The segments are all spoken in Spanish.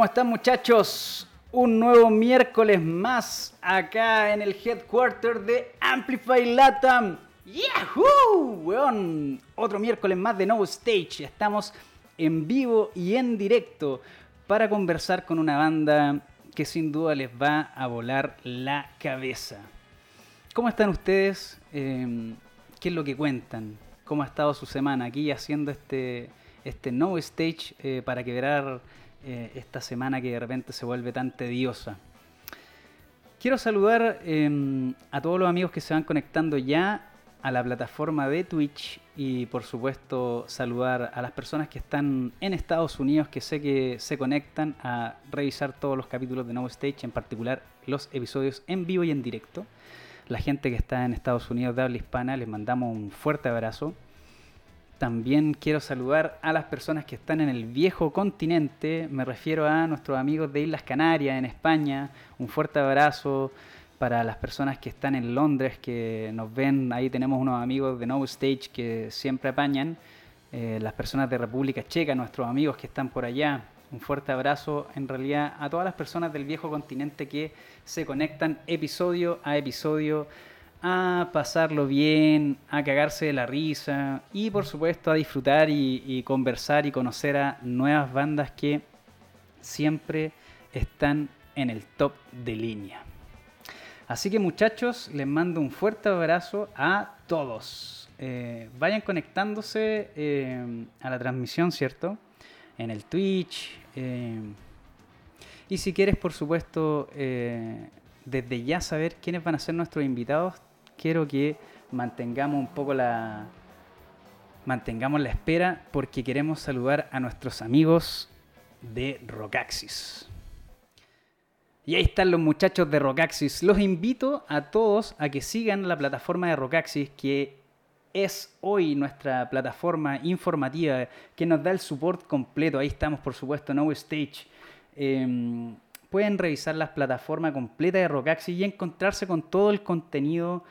¿Cómo están muchachos? Un nuevo miércoles más acá en el headquarter de Amplify Latam. ¡Yahoo! Weón, otro miércoles más de No Stage. Estamos en vivo y en directo para conversar con una banda que sin duda les va a volar la cabeza. ¿Cómo están ustedes? Em, ¿Qué es lo que cuentan? ¿Cómo ha estado su semana aquí haciendo este, este No Stage eh, para quebrar eh, esta semana que de repente se vuelve tan tediosa. Quiero saludar em, a todos los amigos que se van conectando ya a la plataforma de Twitch y por supuesto saludar a las personas que están en Estados Unidos que sé que se conectan a revisar todos los capítulos de No Stage, en particular los episodios en vivo y en directo. La gente que está en Estados Unidos de habla hispana, les mandamos un fuerte abrazo. También quiero saludar a las personas que están en el viejo continente. Me refiero a nuestros amigos de Islas Canarias, en España. Un fuerte abrazo para las personas que están en Londres, que nos ven. Ahí tenemos unos amigos de No Stage que siempre apañan. Eh, las personas de República Checa, nuestros amigos que están por allá. Un fuerte abrazo en realidad a todas las personas del viejo continente que se conectan episodio a episodio a pasarlo bien, a cagarse de la risa y por supuesto a disfrutar y, conversar y conocer a nuevas bandas que siempre están en el top de línea. Así que muchachos, les mando un fuerte abrazo a todos. Eh, vayan conectándose eh, a la transmisión, ¿cierto? En el Twitch. Eh, y si quieres, por supuesto, desde ya saber quiénes van a ser nuestros invitados, quiero que mantengamos un poco la mantengamos la espera porque queremos saludar a nuestros amigos de Rockaxis. Y ahí están los muchachos de Rockaxis. Los invito a todos a que sigan la plataforma de Rockaxis que es hoy nuestra plataforma informativa que nos da el support completo. Ahí estamos, por supuesto, No Stage. Em, pueden revisar la plataforma completa de Rockaxis y encontrarse con todo el contenido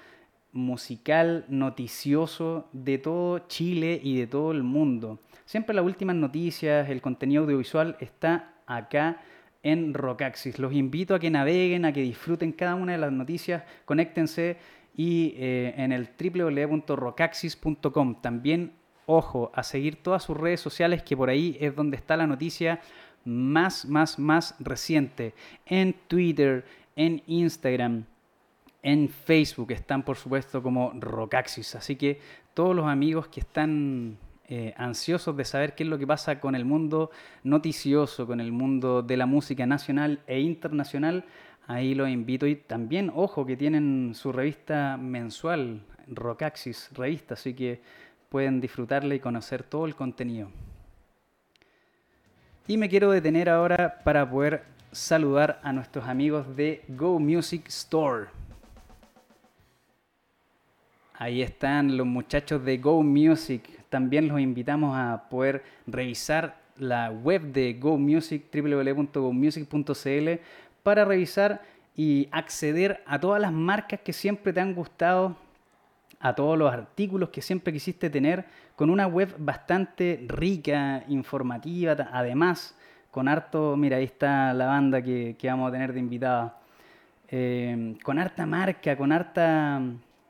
musical, noticioso de todo Chile y de todo el mundo. Siempre las últimas noticias, el contenido audiovisual está acá en Rockaxis. Los invito a que naveguen, a que disfruten cada una de las noticias, conéctense y eh, en el www.rocaxis.com. También, ojo, a seguir todas sus redes sociales, que por ahí es donde está la noticia más, más, más reciente. En Twitter, en Instagram, en Facebook están, por supuesto, como Rocaxis. Así que todos los amigos que están eh, ansiosos de saber qué es lo que pasa con el mundo noticioso, con el mundo de la música nacional e internacional, ahí los invito. Y también, ojo, que tienen su revista mensual, Rocaxis Revista, así que pueden disfrutarla y conocer todo el contenido. Y me quiero detener ahora para poder saludar a nuestros amigos de Go Music Store. Ahí están los muchachos de Go Music. También los invitamos a poder revisar la web de Go Music, www.gomusic.cl, para revisar y acceder a todas las marcas que siempre te han gustado, a todos los artículos que siempre quisiste tener, con una web bastante rica, informativa, además, con harto, mira, ahí está la banda que, vamos a tener de invitada, eh, con harta marca, con harta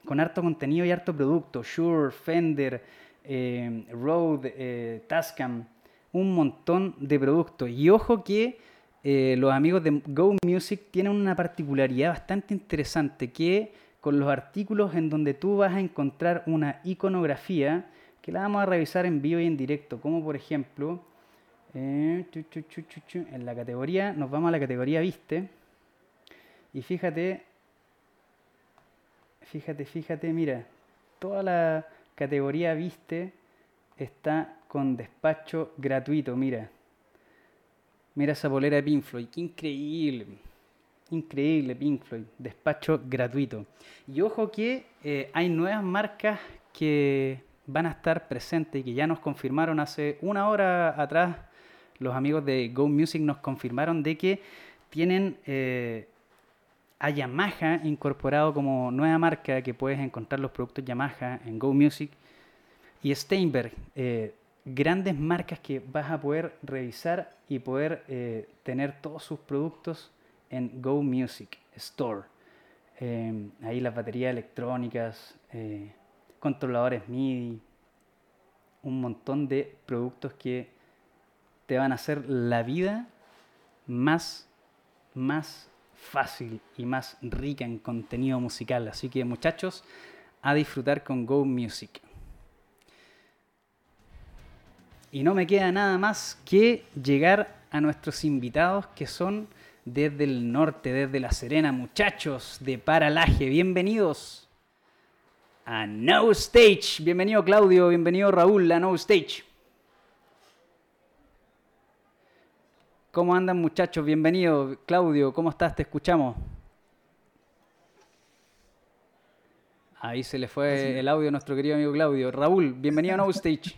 con harto contenido y harto producto. Shure, Fender, eh, Rode, eh, Tascam, un montón de productos. Y ojo que eh, los amigos de Go Music tienen una particularidad bastante interesante que con los artículos en donde tú vas a encontrar una iconografía que la vamos a revisar en vivo y en directo, como por ejemplo en la categoría, nos vamos a la categoría viste y fíjate fíjate, fíjate, mira, toda la categoría viste está con despacho gratuito, mira. Mira esa bolera de Pink Floyd, qué increíble. Increíble Pink Floyd, despacho gratuito. Y ojo que eh, hay nuevas marcas que van a estar presentes y que ya nos confirmaron hace una hora atrás. Los amigos de Go Music nos confirmaron de que tienen eh, a Yamaha incorporado como nueva marca que puedes encontrar los productos Yamaha en Go Music y Steinberg, eh, grandes marcas que vas a poder revisar y poder eh, tener todos sus productos en Go Music Store. Eh, ahí las baterías electrónicas, controladores MIDI, un montón de productos que te van a hacer la vida más, más fácil y más rica en contenido musical. Así que muchachos, a disfrutar con Go Music. Y no me queda nada más que llegar a nuestros invitados que son desde el norte, desde La Serena, muchachos de Paralaje. Bienvenidos a No Stage. Bienvenido Claudio, bienvenido Raúl a No Stage. ¿Cómo andan muchachos? Bienvenido Claudio, ¿cómo estás? Te escuchamos. Ahí se le fue el audio a nuestro querido amigo Claudio. Raúl, bienvenido a No Stage.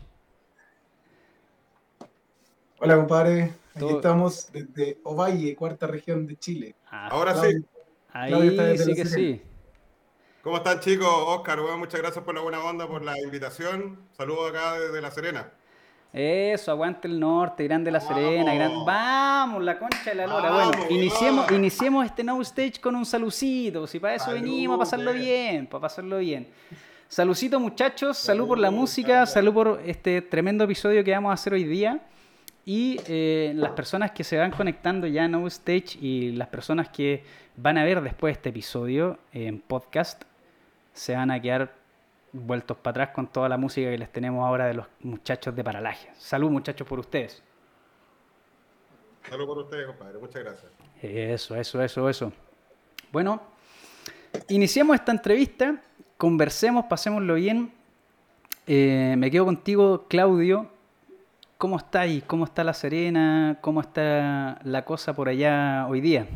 Hola, compadre. Aquí estamos desde Ovalle, cuarta región de Chile. Ah, Ahora sí. Ahí sí que sí. ¿Cómo están, chicos? Oscar, muchas gracias por la buena onda, por la invitación. Saludos acá desde La Serena. Eso, aguante el norte, grande La Serena. Vamos, Vamos la concha de la lora. bueno, iniciemos, iniciemos este no stage con un salucito. Si para eso venimos, a pasarlo bien, para pasarlo bien. Salucito, muchachos. Salud por la música, salud por este tremendo episodio que vamos a hacer hoy día. Y eh, las personas que se van conectando ya a No Stage y las personas que van a ver después este episodio en podcast se van a quedar vueltos para atrás con toda la música que les tenemos ahora de los muchachos de Paralaje. Salud muchachos por ustedes. Salud por ustedes, compadre. Muchas gracias. Eso, eso, eso, eso. Bueno, iniciemos esta entrevista, conversemos, pasémoslo bien. Eh, me quedo contigo, Claudio. ¿Cómo estáis? ¿Cómo está La Serena? ¿Cómo está la cosa por allá hoy día?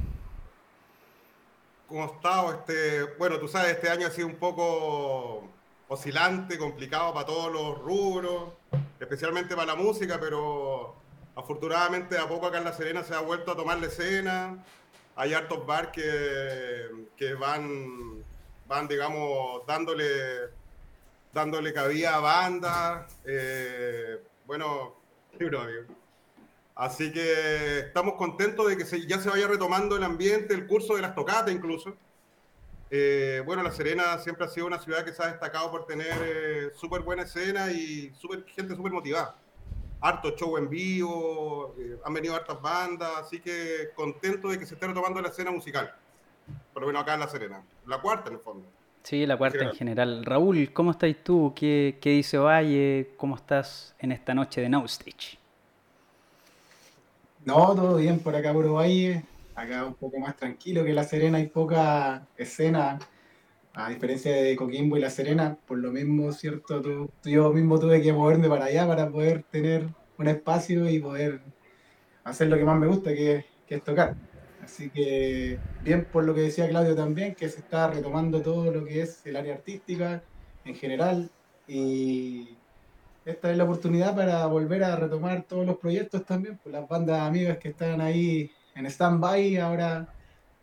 ¿Cómo está? Este, bueno, tú sabes, este año ha sido un poco oscilante, complicado para todos los rubros, especialmente para la música, pero afortunadamente a poco acá en La Serena se ha vuelto a tomar la escena. Hay hartos bars que, que van, van, digamos, dándole, dándole cabida a bandas. Eh, bueno, Así que estamos contentos de que ya se vaya retomando el ambiente, el curso de las tocatas incluso. Eh, bueno, La Serena siempre ha sido una ciudad que se ha destacado por tener eh, súper buena escena y super, gente súper motivada. Harto show en vivo, eh, han venido hartas bandas, así que contento de que se esté retomando la escena musical. Por lo menos acá en La Serena. La cuarta en el fondo. Sí, la cuarta en general. Raúl, ¿cómo estás tú? ¿Qué, ¿Qué, dice Valle? ¿Cómo estás en esta noche de No Stage? No, todo bien por acá por Valle. Acá un poco más tranquilo que La Serena, hay poca escena. A diferencia de Coquimbo y La Serena, por lo mismo, ¿cierto? Yo mismo tuve que moverme para allá para poder tener un espacio y poder hacer lo que más me gusta, que, que es tocar. Así que bien por lo que decía Claudio también, que se está retomando todo lo que es el área artística en general y esta es la oportunidad para volver a retomar todos los proyectos también, pues las bandas amigas que están ahí en stand-by ahora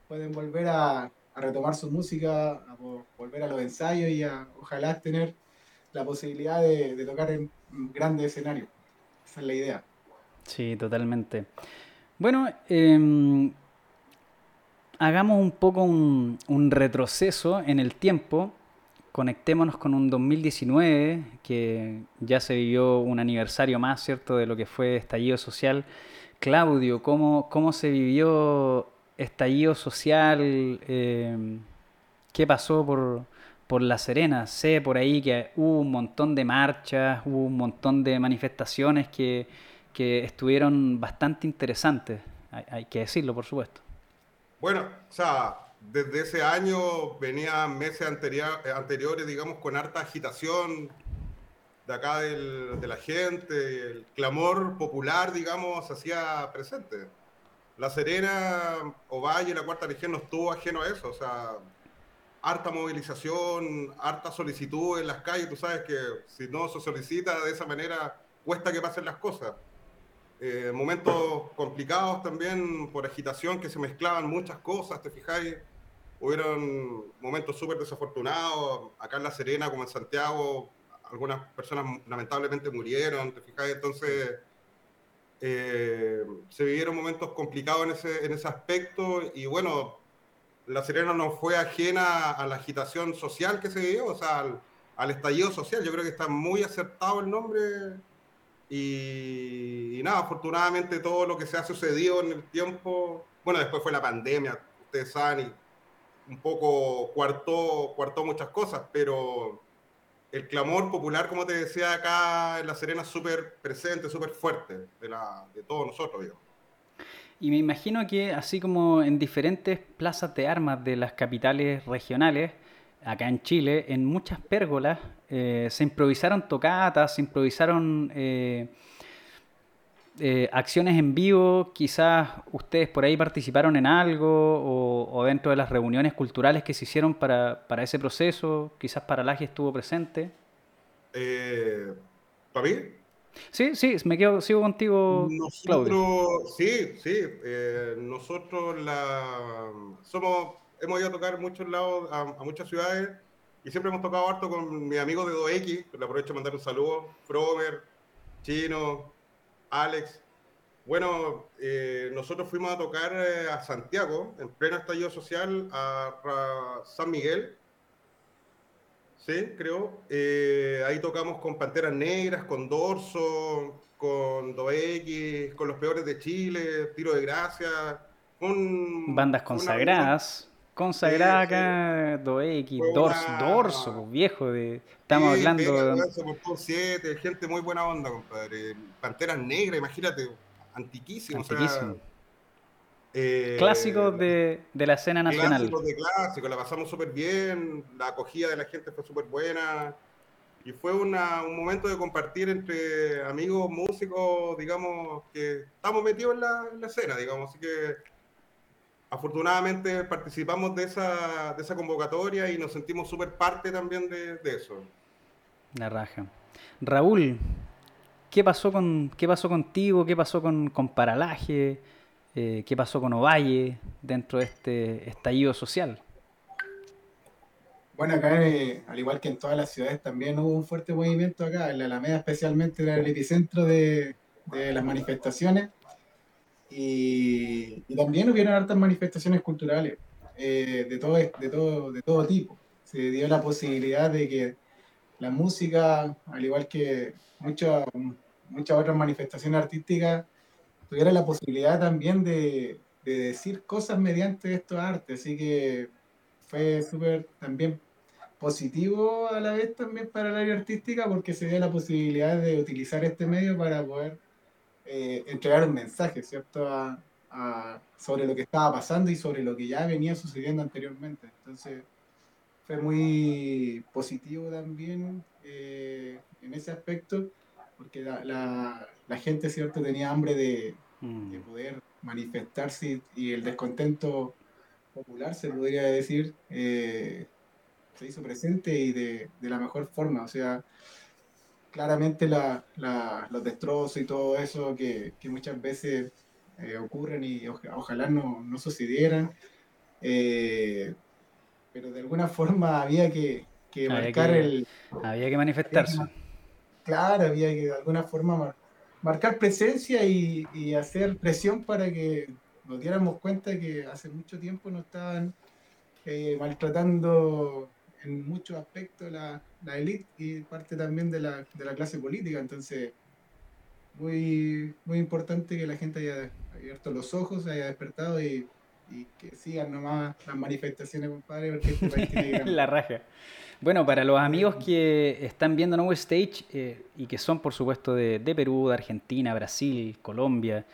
pueden volver a, retomar su música, a volver a los ensayos y a ojalá tener la posibilidad de, tocar en grandes escenarios. Esa es la idea. Sí, totalmente. Bueno, eh, hagamos un poco un, retroceso en el tiempo, conectémonos con un 2019, que ya se vivió un aniversario más, ¿cierto?, de lo que fue estallido social. Claudio, ¿cómo, cómo se vivió estallido social? Eh, ¿Qué pasó por, por La Serena? Sé por ahí que hubo un montón de marchas, hubo un montón de manifestaciones que, que estuvieron bastante interesantes, hay que decirlo, por supuesto. Bueno, o sea, desde ese año venían meses anteriores, digamos, con harta agitación de acá de la gente, el clamor popular, digamos, se hacía presente. La Serena, Ovalle, la Cuarta Región no estuvo ajeno a eso, o sea, harta movilización, harta solicitud en las calles, tú sabes que si no se solicita de esa manera, cuesta que pasen las cosas. Eh, momentos complicados también por agitación, que se mezclaban muchas cosas, ¿te fijáis? Hubieron momentos súper desafortunados, acá en La Serena como en Santiago, algunas personas lamentablemente murieron, ¿te fijas? Entonces eh, se vivieron momentos complicados en ese, en ese aspecto y bueno, La Serena no fue ajena a la agitación social que se vivió, o sea, al, estallido social. Yo creo que está muy acertado el nombre y, nada, afortunadamente todo lo que se ha sucedido en el tiempo, bueno, después fue la pandemia, ustedes saben, y un poco cuartó, cuartó muchas cosas, pero el clamor popular, como te decía acá en La Serena, súper presente, súper fuerte de, la, de todos nosotros, digo. Y me imagino que así como en diferentes plazas de armas de las capitales regionales, acá en Chile, en muchas pérgolas eh, se improvisaron tocatas, se improvisaron eh, eh, acciones en vivo, quizás ustedes por ahí participaron en algo o, dentro de las reuniones culturales que se hicieron para, ese proceso, quizás Paralaje estuvo presente. Eh, ¿Para mí? Sí, sí, me quedo, sigo contigo, Claudio. Sí, sí, eh, nosotros la, somos, hemos ido a tocar muchos lados, a, muchas ciudades, y siempre hemos tocado harto con mi amigo de 2X, le aprovecho de mandar un saludo, Fromer, Chino, Alex. Bueno, eh, nosotros fuimos a tocar eh, a Santiago, en pleno estallido social, a, San Miguel. Sí, creo. Eh, ahí tocamos con Panteras Negras, con Dorso, con 2X, con los peores de Chile, Tiro de Gracia. Bandas consagradas. Consagrada acá, 2X, Dorso, Dorso, viejo, de, estamos hablando de... gente muy buena onda, compadre. Panteras Negras, imagínate, antiquísimo. Antiquísimo. Eh, clásicos de, de, la escena nacional. Clásicos de clásicos, la pasamos súper bien, la acogida de la gente fue súper buena. Y fue una, un momento de compartir entre amigos, músicos, digamos, que estamos metidos en la, en la escena, digamos. Así que afortunadamente participamos de esa, de esa convocatoria y nos sentimos súper parte también de, eso. La raja. Raúl, ¿qué pasó, con, qué pasó contigo? ¿Qué pasó con, con Paralaje? Eh, ¿Qué pasó con Ovalle dentro de este estallido social? Bueno, acá, eh, al igual que en todas las ciudades, también hubo un fuerte movimiento acá. En la Alameda, especialmente, era el epicentro de, de las manifestaciones. Y, también hubieron hartas manifestaciones culturales eh, de, todo, de, todo, de todo tipo. Se dio la posibilidad de que la música, al igual que muchas muchas otras manifestaciones artísticas, tuviera la posibilidad también de, de decir cosas mediante estos artes. Así que fue súper también positivo a la vez también para el área artística porque se dio la posibilidad de utilizar este medio para poder eh, entregar un mensaje, ¿cierto? sobre lo que estaba pasando y sobre lo que ya venía sucediendo anteriormente. Entonces, fue muy positivo también eh, en ese aspecto, porque la, gente, ¿cierto?, tenía hambre de, mm. poder manifestarse y, el descontento popular, se podría decir, eh, se hizo presente y de, de la mejor forma. O sea, claramente la, los destrozos y todo eso que, muchas veces eh, ocurren y ojalá no, no sucedieran. Eh, pero de alguna forma había que, marcar el... Había que manifestarse. Claro, había que de alguna forma marcar presencia y, hacer presión para que nos diéramos cuenta que hace mucho tiempo nos estaban eh, maltratando en muchos aspectos la, la élite y parte también de la, de la clase política. Entonces, muy, muy importante que la gente haya abierto los ojos, haya despertado y, y que sigan nomás las manifestaciones, compadre, porque este país tiene La raja. Bueno, para los amigos que están viendo No Stage eh, y que son, por supuesto, de, de Perú, de Argentina, Brasil, Colombia,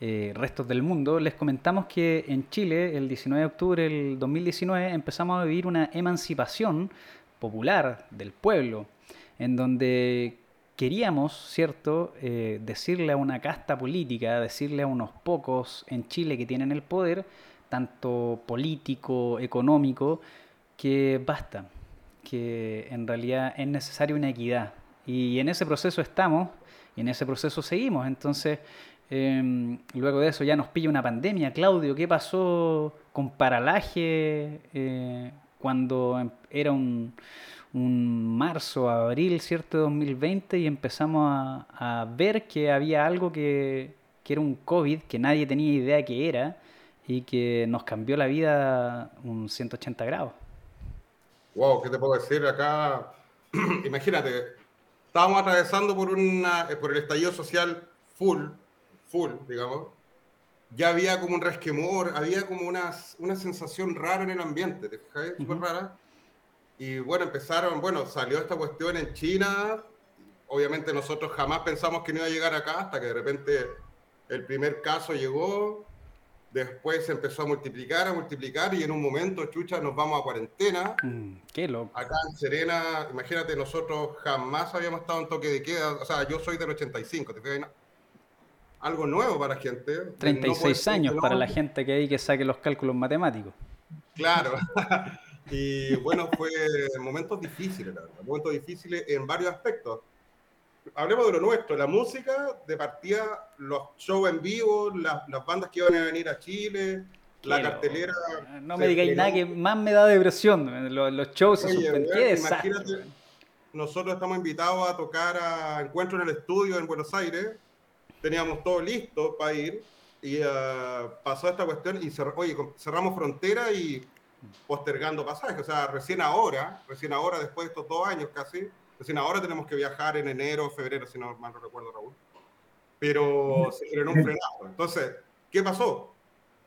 eh, restos del mundo, les comentamos que en Chile, el 19 de octubre del 2019, empezamos a vivir una emancipación popular del pueblo, en donde queríamos, ¿cierto?, eh, decirle a una casta política, decirle a unos pocos en Chile que tienen el poder, tanto político, económico, que basta, que en realidad es necesaria una equidad. Y en ese proceso estamos y en ese proceso seguimos. Entonces, em, luego de eso ya nos pilla una pandemia. Claudio, ¿qué pasó con Paralaje eh, cuando era un, un marzo, abril, ¿cierto? 2020 y empezamos a, a ver que había algo que, que era un COVID, que nadie tenía idea que era y que nos cambió la vida un 180 grados. Wow, ¿qué te puedo decir acá? Imagínate, estábamos atravesando por, una, por el estallido social full, full, digamos. Ya había como un resquemor, había como una, una sensación rara en el ambiente, ¿te fijas? Súper rara. Y bueno, empezaron, bueno, salió esta cuestión en China. Obviamente nosotros jamás pensamos que no iba a llegar acá hasta que de repente el primer caso llegó, después se empezó a multiplicar, a multiplicar y en un momento, chucha, nos vamos a cuarentena. Mm, qué loco. Acá en Serena, imagínate, nosotros jamás habíamos estado en toque de queda. O sea, yo soy del 85, ¿te fijas? Algo nuevo para gente. 36 años para la gente que hay que saque los cálculos matemáticos. Claro. Y bueno, fue momentos difíciles, la verdad, momentos difíciles en varios aspectos. Hablemos de lo nuestro, la música, de partida, los shows en vivo, las, las bandas que iban a venir a Chile, la cartelera. No me digáis nada que más me da depresión. Los, los shows se suspendieron. Imagínate, nosotros estamos invitados a tocar a Encuentro en el Estudio en Buenos Aires. Teníamos todo listo para ir y uh, pasó esta cuestión y oye, cerramos frontera y postergando pasajes. O sea, recién ahora, recién ahora, después de estos dos años casi, recién ahora tenemos que viajar en enero, febrero, si no mal no recuerdo, Raúl. Pero se generó un frenado. Entonces, ¿qué pasó?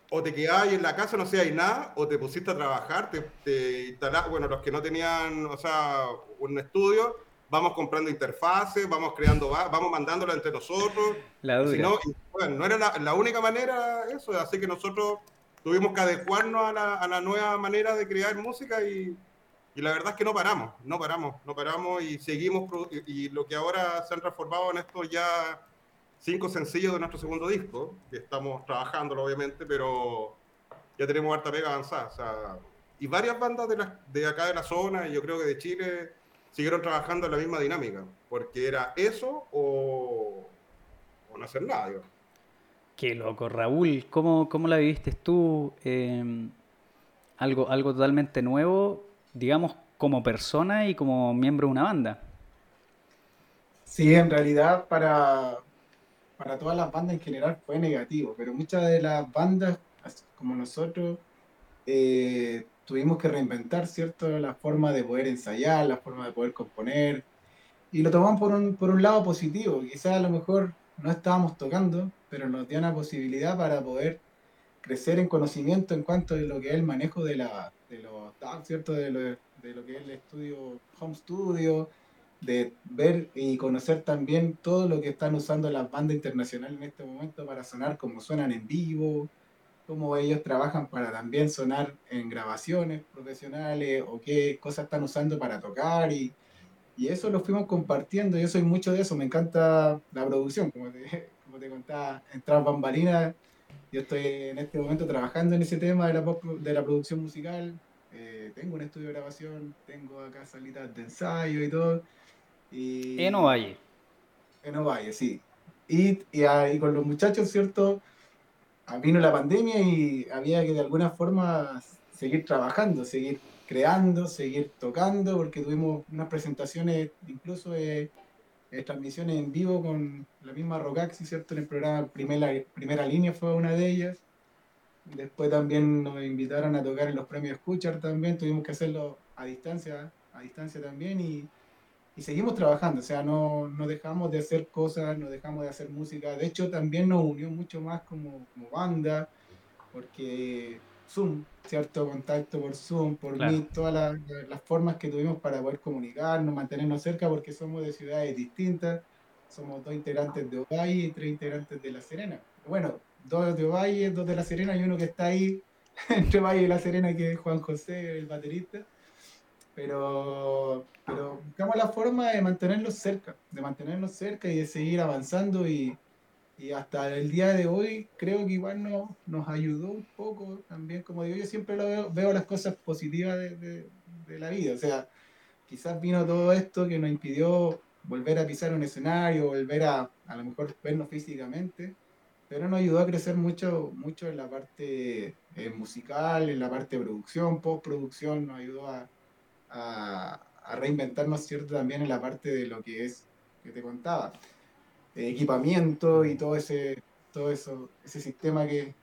O te quedabas en la casa, no hacías nada, o te pusiste a trabajar, te, te instalás, bueno, los que no tenían, o sea, un estudio, vamos comprando interfaces, vamos creando, vamos mandándola entre nosotros. La si no, bueno, no era la, la, única manera eso, así que nosotros tuvimos que adecuarnos a la, a la nueva manera de crear música y, y, la verdad es que no paramos, no paramos, no paramos y seguimos, y, y, lo que ahora se han transformado en estos ya cinco sencillos de nuestro segundo disco, que estamos trabajándolo obviamente, pero ya tenemos harta pega avanzada. O sea, y varias bandas de, la, de acá de la zona, y yo creo que de Chile, siguieron trabajando en la misma dinámica, porque era eso o, o no hacer nada. Digamos. Qué loco, Raúl, ¿cómo, cómo la viviste tú? Eh, algo, algo totalmente nuevo, digamos, como persona y como miembro de una banda. Sí, en realidad para, para todas las bandas en general fue negativo, pero muchas de las bandas, como nosotros, eh, tuvimos que reinventar, ¿cierto? La forma de poder ensayar, la forma de poder componer, y lo tomamos por un, por un lado positivo, quizás a lo mejor no estábamos tocando, pero nos dio una posibilidad para poder crecer en conocimiento en cuanto a lo que es el manejo de, la, de los ¿cierto? De lo, de lo que es el estudio, home studio, de ver y conocer también todo lo que están usando las bandas internacionales en este momento para sonar como suenan en vivo, cómo ellos trabajan para también sonar en grabaciones profesionales o qué cosas están usando para tocar y, y eso lo fuimos compartiendo. Yo soy mucho de eso, me encanta la producción, como te, como te contaba, entrar bambalinas. Yo estoy en este momento trabajando en ese tema de la, de la producción musical. Eh, tengo un estudio de grabación, tengo acá salidas de ensayo y todo. Y, en Ovalle. En Ovalle, sí. Y, y, y, con los muchachos, ¿cierto? Vino la pandemia y había que de alguna forma seguir trabajando, seguir creando, seguir tocando, porque tuvimos unas presentaciones, incluso eh, eh, transmisiones en vivo con la misma Rocaxi, ¿cierto? En el programa Primera, Primera Línea fue una de ellas. Después también nos invitaron a tocar en los premios Escuchar también, tuvimos que hacerlo a distancia, a distancia también y, y seguimos trabajando, o sea, no, no, dejamos de hacer cosas, no dejamos de hacer música, de hecho también nos unió mucho más como, como banda, porque Zoom, cierto contacto por Zoom, por claro. mí, todas las, las, formas que tuvimos para poder comunicarnos, mantenernos cerca, porque somos de ciudades distintas, somos dos integrantes de Ovalle y tres integrantes de La Serena. Bueno, dos de Ovalle, dos de La Serena y uno que está ahí entre Valle y La Serena, que es Juan José, el baterista. Pero, buscamos la forma de mantenernos cerca, de mantenernos cerca y de seguir avanzando y, hasta el día de hoy creo que igual no, nos ayudó un poco también, como digo, yo siempre lo veo, veo las cosas positivas de, la vida, o sea, quizás vino todo esto que nos impidió volver a pisar un escenario, volver a a lo mejor vernos físicamente, pero nos ayudó a crecer mucho, mucho en la parte eh, musical, en la parte de producción, postproducción, nos ayudó a, a, reinventarnos, ¿cierto? También en la parte de lo que es, que te contaba, equipamiento y todo ese, todo eso, ese sistema que,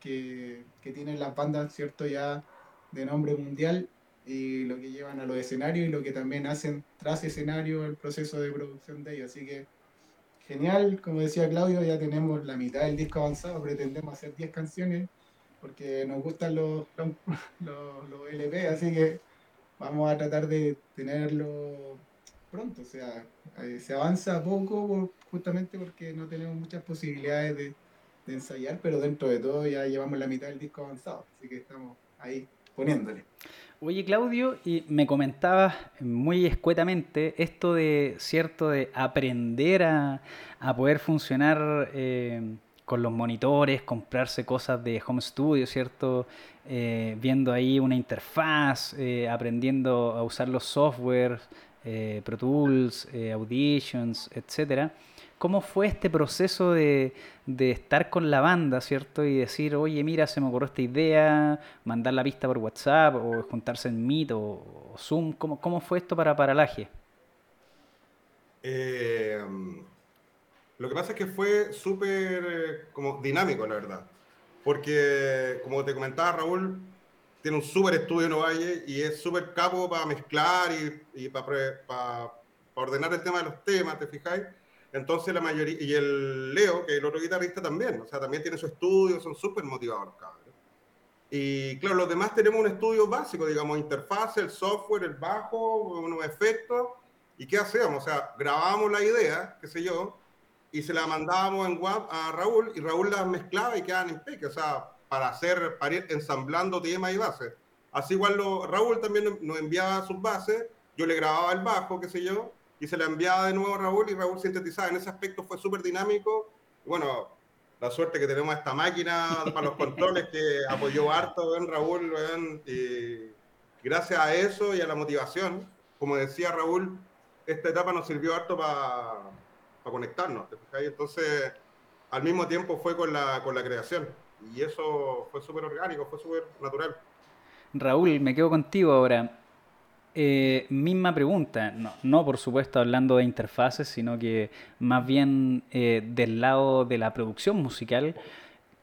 que, que tienen las bandas, ¿cierto? Ya de nombre mundial y lo que llevan a los escenarios y lo que también hacen tras escenario el proceso de producción de ellos. Así que genial, como decía Claudio, ya tenemos la mitad del disco avanzado, pretendemos hacer 10 canciones porque nos gustan los, los, los, LP, así que vamos a tratar de tenerlo pronto, o sea, eh, se avanza poco justamente porque no tenemos muchas posibilidades de, ensayar, pero dentro de todo ya llevamos la mitad del disco avanzado, así que estamos ahí poniéndole. Oye, Claudio, y me comentabas muy escuetamente esto de, cierto, de aprender a, poder funcionar eh, con los monitores, comprarse cosas de home studio, ¿cierto? Eh, viendo ahí una interfaz, eh, aprendiendo a usar los softwares, Pro Tools, Auditions, etcétera. ¿Cómo fue este proceso de, estar con la banda, ¿cierto? Y decir, oye, mira, se me ocurrió esta idea, mandar la pista por WhatsApp o juntarse en Meet o, Zoom. ¿Cómo, ¿Cómo, fue esto para Paralaje? Eh, lo que pasa es que fue súper eh, dinámico, la verdad. Porque, como te comentaba Raúl, tiene un súper estudio en Ovalle y es súper capo para mezclar y, para, para ordenar el tema de los temas, ¿te fijáis? Entonces la mayoría, y el Leo, que es el otro guitarrista también, o sea, también tiene su estudio, son súper motivados los cabros. Y claro, los demás tenemos un estudio básico, digamos, interfaz, el software, el bajo, unos efectos. ¿Y qué hacemos? O sea, grabábamos la idea, qué sé yo, y se la mandábamos en WAP a Raúl, y Raúl las mezclaba y quedaban en peque, o sea, para hacer, para ir ensamblando temas y bases. Así igual lo, Raúl también nos enviaba sus bases, yo le grababa el bajo, qué sé yo, y se la enviaba de nuevo a Raúl y Raúl sintetizaba. En ese aspecto fue súper dinámico. Bueno, la suerte que tenemos esta máquina para los controles que apoyó harto en Raúl. y gracias a eso y a la motivación, como decía Raúl, esta etapa nos sirvió harto para conectarnos. Entonces, al mismo tiempo fue con la, con la creación. Y eso fue súper orgánico, fue súper natural. Raúl, me quedo contigo ahora. Eh, misma pregunta, no, por supuesto hablando de interfaces, sino que más bien eh, del lado de la producción musical.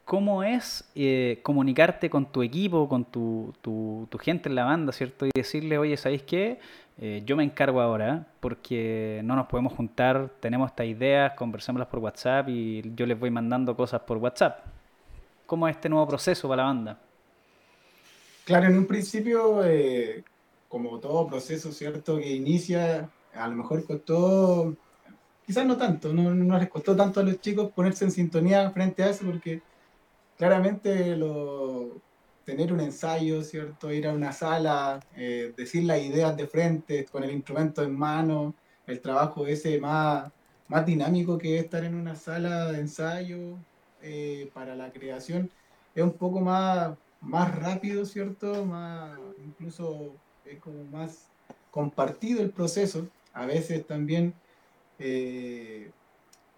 ¿Cómo es eh, comunicarte con tu equipo, con tu, tu, gente en la banda, ¿cierto? Y decirle, oye, ¿sabéis qué? Yo me encargo ahora porque no nos podemos juntar, tenemos estas ideas, conversémoslas por WhatsApp y yo les voy mandando cosas por WhatsApp. ¿Cómo es este nuevo proceso para la banda? Claro, en un principio como todo proceso, ¿cierto? Que inicia, a lo mejor costó, quizás no tanto, no, no les costó tanto a los chicos ponerse en sintonía frente a eso, porque claramente lo, tener un ensayo, ¿cierto? Ir a una sala, eh, decir las ideas de frente, con el instrumento en mano, el trabajo ese más, más dinámico que estar en una sala de ensayo eh, para la creación, es un poco más, más rápido, ¿cierto? Más, incluso es como más compartido el proceso. A veces también eh,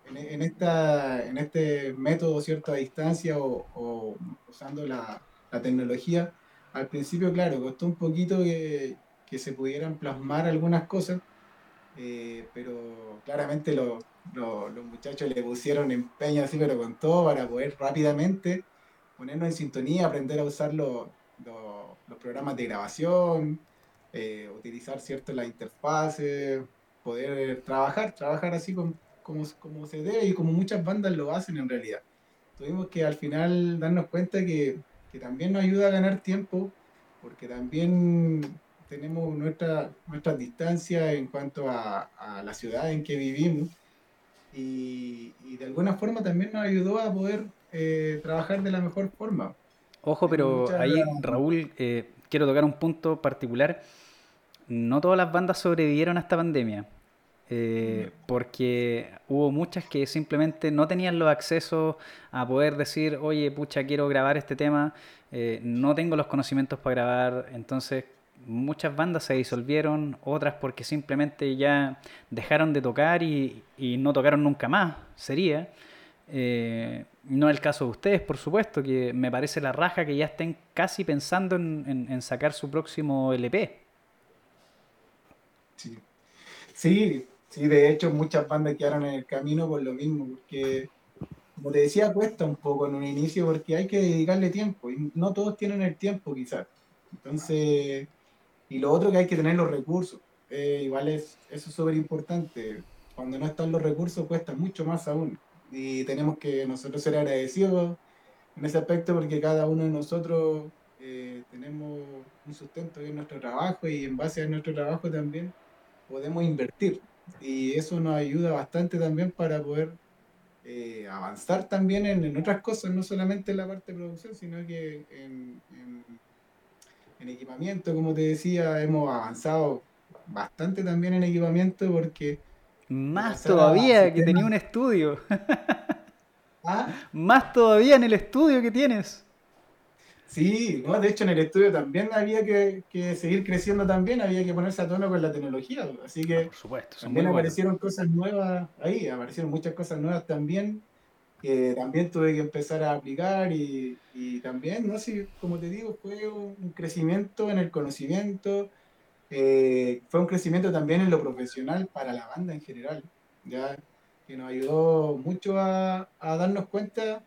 en, esta, en este método cierta distancia o, usando la, tecnología, al principio, claro, costó un poquito que, se pudieran plasmar algunas cosas, eh, pero claramente los muchachos le pusieron empeño así, pero con todo para poder rápidamente ponernos en sintonía, aprender a usar los programas de grabación, eh, utilizar cierto la interfase, poder trabajar, trabajar así como, como, se debe y como muchas bandas lo hacen en realidad. Tuvimos que al final darnos cuenta que, que también nos ayuda a ganar tiempo, porque también tenemos nuestra, nuestras distancias en cuanto a, a, la ciudad en que vivimos y, y, de alguna forma también nos ayudó a poder eh, trabajar de la mejor forma. Ojo, pero ahí, Raúl, eh, quiero tocar un punto particular no todas las bandas sobrevivieron a esta pandemia. Eh, porque hubo muchas que simplemente no tenían los accesos a poder decir, oye, pucha, quiero grabar este tema, eh, no tengo los conocimientos para grabar, entonces muchas bandas se disolvieron, otras porque simplemente ya dejaron de tocar y, no tocaron nunca más, sería. Eh, no es el caso de ustedes, por supuesto, que me parece la raja que ya estén casi pensando en sacar su próximo LP. Sí. sí, sí, de hecho muchas bandas quedaron en el camino por lo mismo, porque como te decía, cuesta un poco en un inicio porque hay que dedicarle tiempo y no todos tienen el tiempo quizás. Entonces, y lo otro que hay que tener los recursos. Eh, igual es, eso es súper importante. Cuando no están los recursos cuesta mucho más aún. Y tenemos que nosotros ser agradecidos en ese aspecto porque cada uno de nosotros eh, tenemos un sustento en nuestro trabajo y en base a nuestro trabajo también podemos invertir. Y eso nos ayuda bastante también para poder eh, avanzar también en, otras cosas, no solamente en la parte de producción, sino que en, en, equipamiento, como te decía, hemos avanzado bastante también en equipamiento porque... Más todavía que tenía un estudio. ¿Ah? Más todavía en el estudio que tienes. Sí, ¿no? de hecho en el estudio también había que, seguir creciendo también, había que ponerse a tono con la tecnología, así que ah, por supuesto, también aparecieron cosas nuevas ahí, aparecieron muchas cosas nuevas también, que también tuve que empezar a aplicar y, también, no sé, como te digo, fue un crecimiento en el conocimiento, eh, fue un crecimiento también en lo profesional para la banda en general, ya que nos ayudó mucho a, a darnos cuenta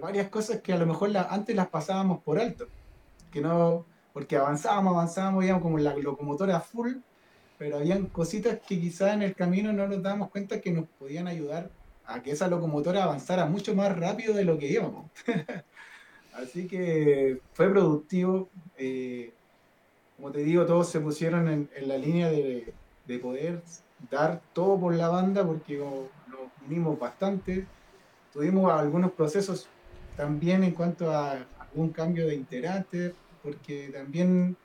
varias cosas que a lo mejor antes las pasábamos por alto, que no, porque avanzábamos, avanzábamos, íbamos como la locomotora full, pero habían cositas que quizás en el camino no nos dábamos cuenta que nos podían ayudar a que esa locomotora avanzara mucho más rápido de lo que íbamos. Así que fue productivo. Eh, como te digo, todos se pusieron en, la línea de, de, poder dar todo por la banda porque nos unimos bastante tuvimos algunos procesos también en cuanto a algún cambio de integrante, porque también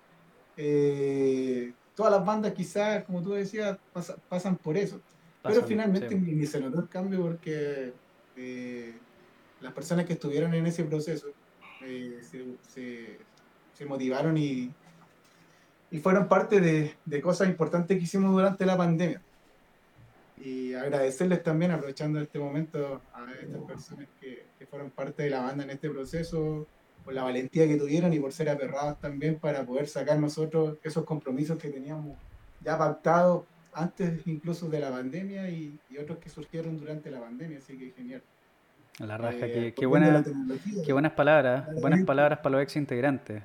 eh, todas las bandas quizás, como tú decías, pasan por eso. Pero finalmente ni se notó el cambio porque eh, las personas que estuvieron en ese proceso eh, se, motivaron y, y fueron parte de, de cosas importantes que hicimos durante la pandemia y agradecerles también, aprovechando este momento, a estas personas que, fueron parte de la banda en este proceso, por la valentía que tuvieron y por ser aperrados también para poder sacar nosotros esos compromisos que teníamos ya pactados antes incluso de la pandemia y, otros que surgieron durante la pandemia, así que genial. La raja, eh, qué, buena, qué buenas palabras, buenas palabras para los ex integrantes.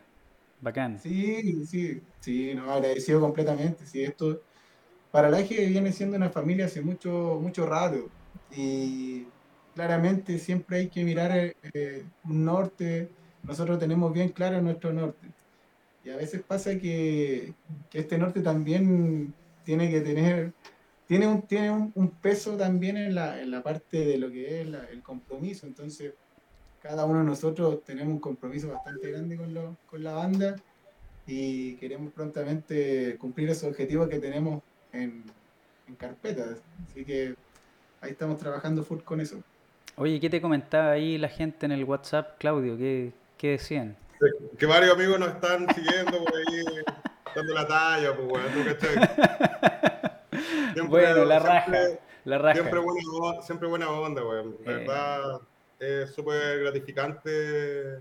Bacán. Sí, sí, sí, no, agradecido completamente. Sí, esto para la que viene siendo una familia hace mucho, mucho rato y claramente siempre hay que mirar eh, un norte, nosotros tenemos bien claro nuestro norte. Y a veces pasa que, este norte también tiene que tener, tiene un, tiene un, peso también en la, en la, parte de lo que es el compromiso. Entonces, cada uno de nosotros tenemos un compromiso bastante grande con, lo, con la banda y queremos prontamente cumplir esos objetivos que tenemos en, en carpetas. Así que ahí estamos trabajando full con eso. Oye, ¿qué te comentaba ahí la gente en el WhatsApp, Claudio? ¿Qué, qué decían? Que varios amigos nos están siguiendo por ahí, dando la talla, pues bueno, Siempre, bueno, la raja, la raja. Siempre buena, siempre buena onda, weón. La eh. verdad, es súper gratificante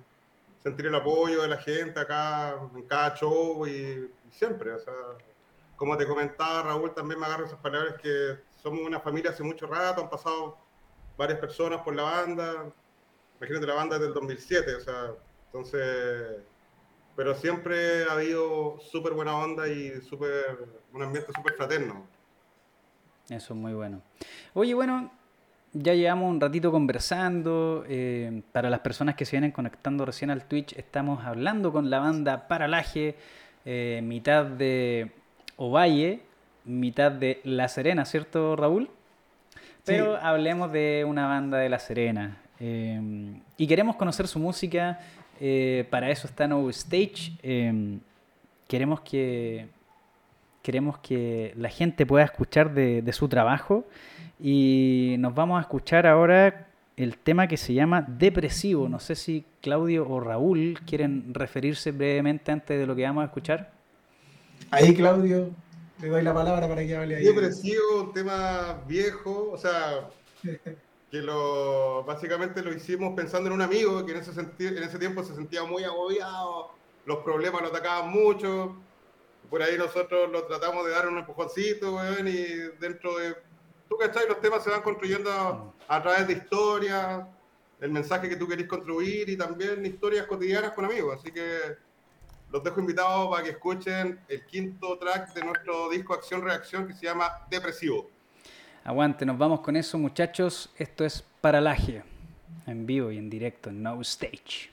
sentir el apoyo de la gente acá en cada show y siempre, o sea, como te comentaba Raúl, también me agarro esas palabras que somos una familia hace mucho rato, han pasado varias personas por la banda, imagínate la banda del 2007, o sea, entonces, pero siempre ha habido súper buena onda y super, un ambiente súper fraterno. Eso es muy bueno. Oye, bueno, ya llevamos un ratito conversando. Eh, para las personas que se vienen conectando recién al Twitch, estamos hablando con la banda Paralaje, eh, mitad de Ovalle, mitad de La Serena, ¿cierto, Raúl? Pero hablemos de una banda de La Serena. Em, y queremos conocer su música. Eh, para eso está No Stage. Em, queremos que queremos que la gente pueda escuchar de, de, su trabajo y nos vamos a escuchar ahora el tema que se llama Depresivo. No sé si Claudio o Raúl quieren referirse brevemente antes de lo que vamos a escuchar. Ahí, Claudio, le doy la palabra para que hable ahí. Depresivo, un tema viejo, o sea, que lo básicamente lo hicimos pensando en un amigo que en ese, en ese tiempo se sentía muy agobiado, los problemas lo atacaban mucho. por ahí nosotros lo tratamos de dar un empujoncito, weón, y dentro de, tú cachai, los temas se van construyendo a, través de historias, el mensaje que tú querés contribuir y también historias cotidianas con amigos, así que los dejo invitados para que escuchen el quinto track de nuestro disco Acción Reacción que se llama Depresivo. Aguante, nos vamos con eso muchachos, esto es Paralaje, en vivo y en directo, en No Stage.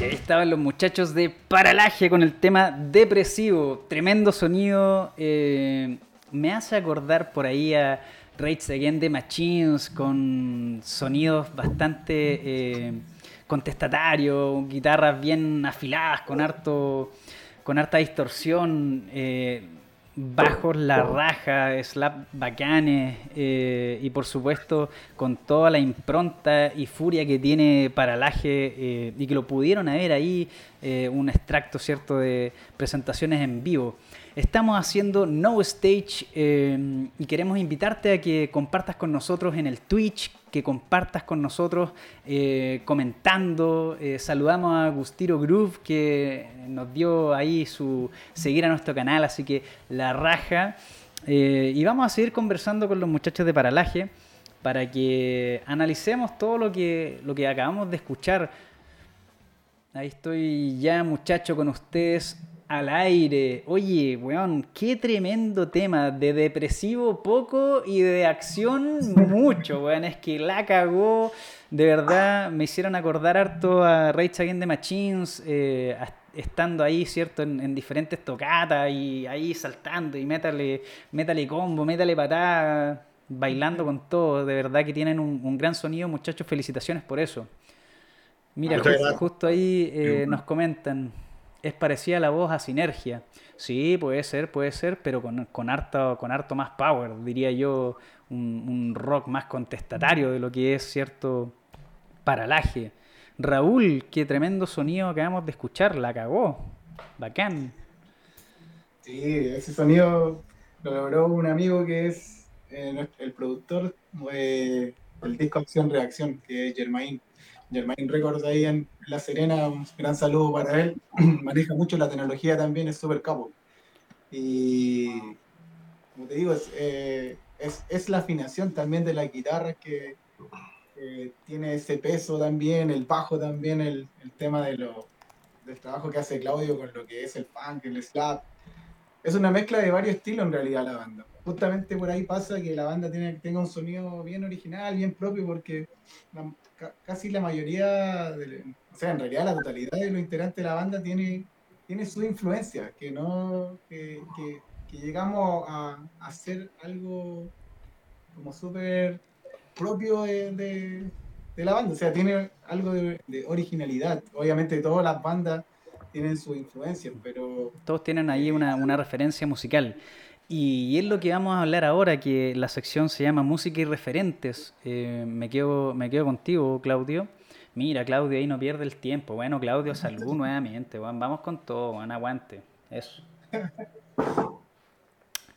Y ahí estaban los muchachos de Paralaje con el tema depresivo. Tremendo sonido. eh, me hace acordar por ahí a Rage Again de Machines con sonidos bastante eh, contestatarios, guitarras bien afiladas, con harto con harta distorsión, eh, bajos la raja, slap bacanes eh, y por supuesto con toda la impronta y furia que tiene Paralaje eh, y que lo pudieron haber ahí, un extracto cierto de presentaciones en vivo. Estamos haciendo No Stage eh, y queremos invitarte a que compartas con nosotros en el Twitch, que compartas con nosotros eh, comentando. Eh, saludamos a Gustiro Groove que nos dio ahí su seguir a nuestro canal, así que la raja. Eh, y vamos a seguir conversando con los muchachos de Paralaje para que analicemos todo lo que, lo que acabamos de escuchar. Ahí estoy ya, muchacho, con ustedes al aire. Oye, weón, qué tremendo tema. De depresivo poco y de acción mucho, weón. Es que la cagó. De verdad, me hicieron acordar harto a Rage Against the Machines, eh, estando ahí, ¿cierto? En, en diferentes tocatas y ahí saltando y métale, métale combo, métale patada, bailando con todo. De verdad que tienen un, un gran sonido, muchachos. Felicitaciones por eso. Mira, justo ahí eh, nos comentan, es parecida la voz a Sinergia. Sí, puede ser, puede ser, pero con, con, harto, con harto más power, diría yo, un, un rock más contestatario de lo que es cierto paralaje. Raúl, qué tremendo sonido acabamos de escuchar, la cagó. Bacán. Sí, ese sonido lo logró un amigo que es eh, el productor del disco Acción Reacción, que es Germain. Germain Records ahí en La Serena, un gran saludo para él. Maneja mucho la tecnología también, es súper capo. Y como te digo, es, eh, es, la afinación también de las guitarras que, tiene ese peso también, el bajo también, el, el tema de lo, del trabajo que hace Claudio con lo que es el funk, el slap. Es una mezcla de varios estilos en realidad la banda. Justamente por ahí pasa que la banda tiene, tenga un sonido bien original, bien propio, porque la- ca- casi la mayoría, de, o sea, en realidad la totalidad de los integrantes de la banda tiene, tiene su influencia, que no, que, llegamos a, a hacer algo como súper propio de, la banda, o sea, tiene algo de, de originalidad. Obviamente todas las bandas tienen su influencia, pero Todos tienen ahí una, una referencia musical. Y es lo que vamos a hablar ahora, que la sección se llama Música y Referentes. Eh, me, quedo, me quedo contigo, Claudio. Mira, Claudio ahí no pierde el tiempo. Bueno, Claudio, salud nuevamente. Vamos con todo, weón, aguante. Eso.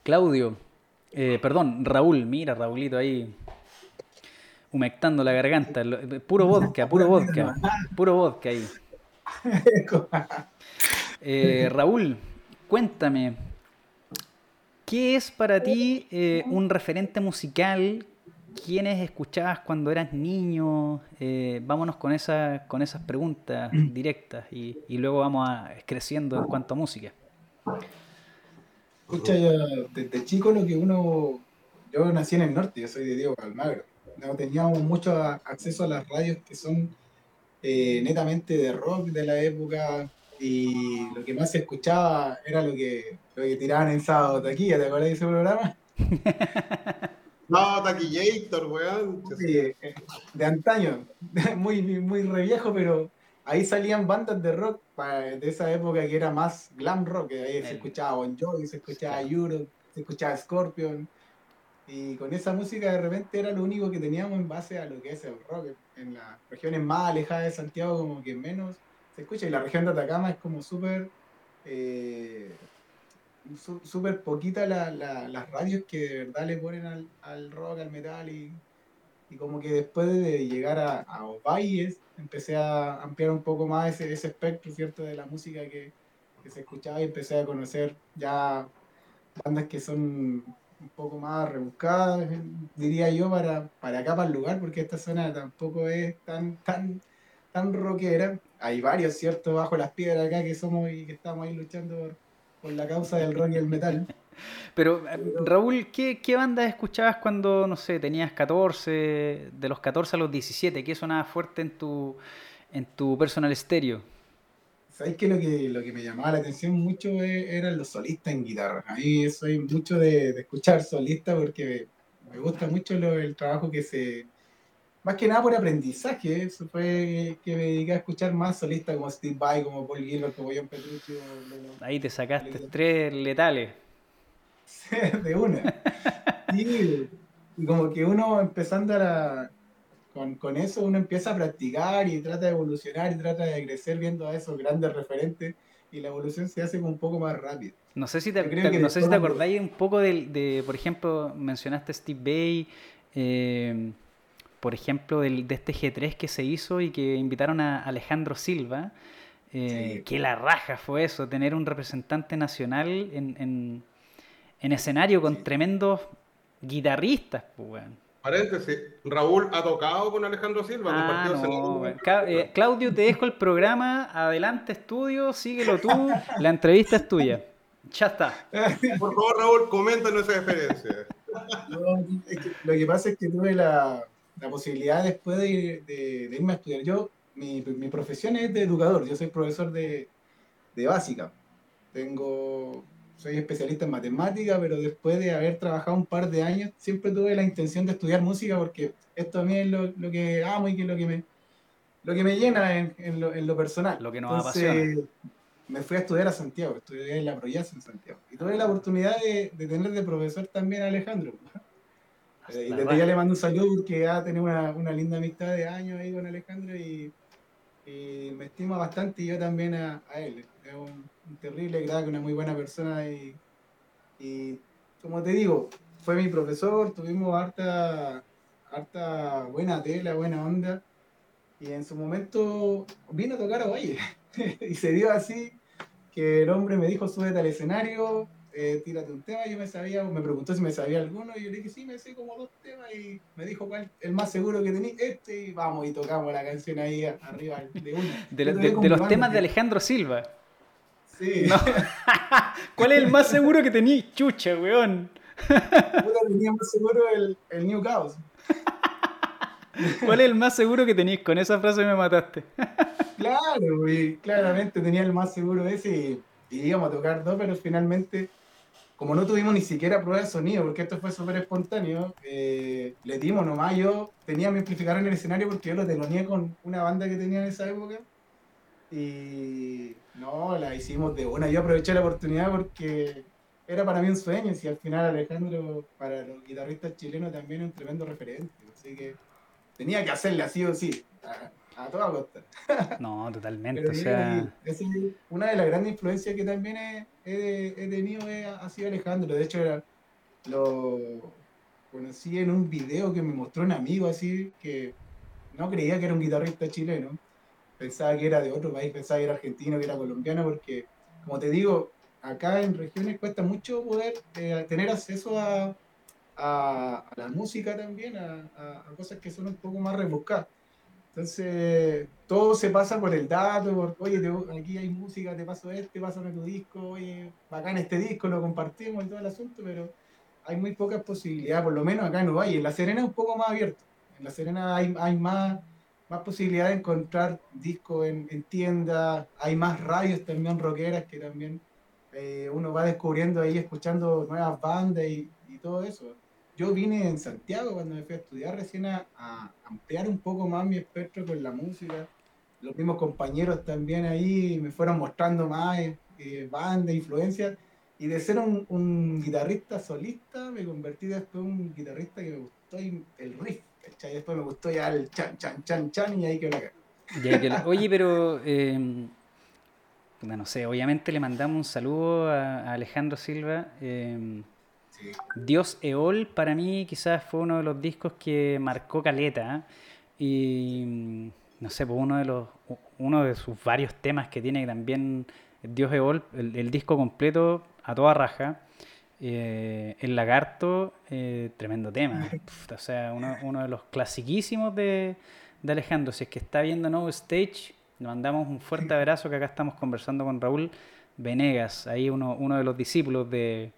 Claudio, eh, perdón, Raúl, mira, Raulito ahí humectando la garganta. Puro vodka, puro vodka. Puro vodka ahí. Eh, Raúl, cuéntame, ¿qué es para ti eh, un referente musical? ¿Quiénes escuchabas cuando eras niño? Eh, vámonos con, esa, con esas preguntas directas y, y luego vamos a, creciendo en cuanto a música. Escucha, desde chico lo que uno. Yo nací en el norte, yo soy de Diego Almagro. No teníamos mucho acceso a las radios que son eh, netamente de rock de la época y lo que más se escuchaba era lo que, lo que tiraban en sábado taquilla, ¿te acuerdas de ese programa? No, Taquillator, weón. Sí, eh, de antaño, muy, muy re viejo, pero ahí salían bandas de rock de esa época que era más glam rock, que ahí se El- escuchaba Bon Jovi, se escuchaba Claro. Europe, se escuchaba Scorpion, y con esa música de repente era lo único que teníamos en base a lo que es el rock. En las regiones más alejadas de Santiago como que menos se escucha, y la región de Atacama es como súper... eh, súper poquita la, las radios que de verdad le ponen al, rock, al metal y, como que después de llegar a, a empecé a ampliar un poco más ese, ese espectro, ¿cierto? De la música que, se escuchaba y empecé a conocer ya bandas que son un poco más rebuscadas, diría yo, para, para acá, para el lugar, porque esta zona tampoco es tan, tan, tan rockera. Hay varios, ¿cierto? Bajo las piedras acá que somos y que estamos ahí luchando por, la causa del rock y el metal. Pero, Raúl, ¿qué, ¿qué bandas escuchabas cuando, no sé, tenías 14, de los 14 a los 17? ¿Qué sonaba fuerte en tu, en tu personal estéreo? ¿Sabes que lo que lo que me llamaba la atención mucho e, eran los solistas en guitarra? A mí soy mucho de, escuchar solistas porque me gusta mucho el trabajo que se... Más que nada por aprendizaje, eso fue que me dediqué a escuchar más solistas como Steve Vai, como Paul Gilbert, como John Petrucci. Ahí te sacaste tres letales. de una. y, y como que uno empezando a, con, con, eso uno empieza a practicar y trata de evolucionar y trata de crecer viendo a esos grandes referentes y la evolución se hace un poco más rápida. No sé si te, no sé si te acordáis un poco de, de, por ejemplo, mencionaste Steve Bay, eh, por ejemplo, del, de este G3 que se hizo y que invitaron a Alejandro Silva. Eh, Que la raja fue eso, tener un representante nacional en, en, en escenario con tremendos guitarristas, pues, bueno. Paréntesis, Raúl ha tocado con Alejandro Silva. Ah, eh, Claudio, te dejo el programa. Adelante, estudio, síguelo tú. La entrevista es tuya. Ya está. Por favor, Raúl, coméntanos esa experiencia. lo que pasa es que tuve la, la posibilidad después de, de, irme a estudiar. Yo, mi, mi, profesión es de educador. Yo soy profesor de, de básica. Tengo soy especialista en matemática, pero después de haber trabajado un par de años, siempre tuve la intención de estudiar música porque esto a mí es lo, lo que amo y que es lo que me, lo que me llena en, en, lo, en lo, personal. Lo que nos apasiona. Me fui a estudiar a Santiago, estudié en la Proyas en Santiago. Y tuve la oportunidad de, de tener de profesor también a Alejandro. Eh, y desde ya le mando un saludo porque ha tenido una, una, linda amistad de años ahí con Alejandro y, y me estima bastante y yo también a, a él. Es un, terrible crack, una muy buena persona y, y, como te digo, fue mi profesor, tuvimos harta, harta buena tela, buena onda y en su momento vino a tocar a Valle y se dio así que el hombre me dijo súbete al escenario, eh, tírate un tema, yo me sabía, me preguntó si me sabía alguno, y yo le dije, sí, me sé como dos temas, y me dijo cuál, el más seguro que tenía, este, y vamos, y tocamos la canción ahí arriba de una. De, los temas de Alejandro Silva. ¿Cuál es el más seguro que tenías? Chucha, weón. Tenía más seguro el, el New Chaos. ¿Cuál es el más seguro que tenías? Con esa frase me mataste. claro, güey. Claramente tenía el más seguro ese y, íbamos a tocar dos, pero finalmente, como no tuvimos ni siquiera prueba de sonido, porque esto fue súper espontáneo, eh, le dimos nomás. Yo tenía mi amplificador en el escenario porque yo lo teloneé con una banda que tenía en esa época. Y no, la hicimos de una. Yo aproveché la oportunidad porque era para mí un sueño. Y al final Alejandro, para los guitarristas chilenos, también es un tremendo referente. Así que tenía que hacerle así o sí, a, toda costa. No, totalmente. o sea... una de las grandes influencias que también he, tenido ha sido Alejandro. De hecho, lo conocí en un video que me mostró un amigo así que no creía que era un guitarrista chileno pensaba que era de otro país, pensaba que era argentino, que era colombiano, porque, como te digo, acá en regiones cuesta mucho poder eh, tener acceso a, a, la música también, a, cosas que son un poco más rebuscadas. Entonces, todo se pasa por el dato, por, oye, aquí hay música, te paso este, pásame tu disco, oye, bacán este disco, lo compartimos y todo el asunto, pero hay muy pocas posibilidades, por lo menos acá en Uruguay. En La Serena es un poco más abierto. En La Serena hay, hay más más posibilidad de encontrar discos en, en tiendas, hay más radios también rockeras que también eh, uno va descubriendo ahí, escuchando nuevas bandas y, todo eso. Yo vine en Santiago cuando me fui a estudiar recién a, ampliar un poco más mi espectro con la música. Los mismos compañeros también ahí me fueron mostrando más eh, bandas, influencias. Y de ser un, guitarrista solista, me convertí después en un guitarrista que me gustó el riff y Después me gustó ya el chan, chan, chan, chan y ahí que la Oye, pero em, no sé, obviamente le mandamos un saludo a, Alejandro Silva. Dios Eol para mí quizás fue uno de los discos que marcó Caleta. Y no sé, pues uno de los uno de sus varios temas que tiene también Dios Eol, el, el disco completo a toda raja. Eh, el lagarto, eh, tremendo tema. o sea, uno, uno, de los clasiquísimos de, de, Alejandro. Si es que está viendo No Stage, le mandamos un fuerte abrazo que acá estamos conversando con Raúl Venegas, ahí uno, uno de los discípulos de,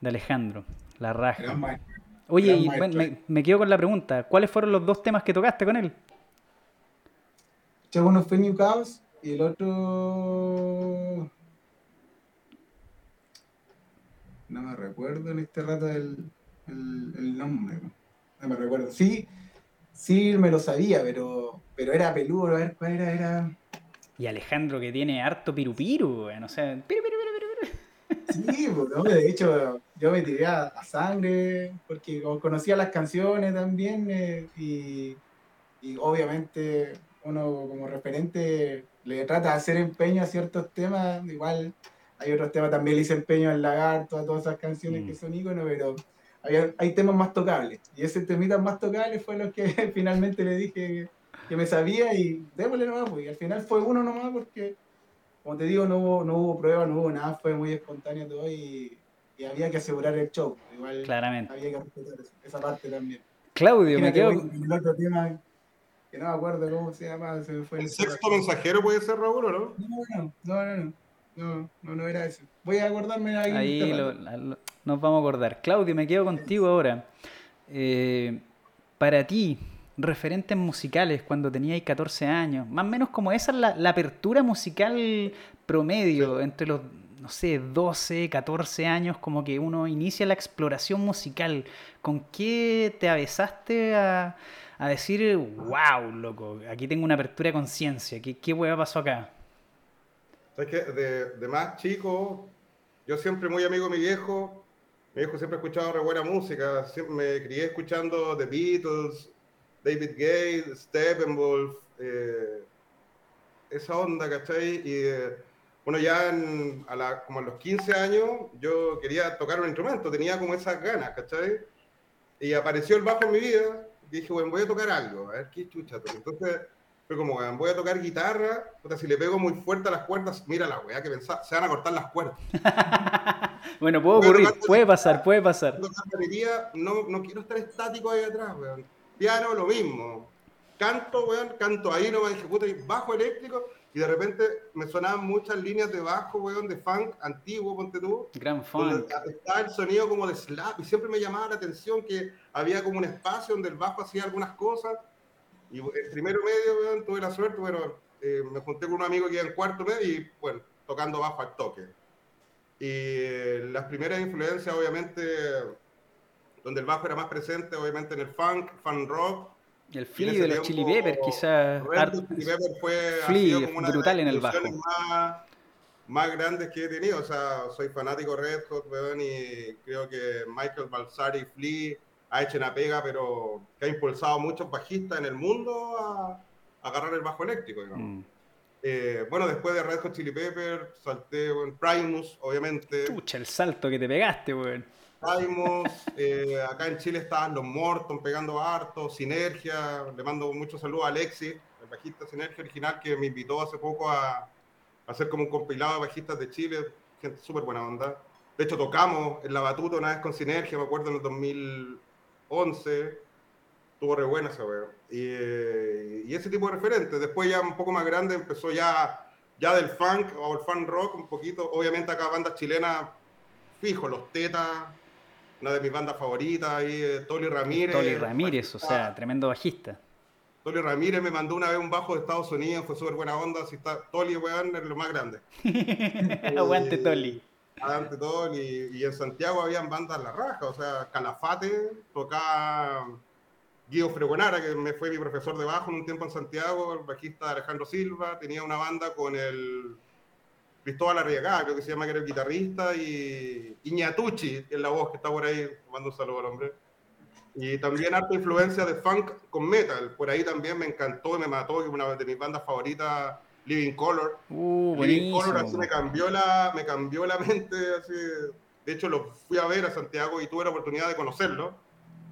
de Alejandro, la raja. Oye, y, me, me, quedo con la pregunta, ¿cuáles fueron los dos temas que tocaste con él? Uno fue New Chaos y el otro no me recuerdo en este rato el, el, nombre. No me recuerdo. Sí, sí me lo sabía, pero, pero era peludo, a ver cuál era, era. Y Alejandro que tiene harto pirupiru, no sé. Piru, piru, Sí, pues, de hecho yo me tiré a, sangre porque conocía las canciones también eh, y, y, obviamente uno como referente le trata de hacer empeño a ciertos temas, igual hay otros temas también, le hice empeño al lagarto, a todas esas canciones mm. que son íconos, pero hay, temas más tocables. Y ese temita más tocable fue lo que finalmente le dije que, me sabía y démosle nomás, pues. Y al final fue uno nomás porque, como te digo, no hubo, no hubo prueba, no hubo nada, fue muy espontáneo todo y, había que asegurar el show. Igual Claramente. había que respetar esa parte también. Claudio, me quedo... El otro tema, que no me acuerdo cómo se llama, se me fue el... sexto mensajero puede ser Raúl, no? No, no, no, no. No, no, no era eso. Voy a acordarme ahí. Ahí nos vamos a acordar. Claudio, me quedo contigo ahora. Eh, para ti, referentes musicales cuando teníais 14 años, más o menos como esa es la, apertura musical promedio entre los, no sé, 12, 14 años, como que uno inicia la exploración musical. ¿Con qué te avesaste a, a decir, wow, loco, aquí tengo una apertura de conciencia? ¿Qué, qué hueá pasó acá? ¿Sabes qué? De, de, más chico, yo siempre muy amigo de mi viejo. Mi viejo siempre ha escuchado re buena música. Siempre me crié escuchando The Beatles, David Gay, Steppenwolf, eh, esa onda, ¿cachai? Y eh, bueno, ya a la, como a los 15 años yo quería tocar un instrumento, tenía como esas ganas, ¿cachai? Y apareció el bajo en mi vida y dije, bueno, voy a tocar algo, a ver qué chucha. Entonces fue como, voy a tocar guitarra, si le pego muy fuerte a las cuerdas, mira la weá que pensaba, se van a cortar las cuerdas. bueno, puede ocurrir, puede pasar, puede pasar. No, no quiero estar estático ahí atrás, weón. Piano, lo mismo. Canto, weón, canto ahí no dije, puta, bajo eléctrico, y de repente me sonaban muchas líneas de bajo, weón, de funk antiguo, ponte tú. Gran funk. Estaba el sonido como de slap, y siempre me llamaba la atención que había como un espacio donde el bajo hacía algunas cosas y el primero medio, tuve la suerte, bueno, eh, me junté con un amigo que iba en cuarto medio y, bueno, tocando bajo al toque. Y eh, las primeras influencias, obviamente, donde el bajo era más presente, obviamente en el funk, funk rock. Y el Flea de los Chili Peppers, quizás. Chili Peppers fue Flea, como una brutal en el bajo. Más, más grandes que he tenido. O sea, soy fanático Red Hot, weón, y creo que Michael Balsari, Flea ha hecho una pega, pero que ha impulsado a muchos bajistas en el mundo a, agarrar el bajo eléctrico, mm. eh, bueno, después de Red Hot Chili Pepper, salté en Primus, obviamente. Pucha, el salto que te pegaste, weón. Eh, acá en Chile estaban los Morton pegando harto, Sinergia, le mando muchos saludos a Alexis, el bajista Sinergia original que me invitó hace poco a, a hacer como un compilado de bajistas de Chile, gente súper buena onda. De hecho, tocamos en la batuta una vez con Sinergia, me acuerdo en el 2000, 11, tuvo re buena esa Y, y, ese tipo de referentes. Después ya un poco más grande empezó ya, ya del funk o el funk rock un poquito. Obviamente acá bandas chilenas, fijo, Los Tetas, una de mis bandas favoritas, ahí, eh, Toli Ramírez. Toli Ramírez, o sea, tremendo bajista. Toli Ramírez me mandó una vez un bajo de Estados Unidos, fue súper buena onda. Si está Toli, weón, es lo más grande. Aguante, Toli todo, y, en Santiago habían bandas la raja, o sea, Calafate tocaba Guido Fregonara, que me fue mi profesor de bajo en un tiempo en Santiago, el bajista Alejandro Silva, tenía una banda con el Cristóbal Arriagá, creo que se llama que era el guitarrista, y Iñatucci, que es la voz que está por ahí, mando un saludo al hombre. Y también harta influencia de funk con metal, por ahí también me encantó y me mató, que una de mis bandas favoritas Living Color. Uh, Living. Color así me cambió la, me cambió la mente. Así. De hecho, lo fui a ver a Santiago y tuve la oportunidad de conocerlo,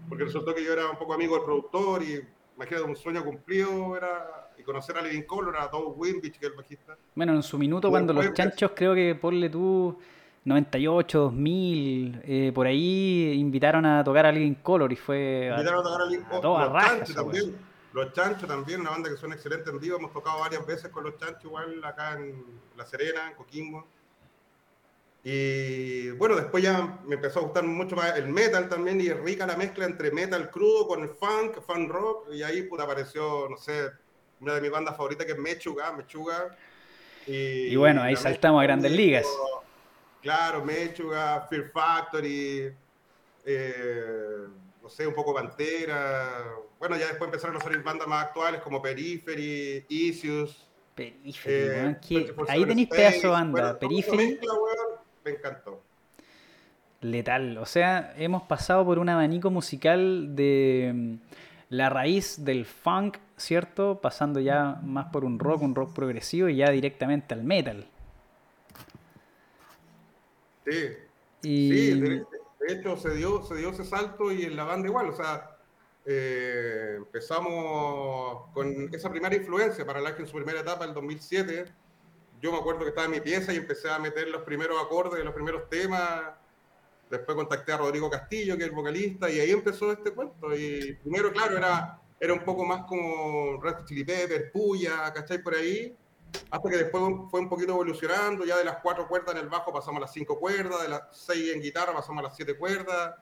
porque resultó que yo era un poco amigo del productor y imagínate un sueño cumplido era y conocer a Living Color, a Doug Wimbich, que es el bajista. Bueno, en su minuto, cuando los chanchos, creo que ponle tú 98, 2000, eh, por ahí invitaron a tocar a Living Color y fue. Invitaron a tocar a Living Color. Los Chanchos también. Los Chanchos también, una banda que suena excelente en vivo. Hemos tocado varias veces con los Chanchos, igual acá en La Serena, en Coquimbo. Y bueno, después ya me empezó a gustar mucho más el metal también y rica la mezcla entre metal crudo con el funk, funk rock. Y ahí puta, apareció, no sé, una de mis bandas favoritas que es Mechuga, Mechuga. Y, Y bueno, ahí saltamos a grandes de- ligas. Claro, Mechuga, Fear Factory, eh, no sé, un poco Pantera. Bueno, ya después empezaron a salir bandas más actuales como Periphery, Issues. Periphery, eh, weón, que 24/7 ahí tenéis pedazo de banda. Bueno, Periphery, mezcla, weón, me encantó. letal. O sea, hemos pasado por un abanico musical de mm, la raíz del funk, ¿cierto? Pasando ya más por un rock, un rock progresivo y ya directamente al metal. Sí, Y sí, de, de hecho se dio, se dio ese salto y en la banda igual, o sea, eh, empezamos con esa primera influencia para Life en su primera etapa, el 2007. Yo me acuerdo que estaba en mi pieza y empecé a meter los primeros acordes de los primeros temas. Después contacté a Rodrigo Castillo, que es el vocalista, y ahí empezó este cuento. Y primero, claro, era, era un poco más como Red Chili Pepper, Puya, ¿cachai? Por ahí. Hasta que después fue un poquito evolucionando, ya de las cuatro cuerdas en el bajo pasamos a las cinco cuerdas, de las seis en guitarra pasamos a las siete cuerdas.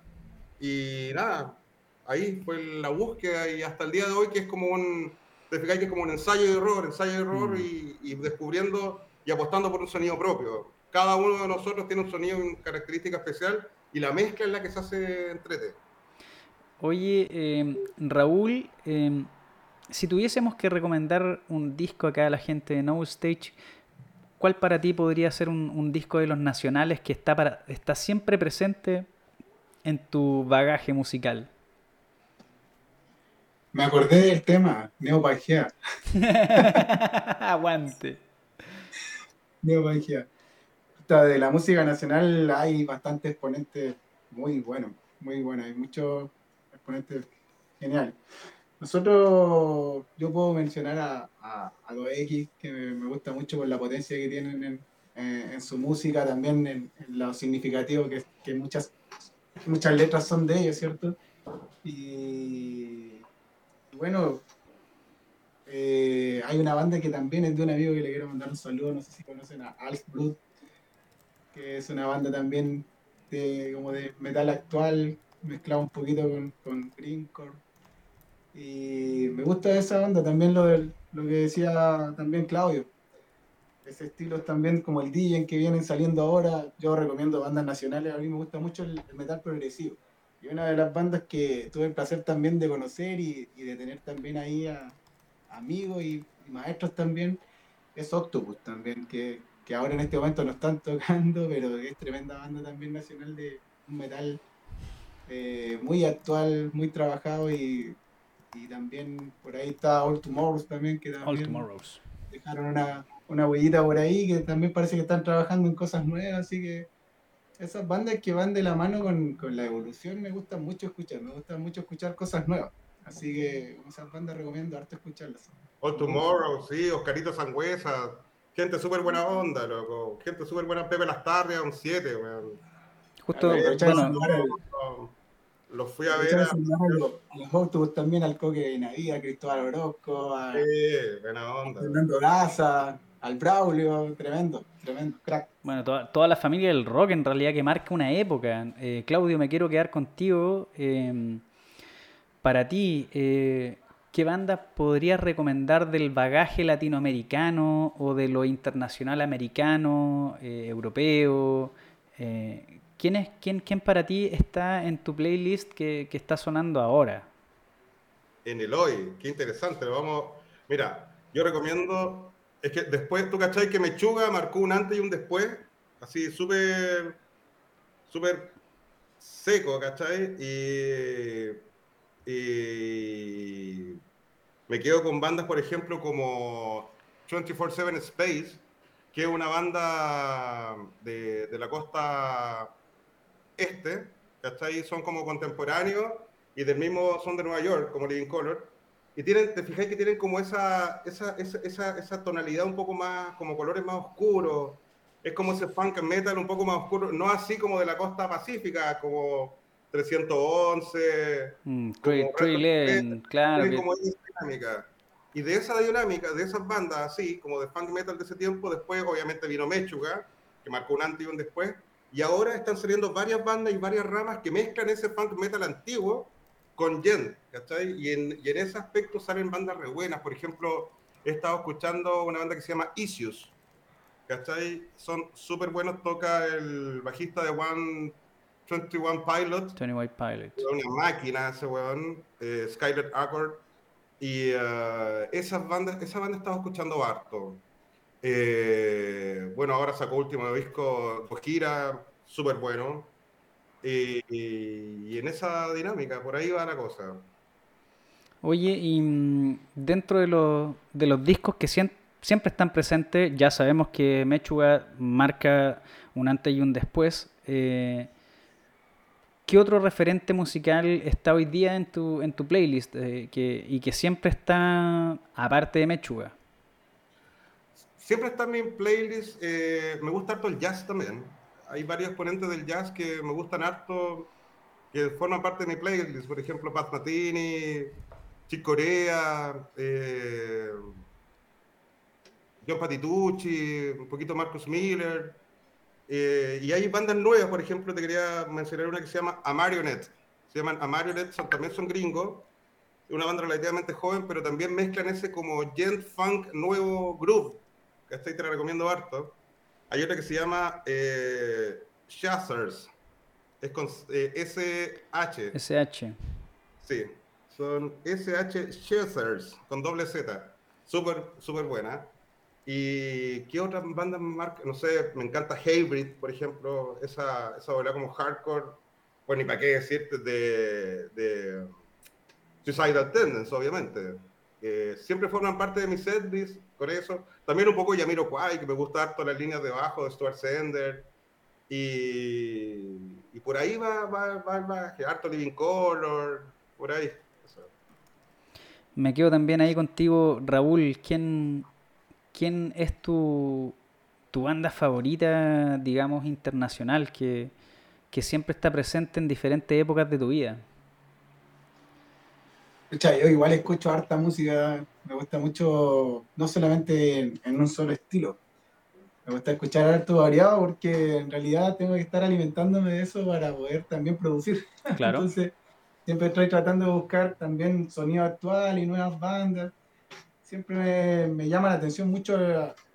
Y nada, ahí fue la búsqueda y hasta el día de hoy que es como un, te que es como un ensayo de error, ensayo de error Mm. y, y descubriendo y apostando por un sonido propio. Cada uno de nosotros tiene un sonido, una característica especial y la mezcla es la que se hace entrete. Oye, eh, Raúl, eh, si tuviésemos que recomendar un disco acá a la gente de No Stage, ¿cuál para ti podría ser un, un disco de los nacionales que está, para, está siempre presente en tu bagaje musical? Me acordé del tema, Neopangea. Aguante. Neopangea. De la música nacional hay bastantes exponentes muy buenos, muy buenos. Hay muchos exponentes geniales. Nosotros, yo puedo mencionar a, a, a 2X, que me, gusta mucho por la potencia que tienen en, en- en su música, también en, en lo significativo que, que muchas, muchas letras son de ellos, ¿cierto? Y bueno, eh, hay una banda que también es de un amigo que le quiero mandar un saludo, no sé si conocen a Alf Blood, que es una banda también de, como de metal actual, mezclado un poquito con, greencore. Y me gusta esa banda, también lo, del- lo que decía también Claudio. Ese estilo es también como el DJ que vienen saliendo ahora. Yo recomiendo bandas nacionales, a mí me gusta mucho el, metal progresivo. Y una de las bandas que tuve el placer también de conocer y, de tener también ahí a amigos y, y maestros también es Octopus también, que, que ahora en este momento no están tocando, pero es tremenda banda también nacional de un metal eh, muy actual, muy trabajado y, y también por ahí está All Tomorrows también, que All también Tomorrows. dejaron una, una huellita por ahí que también parece que están trabajando en cosas nuevas, así que esas bandas que van de la mano con, con la evolución me gustan mucho escuchar, me gusta mucho escuchar cosas nuevas, así que esas bandas recomiendo harto escucharlas. All Tomorrow, sí, Oscarito Sangüesa, gente súper buena onda, loco, gente súper buena, Pepe Lastarria, un 7, weón. Justo, bueno, Los fui a ver a... a los- a también, al Coque de Navidad, a Cristóbal Orozco, a Sí, buena onda. Fernando Gaza, al Braulio, tremendo, tremendo, crack. Bueno, toda, toda la familia del rock en realidad que marca una época. Eh, Claudio, me quiero quedar contigo. eh, para ti, eh, ¿qué bandas podrías recomendar del bagaje latinoamericano o de lo internacional americano, eh, europeo? ¿Quién, es, quién, ¿Quién para ti está en tu playlist que, que está sonando ahora? En el hoy, qué interesante, vamos... Mira, yo recomiendo... Es que después, tú cachai que Mechuga marcó un antes y un después, así súper... súper seco, ¿cachai? Y... y me quedo con bandas, por ejemplo, como 24-7 Space, que es una banda de, de la costa este, ¿cachai? Son como contemporáneos y del mismo son de Nueva York, como Living Color. Y tienen, te fijáis que tienen como esa, esa, esa, esa, tonalidad un poco más, como colores más oscuros. Es como ese funk metal un poco más oscuro, no así como de la costa pacífica, como 311. Mm, claro. Como dinámica. Y de esa dinámica, de esas bandas así, como de funk metal de ese tiempo, después obviamente vino Mechuga, que marcó un antes y un después, y ahora están saliendo varias bandas y varias ramas que mezclan ese funk metal antiguo con Jen, ¿cachai? Y en, y en ese aspecto salen bandas re buenas. Por ejemplo, he estado escuchando una banda que se llama Issues, ¿cachai? Son súper buenos, toca el bajista de One 21 Pilot. 21 Pilot. Una máquina ese weón, eh, Skyler Accord. Y uh, esas bandas, esa banda estaba escuchando harto. Eh, bueno, ahora sacó último disco Gojira, súper bueno. Y, en esa dinámica, por ahí va la cosa. Oye, y mm, dentro de, los, de los discos que siempre están presentes, ya sabemos que Mechuga marca un antes y un después. Eh, ¿Qué otro referente musical está hoy día en tu, en tu playlist eh, y que siempre está aparte de Mechuga? Siempre está en mi playlist. Eh, me gusta harto el jazz también hay varios exponentes del jazz que me gustan harto, que forman parte de mi playlist. Por ejemplo, Pat Matini, Chick Corea, eh, John Patitucci, un poquito Marcus Miller. Eh, y hay bandas nuevas, por ejemplo, te quería mencionar una que se llama A Marionette. Se llaman A Marionette, también son gringos. Una banda relativamente joven, pero también mezclan ese como gent funk nuevo groove. Que te la recomiendo harto. Hay otra que se llama eh, Shazzers. Es con eh, SH. SH. Sí, son SH Shazzers con doble Z. Súper, súper buena. ¿Y qué otras bandas marca? No sé, me encanta Hybrid, por ejemplo, esa, esa bola como hardcore, bueno, ni para qué decirte, de, de Suicidal Tendencies, obviamente. Siempre forman parte de mi setlist con eso. También un poco Yamiro Kwai, que me gusta harto las líneas de bajo de Stuart Sender. Y, y por ahí va, va, va, va, harto Living Color, por ahí. Me quedo también ahí contigo, Raúl. ¿Quién, quién es tu, tu banda favorita, digamos, internacional, que, que siempre está presente en diferentes épocas de tu vida? Yo igual escucho harta música, me gusta mucho, no solamente en, un solo estilo. Me gusta escuchar harto variado porque en realidad tengo que estar alimentándome de eso para poder también producir. Claro. Entonces, siempre estoy tratando de buscar también sonido actual y nuevas bandas. Siempre me, llama la atención mucho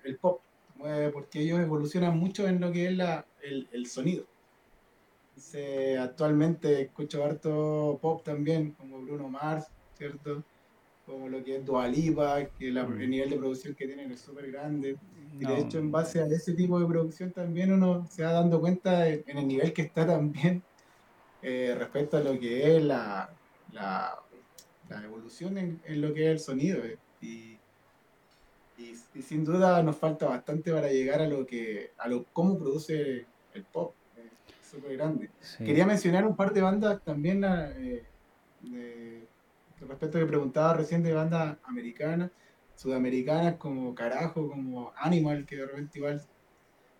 el, pop, eh, porque ellos evolucionan mucho en lo que es la, el, el sonido. Entonces, actualmente escucho harto pop también, como Bruno Mars, ¿cierto? Como lo que es Dualipa, que mm. el nivel de producción que tienen es súper grande. Y de hecho, en base a ese tipo de producción también uno se va dando cuenta en el nivel que está también eh, respecto a lo que es la, la, evolución en, lo que es el sonido. Eh. Y, y, sin duda nos falta bastante para llegar a lo que a lo cómo produce el pop. Es súper grande. Quería mencionar un par de bandas también eh, de, respecto a que preguntaba recién de bandas americanas, sudamericanas como Carajo, como Animal, que de repente igual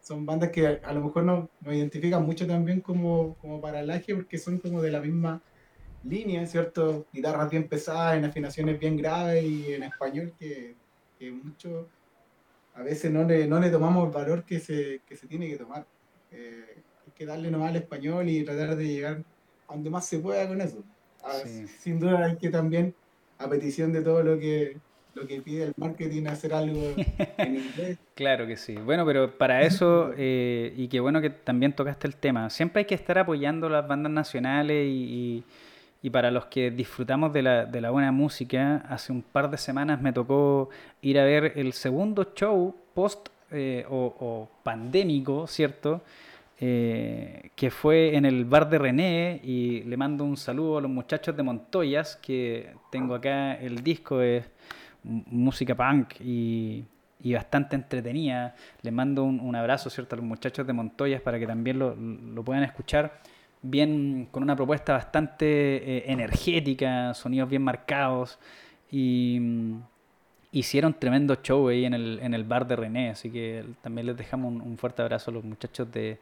son bandas que a lo mejor nos, nos identifican mucho también como, como paralaje porque son como de la misma línea, ¿cierto? Guitarras bien pesadas, en afinaciones bien graves y en español que, que mucho a veces no le, no le tomamos el valor que se, que se tiene que tomar. Eh, hay que darle nomás al español y tratar de llegar a donde más se pueda con eso. Ah, sin duda hay que también, a petición de todo lo que, lo que pide el marketing, hacer algo en inglés. claro que sí. Bueno, pero para eso, eh, y qué bueno que también tocaste el tema, siempre hay que estar apoyando las bandas nacionales y, y, para los que disfrutamos de la, de la buena música, hace un par de semanas me tocó ir a ver el segundo show post eh, o, o pandémico, ¿cierto? Eh, que fue en el bar de René y le mando un saludo a los muchachos de Montoyas, que tengo acá el disco de música punk y, y bastante entretenida. Les mando un, abrazo, ¿cierto?, a los muchachos de Montoyas para que también lo, lo puedan escuchar. Bien, con una propuesta bastante eh, energética, sonidos bien marcados y mm, hicieron tremendo show ahí en el, en el bar de René, así que también les dejamos un, fuerte abrazo a los muchachos de,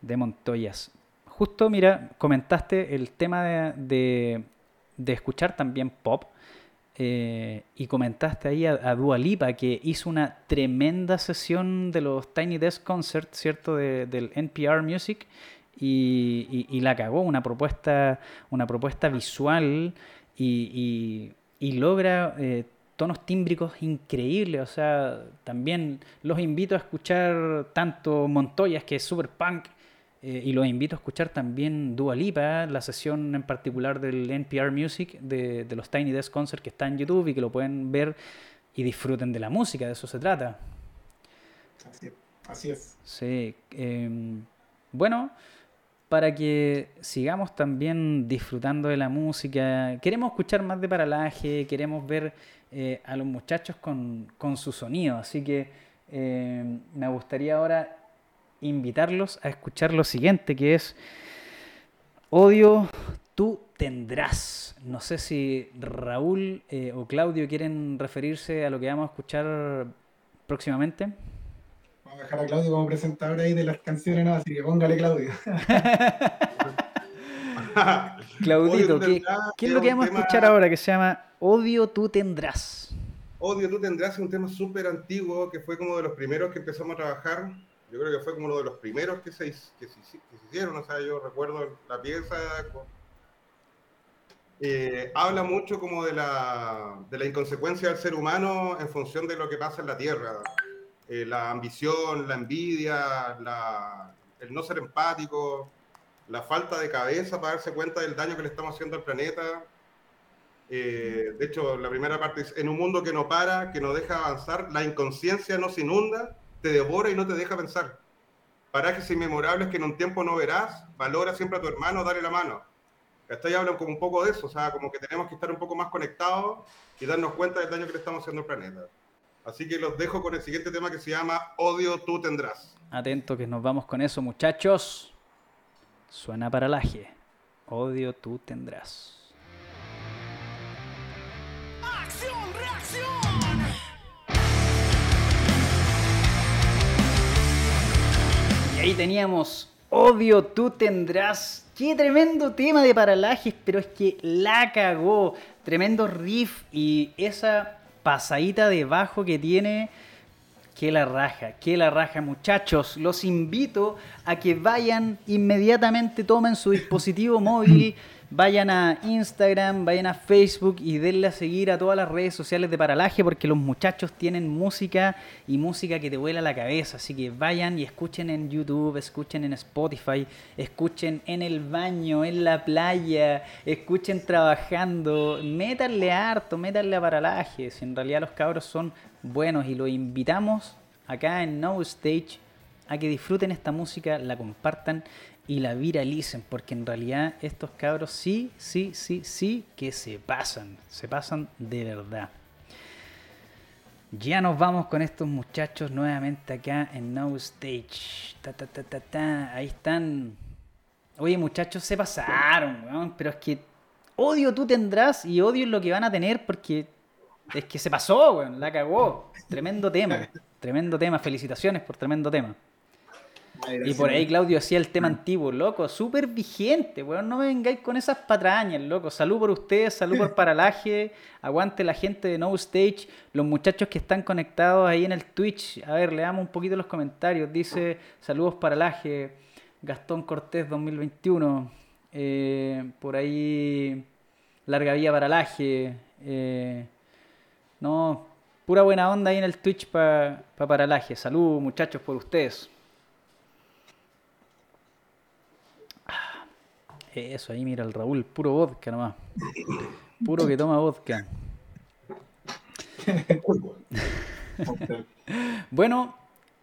de, Montoyas. Justo, mira, comentaste el tema de, de, escuchar también pop. Eh, y comentaste ahí a, a, Dua Lipa que hizo una tremenda sesión de los Tiny Desk Concerts, ¿cierto? del NPR Music y, la cagó, una propuesta, una propuesta visual y, y logra eh, tonos tímbricos increíbles. O sea, también los invito a escuchar tanto Montoyas, que es super punk, eh, y los invito a escuchar también Dua Lipa, la sesión en particular del NPR Music de, de los Tiny Desk Concert que está en YouTube y que lo pueden ver y disfruten de la música, de eso se trata. Así, es. Sí. Em, bueno, para que sigamos también disfrutando de la música, queremos escuchar más de paralaje, queremos ver eh, a los muchachos con, con, su sonido. Así que eh, me gustaría ahora invitarlos a escuchar lo siguiente, que es Odio, tú tendrás. No sé si Raúl eh, o Claudio quieren referirse a lo que vamos a escuchar próximamente. Vamos a dejar a Claudio como presentador ahí de las canciones, ¿no? así que póngale Claudio. Claudito, ¿qué, ¿qué, es lo que vamos a escuchar ahora que se llama Odio tú tendrás. Odio tú tendrás es un tema súper antiguo que fue como de los primeros que empezamos a trabajar. Yo creo que fue como uno de los primeros que se, que se, hicieron. O sea, yo recuerdo la pieza. Eh, habla mucho como de la, inconsecuencia del ser humano en función de lo que pasa en la Tierra. Eh, la ambición, la envidia, el no ser empático, la falta de cabeza para darse cuenta del daño que le estamos haciendo al planeta eh, de hecho, la primera parte es, en un mundo que no para, que no deja avanzar, la inconsciencia nos inunda, te devora y no te deja pensar. Parajes inmemorables que en un tiempo no verás, valora siempre a tu hermano, dale la mano. Hasta hablan como un poco de eso, o sea, como que tenemos que estar un poco más conectados y darnos cuenta del daño que le estamos haciendo al planeta. Así que los dejo con el siguiente tema que se llama Odio tú tendrás. Atento que nos vamos con eso, muchachos. Suena para paralaje. Odio tú tendrás. Y ahí teníamos Odio tú tendrás. Qué tremendo tema de paralajes, pero es que la cagó. Tremendo riff y esa pasadita de bajo que tiene. Que la raja, que la raja, muchachos. Los invito a que vayan inmediatamente, tomen su dispositivo móvil vayan a Instagram, vayan a Facebook y denle a seguir a todas las redes sociales de Paralaje porque los muchachos tienen música y música que te vuela la cabeza. Así que vayan y escuchen en YouTube, escuchen en Spotify, escuchen en el baño, en la playa, escuchen trabajando. Métanle harto, métanle a Paralaje. Si en realidad los cabros son buenos y los invitamos acá en No Stage a que disfruten esta música, la compartan y la viralicen, porque en realidad estos cabros sí, sí, sí, sí que se pasan, se pasan de verdad. Ya nos vamos con estos muchachos nuevamente acá en No Stage. Ta, ta, ta, ta, Ahí están. Oye, muchachos, se pasaron, pero es que odio tú tendrás y odio lo que van a tener porque es que se pasó, weón, la cagó. Tremendo tema, tremendo tema. Felicitaciones por tremendo tema. Y por ahí Claudio hacía el tema antiguo, loco, súper vigente, weón, no me vengáis con esas patrañas, loco. Salud por ustedes, salud por Paralaje, aguante la gente de No Stage, los muchachos que están conectados ahí en el Twitch. A ver, leamos un poquito los comentarios. Dice, saludos Paralaje, Gastón Cortés 2021. Eh, por ahí, larga vía Paralaje. Eh, no, pura buena onda ahí en el Twitch para pa Paralaje. Salud muchachos por ustedes. Eso, ahí mira el Raúl, puro vodka nomás. Puro que toma vodka. bueno,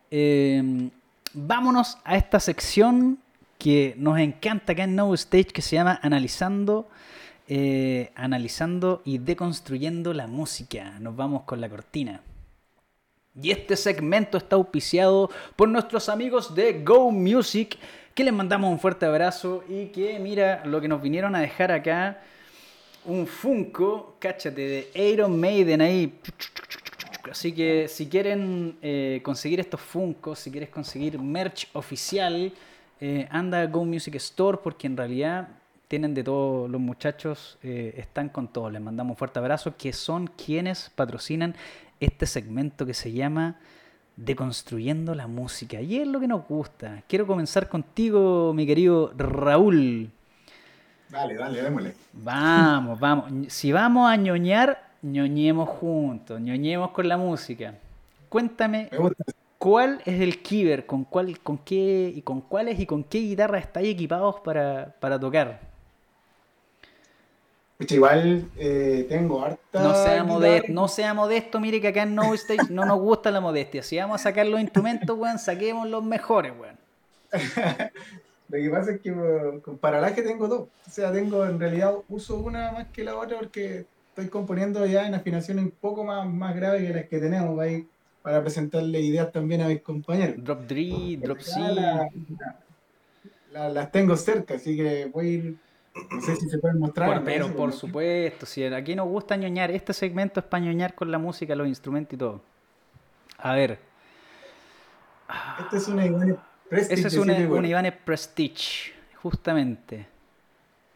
em, vámonos a esta sección que nos encanta acá en No Stage que se llama Analizando, eh, analizando y deconstruyendo la música. Nos vamos con la cortina. Y este segmento está auspiciado por nuestros amigos de Go Music, que les mandamos un fuerte abrazo y que mira lo que nos vinieron a dejar acá, un Funko, cáchate, de Iron Maiden ahí. Así que si quieren eh, conseguir estos Funkos, si quieres conseguir merch oficial, eh, anda a Go Music Store porque en realidad tienen de todo, los muchachos eh, están con todo. Les mandamos un fuerte abrazo, que son quienes patrocinan este segmento que se llama Deconstruyendo la música. Y es lo que nos gusta. Quiero comenzar contigo, mi querido Raúl. Dale, dale, démosle. Vamos, vamos. Si vamos a ñoñar, ñoñemos juntos, ñoñemos con la música. Cuéntame, ¿cuál es el kiber? ¿Con cuál, con qué y con cuáles y con qué guitarra estáis equipados para, para tocar? Igual eh, tengo harta. No sea, modesto, no sea modesto, mire que acá en No Stage no nos gusta la modestia. Si vamos a sacar los instrumentos, weón, saquemos los mejores, weón. Lo que pasa es que con paralaje tengo dos. O sea, tengo en realidad uso una más que la otra porque estoy componiendo ya en afinaciones un poco más, más graves que las que tenemos ahí para presentarle ideas también a mis compañeros. Drop D, Drop C. las tengo cerca, así que voy a ir no sé si se pueden mostrar. pero por supuesto, si aquí nos gusta ñoñar, este segmento es para ñoñar con la música, los instrumentos y todo. A ver. Este es un Ibanez Prestige. Este es un, un Prestige, justamente.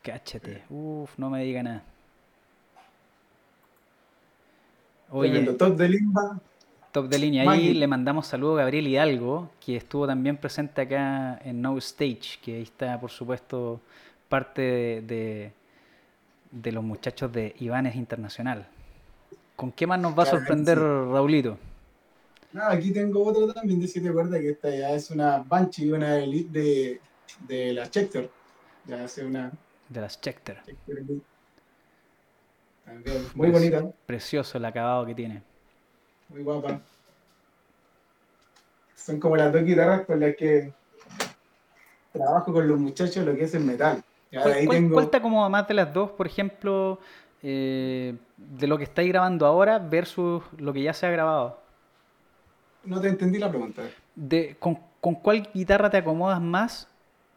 Cáchate. Uf, no me diga nada. Oye, top de línea. Top de línea. Ahí le mandamos saludos a Gabriel Hidalgo, que estuvo también presente acá en No Stage, que ahí está, por supuesto, parte de, de, los muchachos de Ivanes Internacional. ¿Con qué más nos va a sorprender, Raulito? No, aquí tengo otro también de siete cuerdas, que esta ya es una Banshee, una Elite de, de la Schecter. Ya hace una... De las Schecter. muy bonita. Precioso el acabado que tiene. Muy guapa. Son como las dos guitarras con las que trabajo con los muchachos lo que es el metal. ¿Cuál, está como más de las dos, por ejemplo, eh, de lo que estáis grabando ahora versus lo que ya se ha grabado? No te entendí la pregunta. De, con, cuál guitarra te acomodas más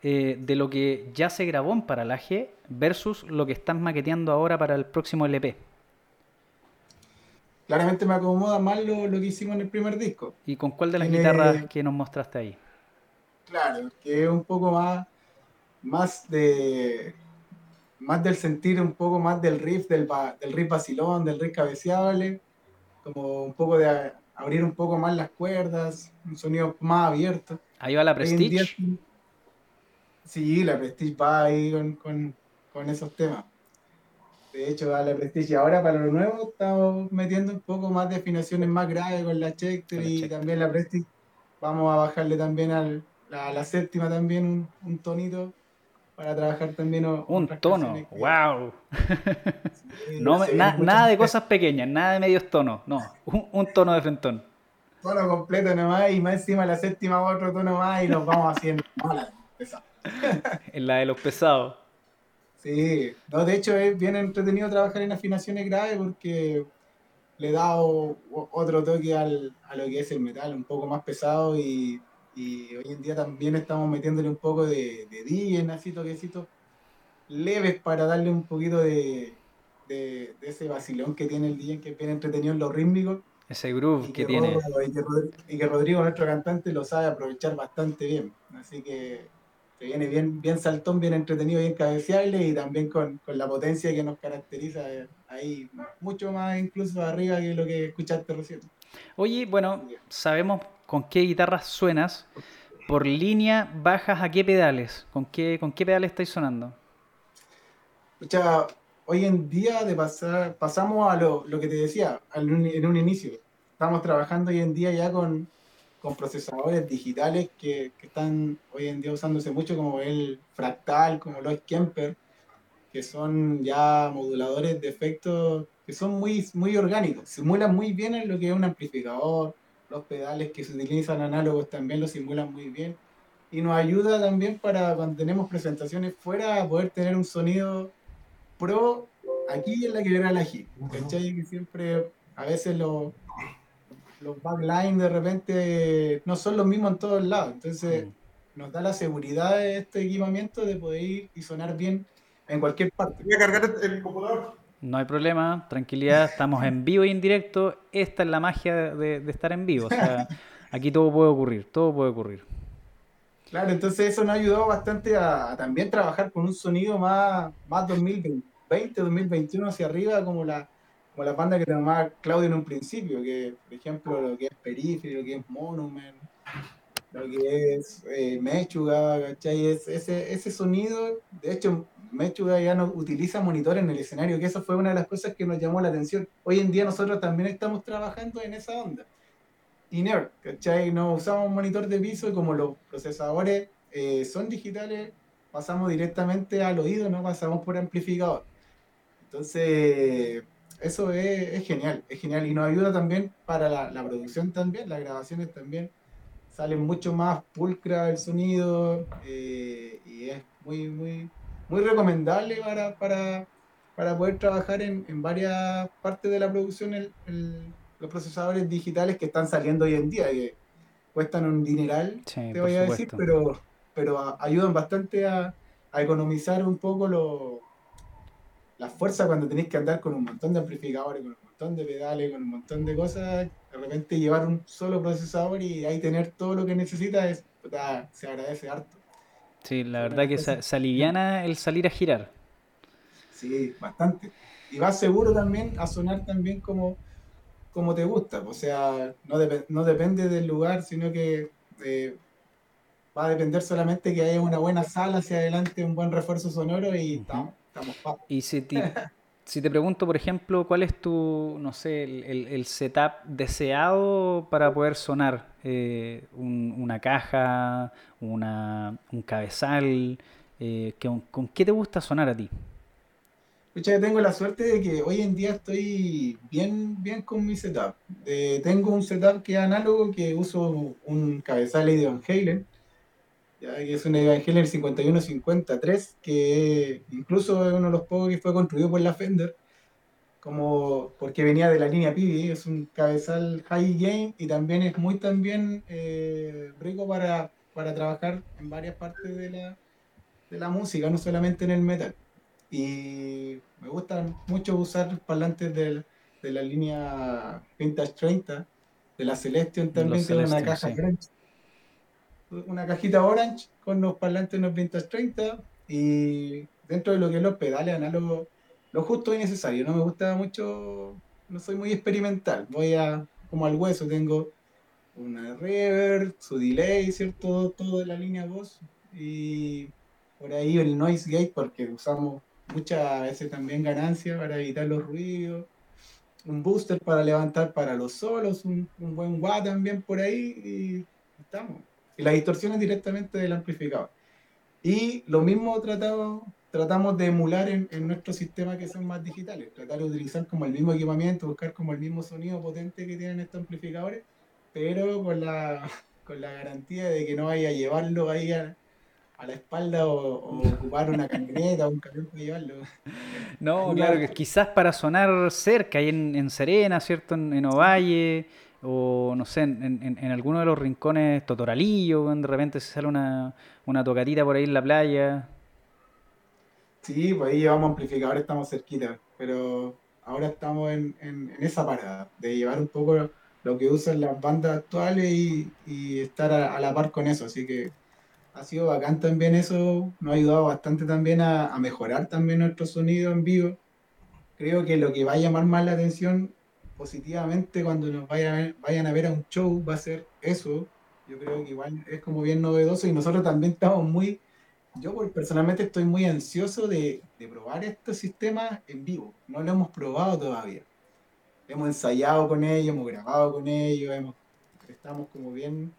eh, de lo que ya se grabó en Paralaje versus lo que estás maqueteando ahora para el próximo LP? Claramente me acomoda más lo, que hicimos en el primer disco. ¿Y con cuál de las guitarras que nos mostraste ahí? Claro, que es un poco más más de más del sentir un poco más del riff, del, del riff vacilón, del riff cabeceable, como un poco de abrir un poco más las cuerdas, un sonido más abierto. Ahí va la Prestige. sí, la Prestige va ahí con, esos temas. De hecho, va la Prestige. Ahora para lo nuevo estamos metiendo un poco más de afinaciones más graves con la Schecter y también la Prestige. Vamos a bajarle también al, a la séptima también un tonito para trabajar también. Un tono, wow. no, nada de cosas pequeñas, nada de medios tonos, no, un, tono de frentón. Tono completo nomás y más encima la séptima otro tono más y nos vamos haciendo en la de los pesados. Sí, no, de hecho es bien entretenido trabajar en afinaciones graves porque le da otro toque al, a lo que es el metal, un poco más pesado y y hoy en día también estamos metiéndole un poco de, de en así toquecitos leves para darle un poquito de, de, ese vacilón que tiene el DJ, que es bien entretenido en los rítmicos. Ese groove que, tiene. y, que Rodrigo, nuestro cantante, lo sabe aprovechar bastante bien. Así que se viene bien, bien saltón, bien entretenido, bien cabeceable y también con, con, la potencia que nos caracteriza eh, ahí, mucho más incluso arriba que lo que escuchaste recién. Oye, bueno, sabemos con qué guitarras suenas. Por línea, bajas a qué pedales. ¿Con qué, con qué pedales estáis sonando? hoy en día de pasar, pasamos a lo, que te decía en un inicio. Estamos trabajando hoy en día ya con, procesadores digitales que, están hoy en día usándose mucho, como el Fractal, como los Kemper, que son ya moduladores de efectos que son muy, muy orgánicos, simulan muy bien en lo que es un amplificador, los pedales que se utilizan análogos también lo simulan muy bien y nos ayuda también para cuando tenemos presentaciones fuera poder tener un sonido pro aquí en la quebrada la G, ¿cachai? Que siempre a veces lo, los backlines de repente no son los mismos en todos lados. Entonces, nos da la seguridad de este equipamiento de poder ir y sonar bien en cualquier parte. Voy a cargar el computador. No hay problema, tranquilidad, estamos en vivo y en directo. Esta es la magia de, estar en vivo. O sea, aquí todo puede ocurrir, todo puede ocurrir. Claro, entonces eso nos ayudó bastante a, también trabajar con un sonido más, más 2020, 2021 hacia arriba, como la, como la banda que tomaba Claudio en un principio, que por ejemplo lo que es Periphery, lo que es Monument, lo que es eh, Mechuga, ¿cachai? ese, ese sonido, de hecho, Mechuga ya no utiliza monitores en el escenario, que eso fue una de las cosas que nos llamó la atención. Hoy en día nosotros también estamos trabajando en esa onda. Inert, ¿cachai? No usamos monitor de piso y como los procesadores eh, son digitales, pasamos directamente al oído, no pasamos por amplificador. Entonces, eso es, genial, es genial y nos ayuda también para la, producción también, las grabaciones también salen mucho más pulcra el sonido eh, y es muy, muy, muy recomendable para, para, para poder trabajar en, en, varias partes de la producción el, los procesadores digitales que están saliendo hoy en día, que cuestan un dineral, te voy a decir, pero, pero ayudan bastante a, a economizar un poco lo, la fuerza cuando tenéis que andar con un montón de amplificadores, con un montón de pedales, con un montón de cosas. De repente llevar un solo procesador y ahí tener todo lo que necesitas es, se agradece harto. Sí, la verdad que se, aliviana el salir a girar. Sí, bastante. Y vas seguro también a sonar también como, como te gusta. O sea, no, no depende del lugar, sino que eh, va a depender solamente que haya una buena sala hacia adelante, un buen refuerzo sonoro y estamos, estamos Y si si te pregunto, por ejemplo, ¿cuál es tu, no sé, el, setup deseado para poder sonar eh, una caja, una, un cabezal? Eh, ¿con, qué te gusta sonar a ti? Escucha, tengo la suerte de que hoy en día estoy bien, bien con mi setup. Eh, tengo un setup que es análogo, que uso un cabezal de Halen, que es un Evangelion 5153, que incluso es uno de los pocos que fue construido por la Fender, como porque venía de la línea Pibi, es un cabezal high game y también es muy también eh, rico para, para trabajar en varias partes de la, de la música, no solamente en el metal. Y me gusta mucho usar parlantes de, de la línea Vintage 30, de la Celestion también, que una caja una cajita orange con los parlantes los Vintage 30 y dentro de lo que es los pedales análogos, lo justo y necesario. No me gusta mucho, no soy muy experimental. Voy a como al hueso, tengo una reverb, su delay, ¿cierto? Todo de la línea voz y por ahí el noise gate porque usamos muchas veces también ganancia para evitar los ruidos. Un booster para levantar para los solos, un, un buen wah también por ahí y estamos. Y la distorsión es directamente del amplificador. Y lo mismo tratamos, tratamos de emular en, en nuestros sistemas que son más digitales. Tratar de utilizar como el mismo equipamiento, buscar como el mismo sonido potente que tienen estos amplificadores, pero con la, con la garantía de que no vaya a llevarlo ahí a, a la espalda o, ocupar una camioneta o un camión para llevarlo. No, claro, que quizás para sonar cerca, ahí en, en Serena, ¿cierto? En, en Ovalle o no sé, en, en, alguno de los rincones Totoralillo, de repente se sale una, una tocatita por ahí en la playa. Sí, pues ahí llevamos amplificadores, estamos cerquita, pero ahora estamos en, esa parada, de llevar un poco lo que usan las bandas actuales y, estar a, la par con eso, así que ha sido bacán también eso, nos ha ayudado bastante también a mejorar también nuestro sonido en vivo. Creo que lo que va a llamar más la atención positivamente cuando nos vayan a, ver, vayan a ver a un show va a ser eso. Yo creo que igual es como bien novedoso y nosotros también estamos muy, yo personalmente estoy muy ansioso de, de probar estos sistemas en vivo. No lo hemos probado todavía. Hemos ensayado con ellos, hemos grabado con ellos, hemos, estamos como bien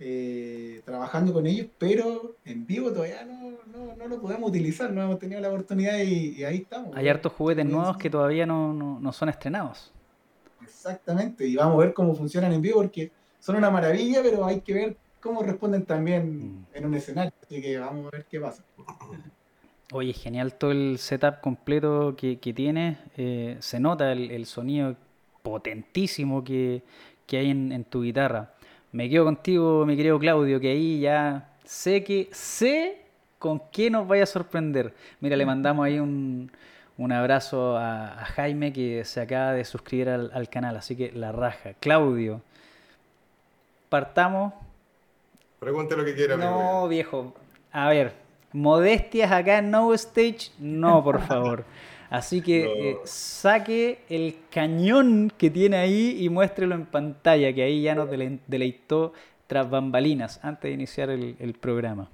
eh, trabajando con ellos, pero en vivo todavía no, no, no, lo podemos utilizar, no hemos tenido la oportunidad y, ahí estamos. Hay hartos juguetes nuevos que todavía no, no son estrenados. Exactamente, y vamos a ver cómo funcionan en vivo porque son una maravilla, pero hay que ver cómo responden también mm. en un escenario, así que vamos a ver qué pasa. Oye, genial todo el setup completo que, que tienes, eh, se nota el, sonido potentísimo que, que hay en, tu guitarra. Me quedo contigo, mi querido Claudio, que ahí ya sé que sé con qué nos vaya a sorprender. Mira, le mandamos ahí un, abrazo a, Jaime que se acaba de suscribir al, canal, así que la raja. Claudio, partamos. Pregunte lo que quiera. No, viejo. A ver, modestias acá en No Stage, no, por favor. Así que eh, saque el cañón que tiene ahí y muéstrelo en pantalla, que ahí ya nos deleitó tras bambalinas antes de iniciar el, programa.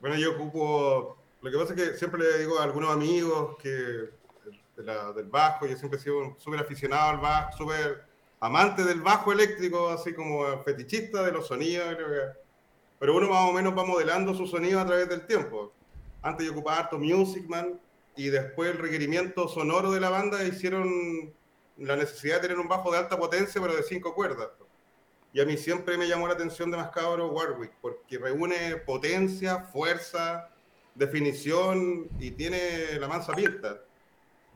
Bueno, yo ocupo. Lo que pasa es que siempre le digo a algunos amigos que del bajo, yo siempre he sido súper aficionado al bajo, súper amante del bajo eléctrico, así como fetichista de los sonidos, pero uno más o menos va modelando su sonido a través del tiempo. Antes yo ocupaba harto Music Man, y después el requerimiento sonoro de la banda hicieron la necesidad de tener un bajo de alta potencia, pero de cinco cuerdas. Y a mí siempre me llamó la atención de más cabro Warwick, porque reúne potencia, fuerza, definición y tiene la mansa pinta.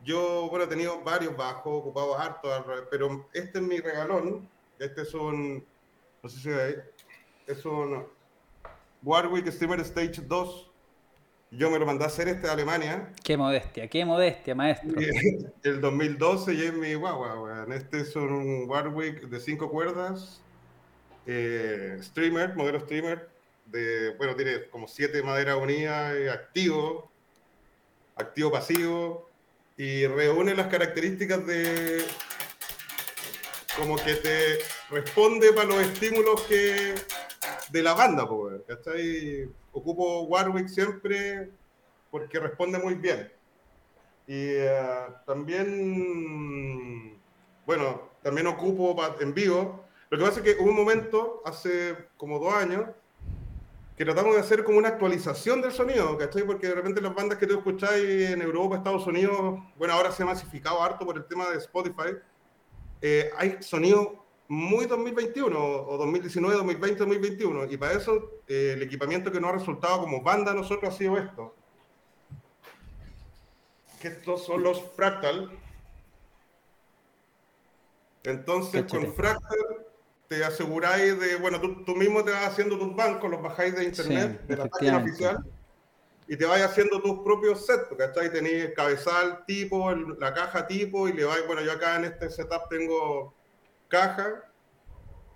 Yo, bueno, he tenido varios bajos, ocupados harto, pero este es mi regalón. Este es un, no sé si es un Warwick Streamer Stage 2 yo me lo mandé a hacer este de Alemania. Qué modestia, qué modestia, maestro. El 2012 y es mi guagua, Este es un Warwick de cinco cuerdas, eh, streamer, modelo streamer, de, bueno, tiene como siete maderas unidas, eh, activo, activo pasivo, y reúne las características de como que te responde para los estímulos que de la banda, ¿cachai? Ocupo Warwick siempre porque responde muy bien. Y eh, también, bueno, también ocupo en vivo. Lo que pasa es que hubo un momento, hace como dos años, que tratamos de hacer como una actualización del sonido, ¿cachai? Porque de repente las bandas que tú escucháis en Europa, Estados Unidos, bueno, ahora se ha masificado harto por el tema de Spotify, eh, hay sonido muy 2021 o 2019, 2020, 2021. Y para eso eh, el equipamiento que nos ha resultado como banda a nosotros ha sido esto. Que estos son los Fractal. Entonces con Fractal te aseguráis de, bueno, tú, tú, mismo te vas haciendo tus bancos, los bajáis de internet, de la página oficial, y te vas haciendo tus propios sets, ¿cachai? Tenéis cabezal tipo, la caja tipo, y le vais, bueno, yo acá en este setup tengo caja,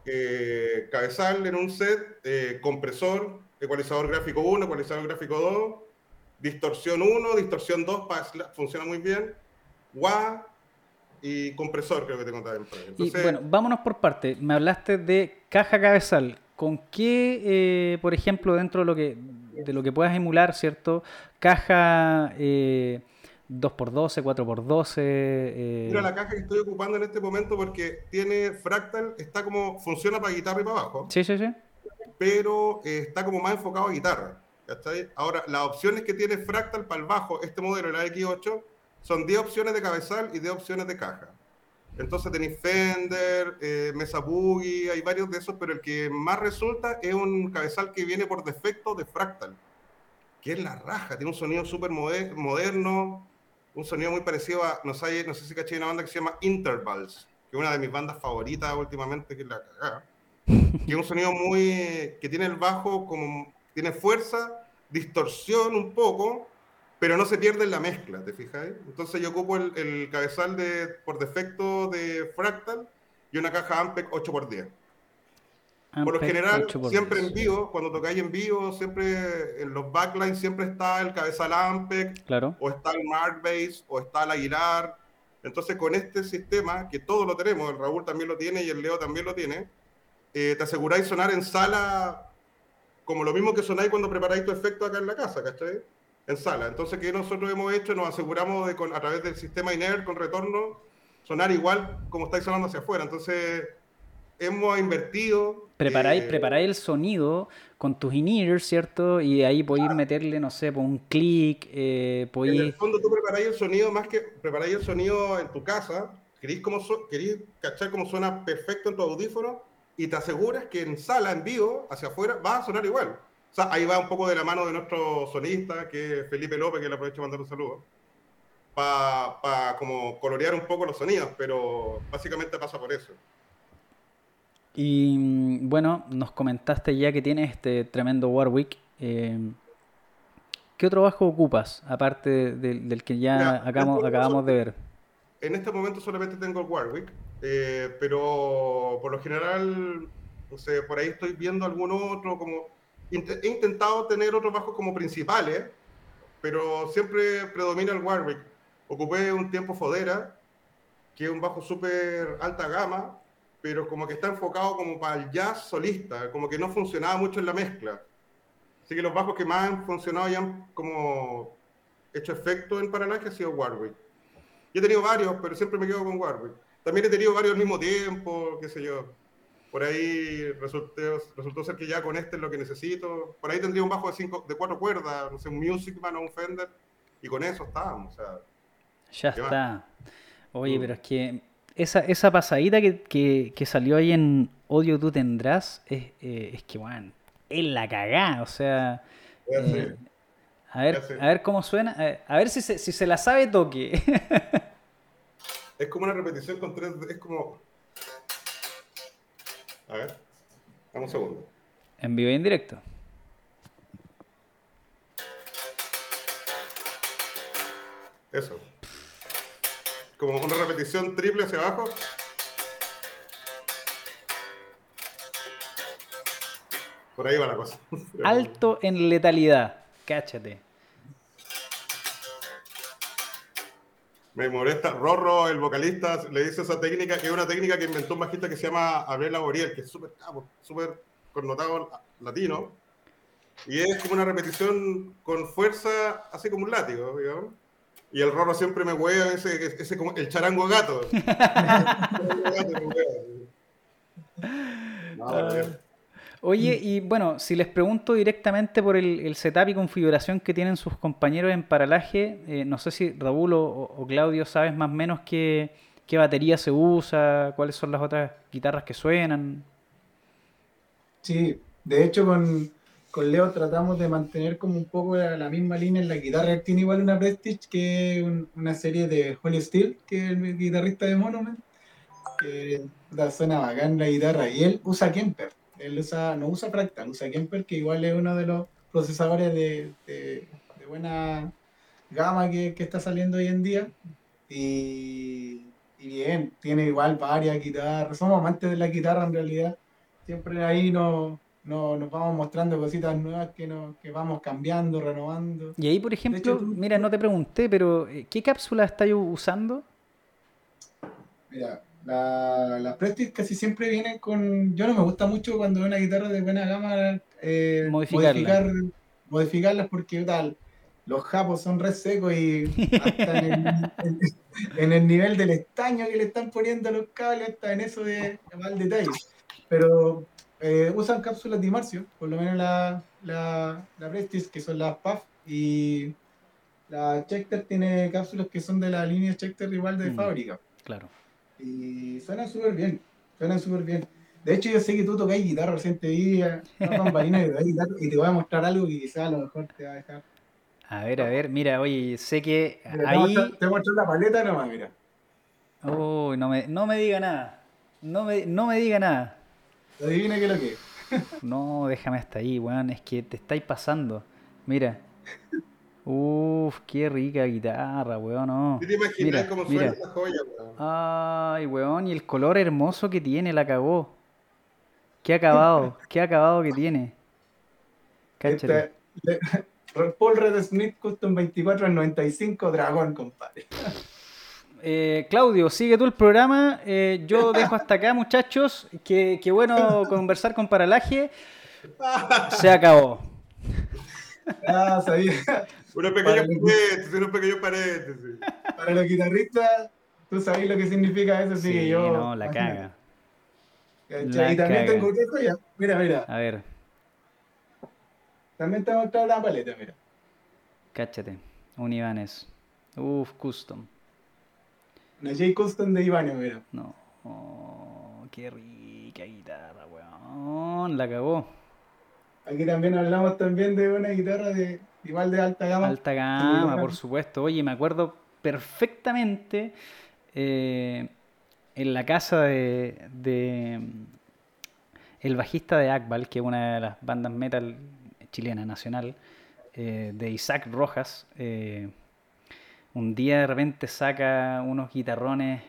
eh, cabezal en un set, eh, compresor, ecualizador gráfico 1, ecualizador gráfico 2, distorsión 1, distorsión 2, funciona muy bien, wah y compresor, creo que te contaba. y bueno, vámonos por parte. Me hablaste de caja cabezal. ¿Con qué, eh, por ejemplo, dentro de lo que de lo que puedas emular, ¿cierto? Caja 2x12, 4x12. Eh... Mira la caja que estoy ocupando en este momento porque tiene fractal, está como, funciona para guitarra y para abajo. Sí, sí, sí. Pero eh, está como más enfocado a guitarra. Ahora, las opciones que tiene fractal para el bajo, este modelo, la X8, son 10 opciones de cabezal y 10 opciones de caja. Entonces tenéis Fender, eh, Mesa Boogie, hay varios de esos, pero el que más resulta es un cabezal que viene por defecto de fractal, que es la raja, tiene un sonido súper moderno, un sonido muy parecido a, no sé, no sé si caché una banda que se llama Intervals, que es una de mis bandas favoritas últimamente, que es la cagada. Que un sonido muy, que tiene el bajo como, tiene fuerza, distorsión un poco, pero no se pierde en la mezcla, ¿te fijas? Entonces yo ocupo el, cabezal de, por defecto de Fractal y una caja Ampeg 8x10. Por lo general, siempre en vivo, cuando tocáis en vivo, siempre en los backlines siempre está el cabezal Ampeg, claro. o está el Mark Bass, o está el Aguilar. Entonces, con este sistema, que todos lo tenemos, el Raúl también lo tiene y el Leo también lo tiene, eh, te aseguráis sonar en sala como lo mismo que sonáis cuando preparáis tu efecto acá en la casa, ¿cachai? En sala. Entonces, ¿qué nosotros hemos hecho? Nos aseguramos de, con, a través del sistema INER con retorno, sonar igual como estáis sonando hacia afuera. Entonces, hemos invertido. Preparáis, eh, el sonido con tus in-ears, ¿cierto? Y ahí podéis meterle, no sé, por un clic. Eh, En el fondo tú preparáis el sonido más que preparáis el sonido en tu casa. Queréis, como cachar cómo suena perfecto en tu audífono y te aseguras que en sala, en vivo, hacia afuera, va a sonar igual. O sea, ahí va un poco de la mano de nuestro sonista, que es Felipe López, que le aprovecho para mandar un saludo, para como colorear un poco los sonidos, pero básicamente pasa por eso. Y mm, bueno, nos comentaste ya que tienes este tremendo Warwick. eh, ¿Qué otro bajo ocupas, aparte de- del- del que ya Mira, acabamos, de acabamos de ver? En este momento solamente tengo el Warwick, eh, pero por lo general, no sé, por ahí estoy viendo algún otro, como he intentado tener otros bajos como principales, pero siempre predomina el Warwick. Ocupé un tiempo Fodera, que es un bajo súper alta gama, pero como que está enfocado como para el jazz solista, como que no funcionaba mucho en la mezcla. Así que los bajos que más han funcionado y han como hecho efecto en paralaje ha sido Warwick. Yo he tenido varios, pero siempre me quedo con Warwick. También he tenido varios al mismo tiempo, qué sé yo. Por ahí resultó, resultó ser que ya con este es lo que necesito. Por ahí tendría un bajo de, cinco, de cuatro cuerdas, no sé, un Music Man o un Fender, y con eso estábamos. O sea, Ya está. Oye, pero es que esa, esa pasadita que, que- que salió ahí en Odio tú tendrás, es, eh, es que, bueno, es la cagá. O sea, Eh, a ver, a ver cómo suena. A ver, a ver si, se, si se la sabe toque. es como una repetición con tres. Es como. A ver, dame un segundo. en vivo y en directo. Eso. Como una repetición triple hacia abajo. Por ahí va la cosa. Alto en letalidad. Cáchate. Me molesta. Rorro, el vocalista, le dice esa técnica, que es una técnica que inventó un bajista que se llama Abel Laboriel, que es súper súper connotado latino. Y es como una repetición con fuerza, así como un látigo, digamos. Y el Rorro siempre me hueva ese, ese como el charango gato. El charango gato me. No, bien. Oye, y bueno, si les pregunto directamente por el, el setup y configuración que tienen sus compañeros en paralaje, eh, no sé si Raúl o, o Claudio sabes más o menos qué, qué batería se usa, cuáles son las otras guitarras que suenan. Sí, de hecho con, con Leo tratamos de mantener como un poco la, la misma línea en la guitarra. Él tiene igual una Prestige que un- una serie de Holly Steel, que es el guitarrista de Monument, que da- suena bacán la guitarra. Y él usa Kemper, él usa, no usa Fractal, usa Kemper, que igual es uno de los procesadores de, de- de buena gama que, que está saliendo hoy en día. Y, y bien, tiene igual varias guitarras. Somos amantes de la guitarra en realidad siempre ahí nos, nos, nos vamos mostrando cositas nuevas que, nos, que vamos cambiando, renovando. Y ahí, por ejemplo, hecho, tú- mira, no te pregunté, pero eh, ¿qué cápsula estáis usando? Mira, la- las Prestige casi siempre vienen con... Yo no me gusta mucho cuando una guitarra de buena gama eh, Modificarla. modificar, modificarlas porque tal, los japos son re secos y hasta en el, en- en el nivel del estaño que le están poniendo a los cables, hasta en eso de mal detalle. Pero eh, usan cápsulas de Marcio, por lo menos la, la, la Prestige, que son las PAF, y la Schecter tiene cápsulas que son de la línea Schecter igual de Mm. fábrica. Claro. Y suenan súper bien, suenan súper bien. De hecho, yo sé que tú tocas guitarra recién te vi, eh, bambalina y te voy a mostrar algo que quizás a lo mejor te va a dejar. A ver, a ver, mira, oye, sé que Mira, ahí... te voy a mostrar la paleta nomás, mira. Uy, no me, no me diga nada. No me, no me diga nada. Adivina qué es lo que es. No, déjame hasta ahí, weón. Es que te estáis pasando. Mira. Uf, qué rica guitarra, weón. No. ¿Qué te imaginas Mira, cómo mira. suena esa joya, weón? Ay, weón. Y el color hermoso que tiene, la cagó. Qué acabado, qué acabado que tiene. Cáchate. Esta- le- Paul Red Smith Custom 24 al 95 Dragón, compadre. Eh, Claudio, sigue tú el programa. Eh, yo dejo hasta acá, muchachos. Qué, qué bueno conversar con Paralaje. Se acabó. Ah, sabía. Unos pequeños Vale. paréntesis, unos pequeños paréntesis. Para los guitarristas, tú sabes lo que significa eso, Sí, que yo. no, la caga. Y también caga. tengo otra joya. Mira, mira. A ver, También te a mostrar la paleta, mira. cáchate. Un Ibanez. Uf, custom. Una J Custom de Iván, mira. No. Oh, qué rica guitarra, weón. La cagó. Aquí también hablamos también de una guitarra de igual de alta gama. Alta gama, por supuesto. Oye, me acuerdo perfectamente eh, en la casa de, de, el bajista de Akbal, que es una de las bandas metal chilena nacional, eh, de Isaac Rojas, eh, un día de repente saca unos guitarrones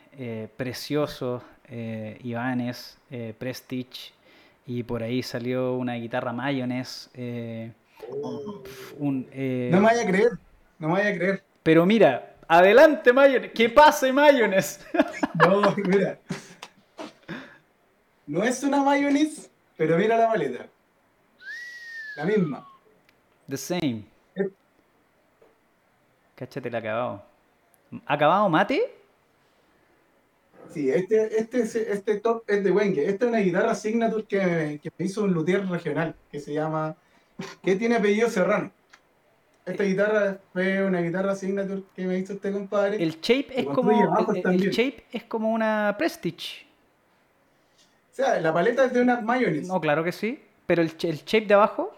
preciosos, Ibanez, eh, Prestige, y por ahí salió una guitarra Mayonnaise. Eh, un, eh, No me vaya a creer, no me vaya a creer. Pero mira, adelante Mayonnaise, que pase Mayonnaise. No, mira. No es una mayonnaise, pero mira la maleta. La misma. The same. Eh. Cáchate el acabado. ¿Acabado mate? Sí, este, este, es- este top es de Wenge. Esta es una guitarra signature que, que me hizo un luthier regional que se llama. que tiene apellido Serrano. Esta guitarra fue una guitarra signature que me hizo este compadre. El shape es como. el- shape es como una Prestige. O sea, la paleta es de una mayonnaise. No, claro que sí. Pero el, el shape de abajo.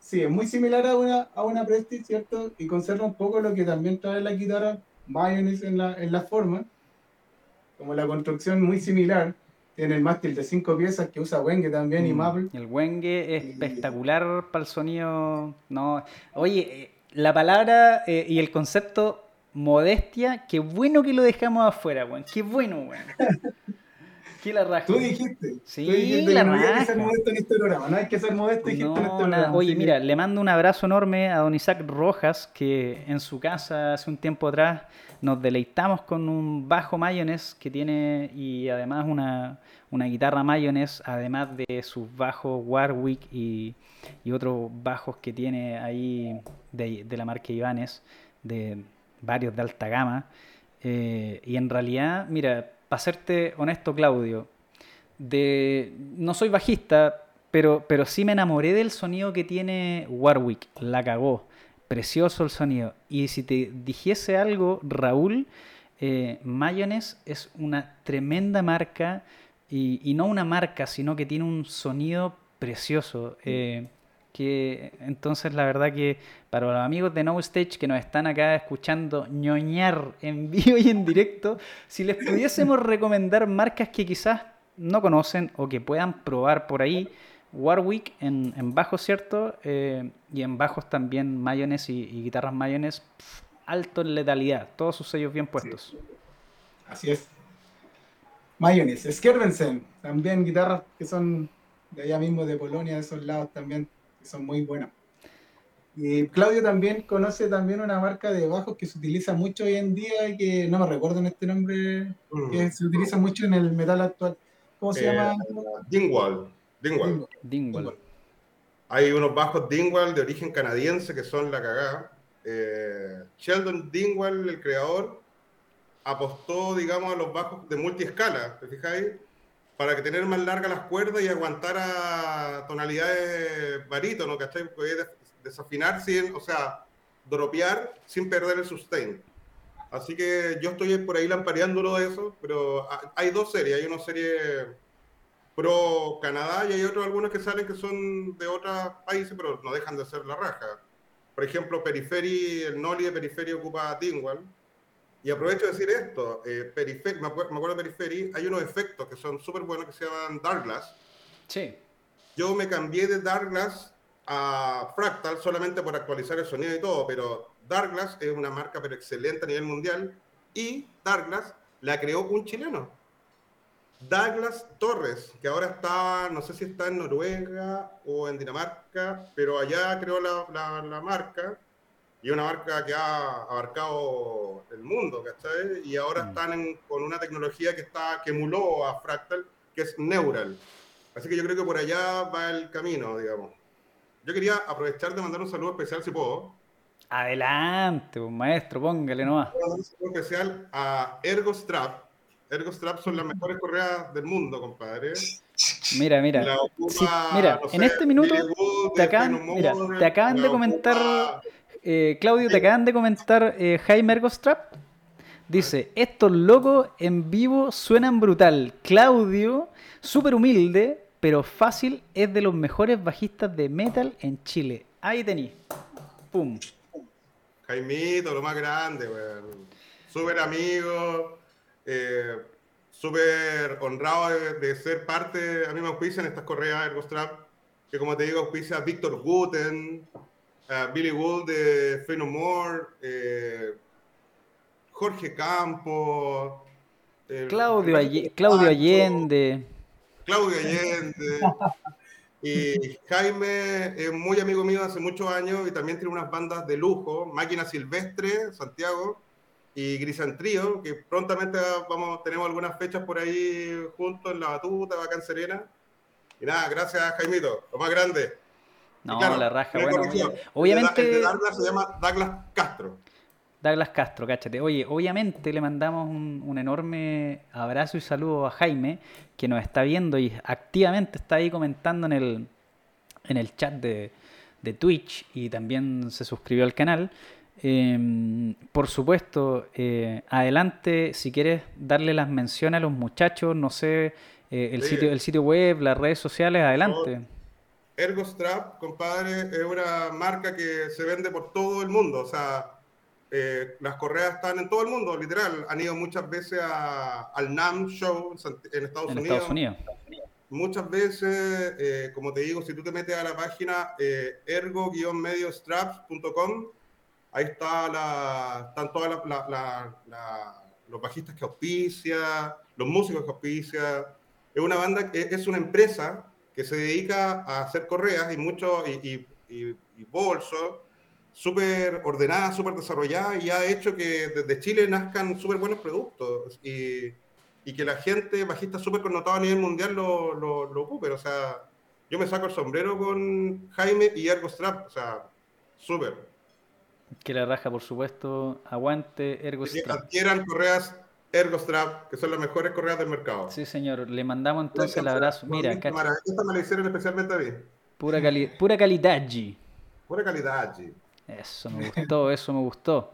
Sí, es muy similar a una, a una Prestige, ¿cierto? Y conserva un poco lo que también trae la guitarra mayonnaise en la, en la forma. Como la construcción muy similar. Tiene el mástil de cinco piezas que usa Wenge también y Mm, Maple. El Wenge es Y- espectacular para el sonido. No. Oye, eh, la palabra eh, y el concepto modestia, qué bueno que lo dejamos afuera, weón. Qué bueno, weón. Qué la raja. Tú dijiste. Sí, tú dijiste la que no había que ser modesto en este programa. No hay que ser modesto, dijiste en este programa. nada. Oye, mira, le mando un abrazo enorme a don Isaac Rojas, que en su casa hace un tiempo atrás nos deleitamos con un bajo mayonnaise que tiene y además una, una guitarra mayonnaise, además de sus bajos Warwick y, y otros bajos que tiene ahí de, de la marca Ibanez, de varios de alta gama. Eh, y en realidad, mira, para serte honesto, Claudio, de no soy bajista, pero, pero sí me enamoré del sonido que tiene Warwick. La cagó. Precioso el sonido. Y si te dijese algo, Raúl, eh, Mayonnaise es una tremenda marca. Y, no una marca, sino que tiene un sonido precioso. eh, que entonces la verdad que para los amigos de No Stage que nos están acá escuchando ñoñar en vivo y en directo, si les pudiésemos recomendar marcas que quizás no conocen o que puedan probar por ahí, Warwick en, en bajos, ¿cierto? Eh, y en bajos también Mayonnaise y, guitarras Mayonnaise, pf, alto en letalidad, todos sus sellos bien puestos. Así es. Mayonnaise. Skervensen. También guitarras que son de allá mismo, de Polonia, de esos lados también, son muy buenas. Y Claudio también conoce también una marca de bajos que se utiliza mucho hoy en día y que no me recuerdo en este nombre, Mm. que se utiliza mucho en el metal actual. ¿Cómo se Eh, llama? Dingwall. Dingwall. Dingwall. Hay unos bajos Dingwall de origen canadiense que son la cagada. Eh, Sheldon Dingwall, el creador, apostó, digamos, a los bajos de multiescala, ¿te fijáis? Para que tener más largas las cuerdas y aguantar a tonalidades barítono, ¿cachai? Podía des- desafinar sin, o sea, dropear sin perder el sustain. Así que yo estoy por ahí lampareándolo de eso, pero ha- hay dos series. Hay una serie pro Canadá y hay otros algunos que salen que son de otros países, pero no dejan de ser la raja. Por ejemplo, Periferi, el Noli de Periferi ocupa Dingwall. Y aprovecho de decir esto, eh, me, acuer- me acuerdo de Periferi, hay unos efectos que son súper buenos que se llaman Dark Glass. Sí. Yo me cambié de Dark Glass a Fractal solamente por actualizar el sonido y todo, pero Dark Glass es una marca pero excelente a nivel mundial y Dark Glass la creó un chileno. Douglas Torres, que ahora está, no sé si está en Noruega o en Dinamarca, pero allá creó la, la- la marca y una marca que ha abarcado el mundo, ¿cachai? Y ahora Mm. están en- con una tecnología que, está, que emuló a Fractal, que es Neural. Así que yo creo que por allá va el camino, digamos. Yo quería aprovechar de mandar un saludo especial, si puedo, Adelante, pues, maestro, póngale nomás. Un saludo especial a Ergostrap. Ergostrap son las mejores correas del mundo, compadre. Mira, mira. La ocupa, Sí, mira, no en sé, este minuto te acaban- mira, te acaban de comentar- ocupa- Eh, Claudio, te acaban de comentar eh, Jaime Ergostrap. Dice, estos locos en vivo suenan brutal. Claudio, súper humilde, pero fácil, es de los mejores bajistas de metal en Chile. Ahí tení. Pum. Jaimito, lo más grande, weón. Súper amigo, eh, súper honrado de, ser parte, a mí me auspician estas correas Ergostrap, que como te digo, auspicia Víctor Guten, Billy Wood de Fey No More, eh, Jorge Campos, Claudio, Claudio Allende. Claudio Allende. Y Jaime es muy amigo mío hace muchos años y también tiene unas bandas de lujo, Máquina Silvestre, Santiago, y Grisantrío, que prontamente vamos, tenemos algunas fechas por ahí juntos en La Batuta, Bacán Serena. Y nada, gracias Jaimito, lo más grande. No, la raja, bueno, obviamente... El Douglas se llama Douglas Castro. Douglas Castro, cáchate. Oye, obviamente le mandamos un, enorme abrazo y saludo a Jaime, que nos está viendo y activamente está ahí comentando en el, en el chat de, Twitch y también se suscribió al canal. Em, por supuesto, eh, adelante, si quieres darle las menciones a los muchachos, no sé, eh, el, sitio, el sitio web, las redes sociales, adelante. Ergostrap, compadre, es una marca que se vende por todo el mundo. O sea, eh, las correas están en todo el mundo, literal. Han ido muchas veces al NAM Show en Estados, Unidos. Muchas veces, eh, como te digo, si tú te metes a la página eh, ergo-mediostraps.com, ahí está la, están todos los bajistas que auspicia, los músicos que auspicia. Es una banda, es una empresa que se dedica a hacer correas y mucho y, y bolsos súper ordenada, súper desarrollada y ha hecho que desde Chile nazcan súper buenos productos y, y, que la gente bajista súper connotada a nivel mundial lo, lo, lo, ocupe. O sea, yo me saco el sombrero con Jaime y Ergo Strap, o sea, súper. Que la raja, por supuesto, aguante Ergo Strap. adquieran correas Ergo Strap, que son las mejores correas del mercado. Sí, señor, le mandamos entonces el abrazo. Mira, esta me la hicieron especialmente a mí. Pura, cali pura calidad, G. Pura calidad, G. Eso me gustó, eso me gustó.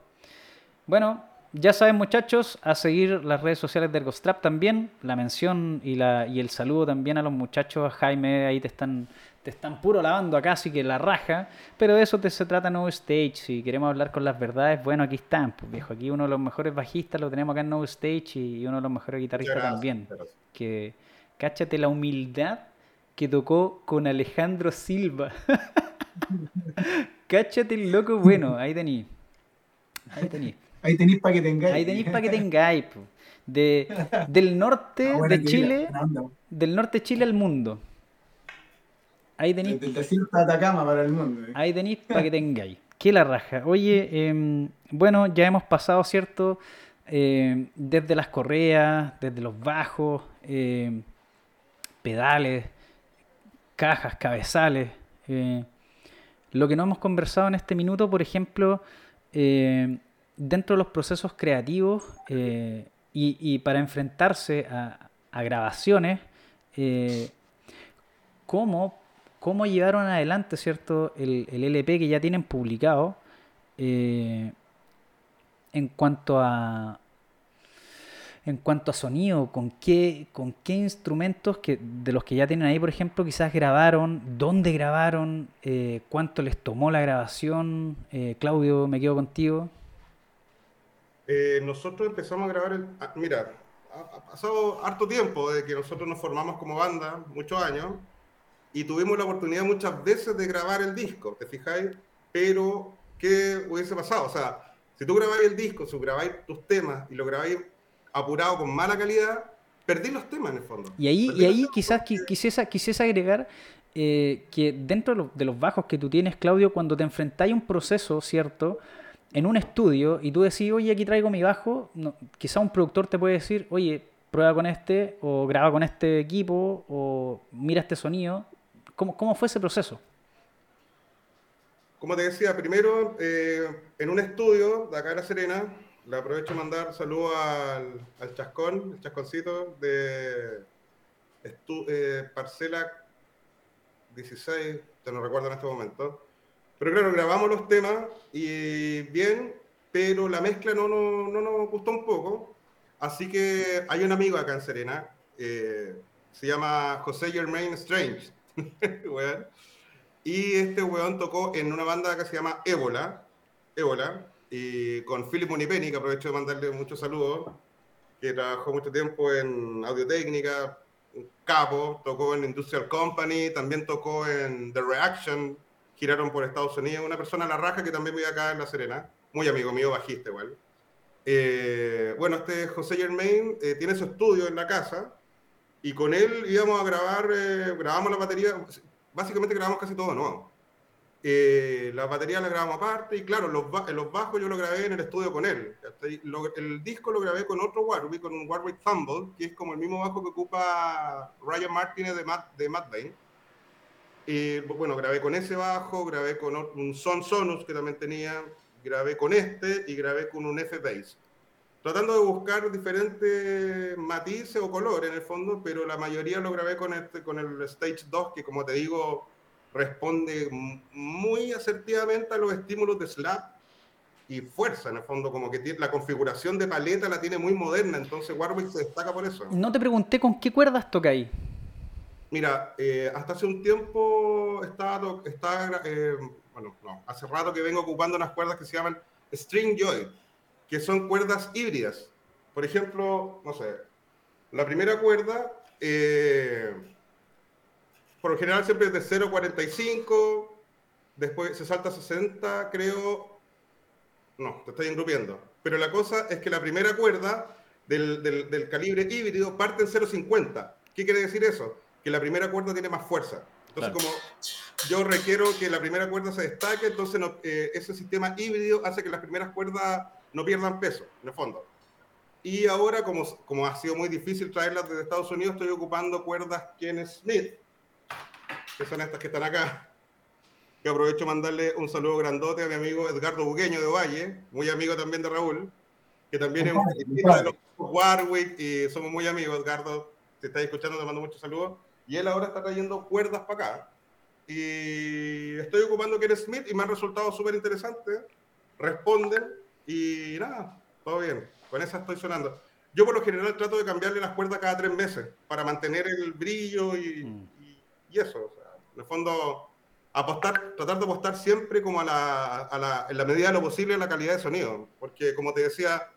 Bueno, ya saben muchachos, a seguir las redes sociales de Ergostrap también, la mención y, la, y el saludo también a los muchachos, Jaime, ahí te están, te están puro lavando acá, así que la raja, pero de eso te se trata No Stage, si queremos hablar con las verdades, bueno, aquí están, pues viejo, aquí uno de los mejores bajistas lo tenemos acá en No Stage y uno de los mejores guitarristas también, que cáchate la humildad que tocó con Alejandro Silva. Cáchate el loco bueno, ahí tení. Ahí tení. Ahí tenéis para que tengáis. Ahí tenéis para que tengáis. De, del norte ah, de Chile, del norte de Chile al mundo. Ahí tenéis. Del desierto de Atacama para el mundo. Eh. Ahí tenéis para que tengáis. Qué la raja. Oye, em, bueno, ya hemos pasado, ¿cierto? Em, desde las correas, desde los bajos, em, pedales, cajas, cabezales. Eh, lo que no hemos conversado en este minuto, por ejemplo, dentro de los procesos creativos eh, y, para enfrentarse a, grabaciones, eh, ¿cómo, llevaron adelante ¿cierto? El, el, LP que ya tienen publicado en cuanto a, en cuanto a sonido, con qué, con qué instrumentos que, de los que ya tienen ahí, por ejemplo, quizás grabaron, dónde grabaron, eh, cuánto les tomó la grabación. Eh, Claudio, me quedo contigo. Eh, nosotros empezamos a grabar, ah, mira, ha, pasado harto tiempo desde que nosotros nos formamos como banda, muchos años, y tuvimos la oportunidad muchas veces de grabar el disco, ¿te fijáis? Pero, ¿qué hubiese pasado? O sea, si tú grabáis el disco, si grabáis tus temas y lo grabáis apurado con mala calidad, perdí los temas en el fondo. Y ahí, y ahí quizás quisiese, quisiese agregar eh, que dentro de los bajos que tú tienes, Claudio, cuando te enfrentáis a un proceso, ¿cierto? En un estudio y tú decís, oye, aquí traigo mi bajo, no, quizá un productor te puede decir, oye, prueba con este, o graba con este equipo, o mira este sonido. ¿Cómo, cómo fue ese proceso? Como te decía, primero eh, en un estudio de acá en La Serena, le aprovecho a mandar saludos al, al Chascón, el Chasconcito de eh, Parcela 16, te no recuerdo en este momento. Pero claro, grabamos los temas y bien, pero la mezcla no, no, no nos gustó un poco. Así que hay un amigo acá en Serena, eh, se llama José Germain Strange. y este weón tocó en una banda que se llama Ébola. Ébola y con Philip Munipeni, que aprovecho de mandarle muchos saludos, que trabajó mucho tiempo en audio técnica, capo, tocó en Industrial Company, también tocó en The Reaction, giraron por Estados Unidos, una persona a la raja que también vive acá en La Serena, muy amigo mío, bajista igual. Eh, bueno, este José Germain eh, tiene su estudio en la casa y con él íbamos a grabar, eh, grabamos la batería, básicamente grabamos casi todo nuevo. Eh, la batería la grabamos aparte y claro, los, los bajos yo lo grabé en el estudio con él. el disco lo grabé con otro Warwick, con un Warwick Fumble, que es como el mismo bajo que ocupa Ryan Martinez de Matt, de Matt Bain. Y bueno, grabé con ese bajo, grabé con un Son Sonus que también tenía, grabé con este y grabé con un F-Bass. Tratando de buscar diferentes matices o colores en el fondo, pero la mayoría lo grabé con, este, con el Stage 2, que como te digo, responde muy asertivamente a los estímulos de slap y fuerza, en el fondo, como que tiene, la configuración de paleta la tiene muy moderna, entonces Warwick se destaca por eso. No te pregunté con qué cuerdas toca ahí. Mira, eh, hasta hace un tiempo estaba, eh, bueno, no, hace rato que vengo ocupando unas cuerdas que se llaman String Joy, que son cuerdas híbridas. Por ejemplo, no sé, la primera cuerda, eh, por lo general siempre es de 0,45, después se salta a 60, creo. No, te estoy engrupiendo. Pero la cosa es que la primera cuerda del, del calibre híbrido parte en 0,50. ¿Qué quiere decir eso? Que la primera cuerda tiene más fuerza. Entonces, como yo requiero que la primera cuerda se destaque, entonces eh, ese sistema híbrido hace que las primeras cuerdas no pierdan peso, en el fondo. Y ahora, como, como ha sido muy difícil traerlas desde Estados Unidos, estoy ocupando cuerdas Ken Smith, que son estas que están acá. Que aprovecho mandarle un saludo grandote a mi amigo Edgardo Bugueño de Valle, muy amigo también de Raúl, que también es de los Warwick y somos muy amigos, Edgardo. Si estás escuchando, te mando muchos saludos. Y él ahora está trayendo cuerdas para acá. Y estoy ocupando Ken Smith y me han resultado súper interesantes. Responden y nada, todo bien. Con esa estoy sonando. Yo por lo general trato de cambiarle las cuerdas cada tres meses para mantener el brillo y, mm. y, eso. O sea, en el fondo, apostar, tratar de apostar siempre como a la, a la, en la medida de lo posible a la calidad de sonido. Porque como te decía,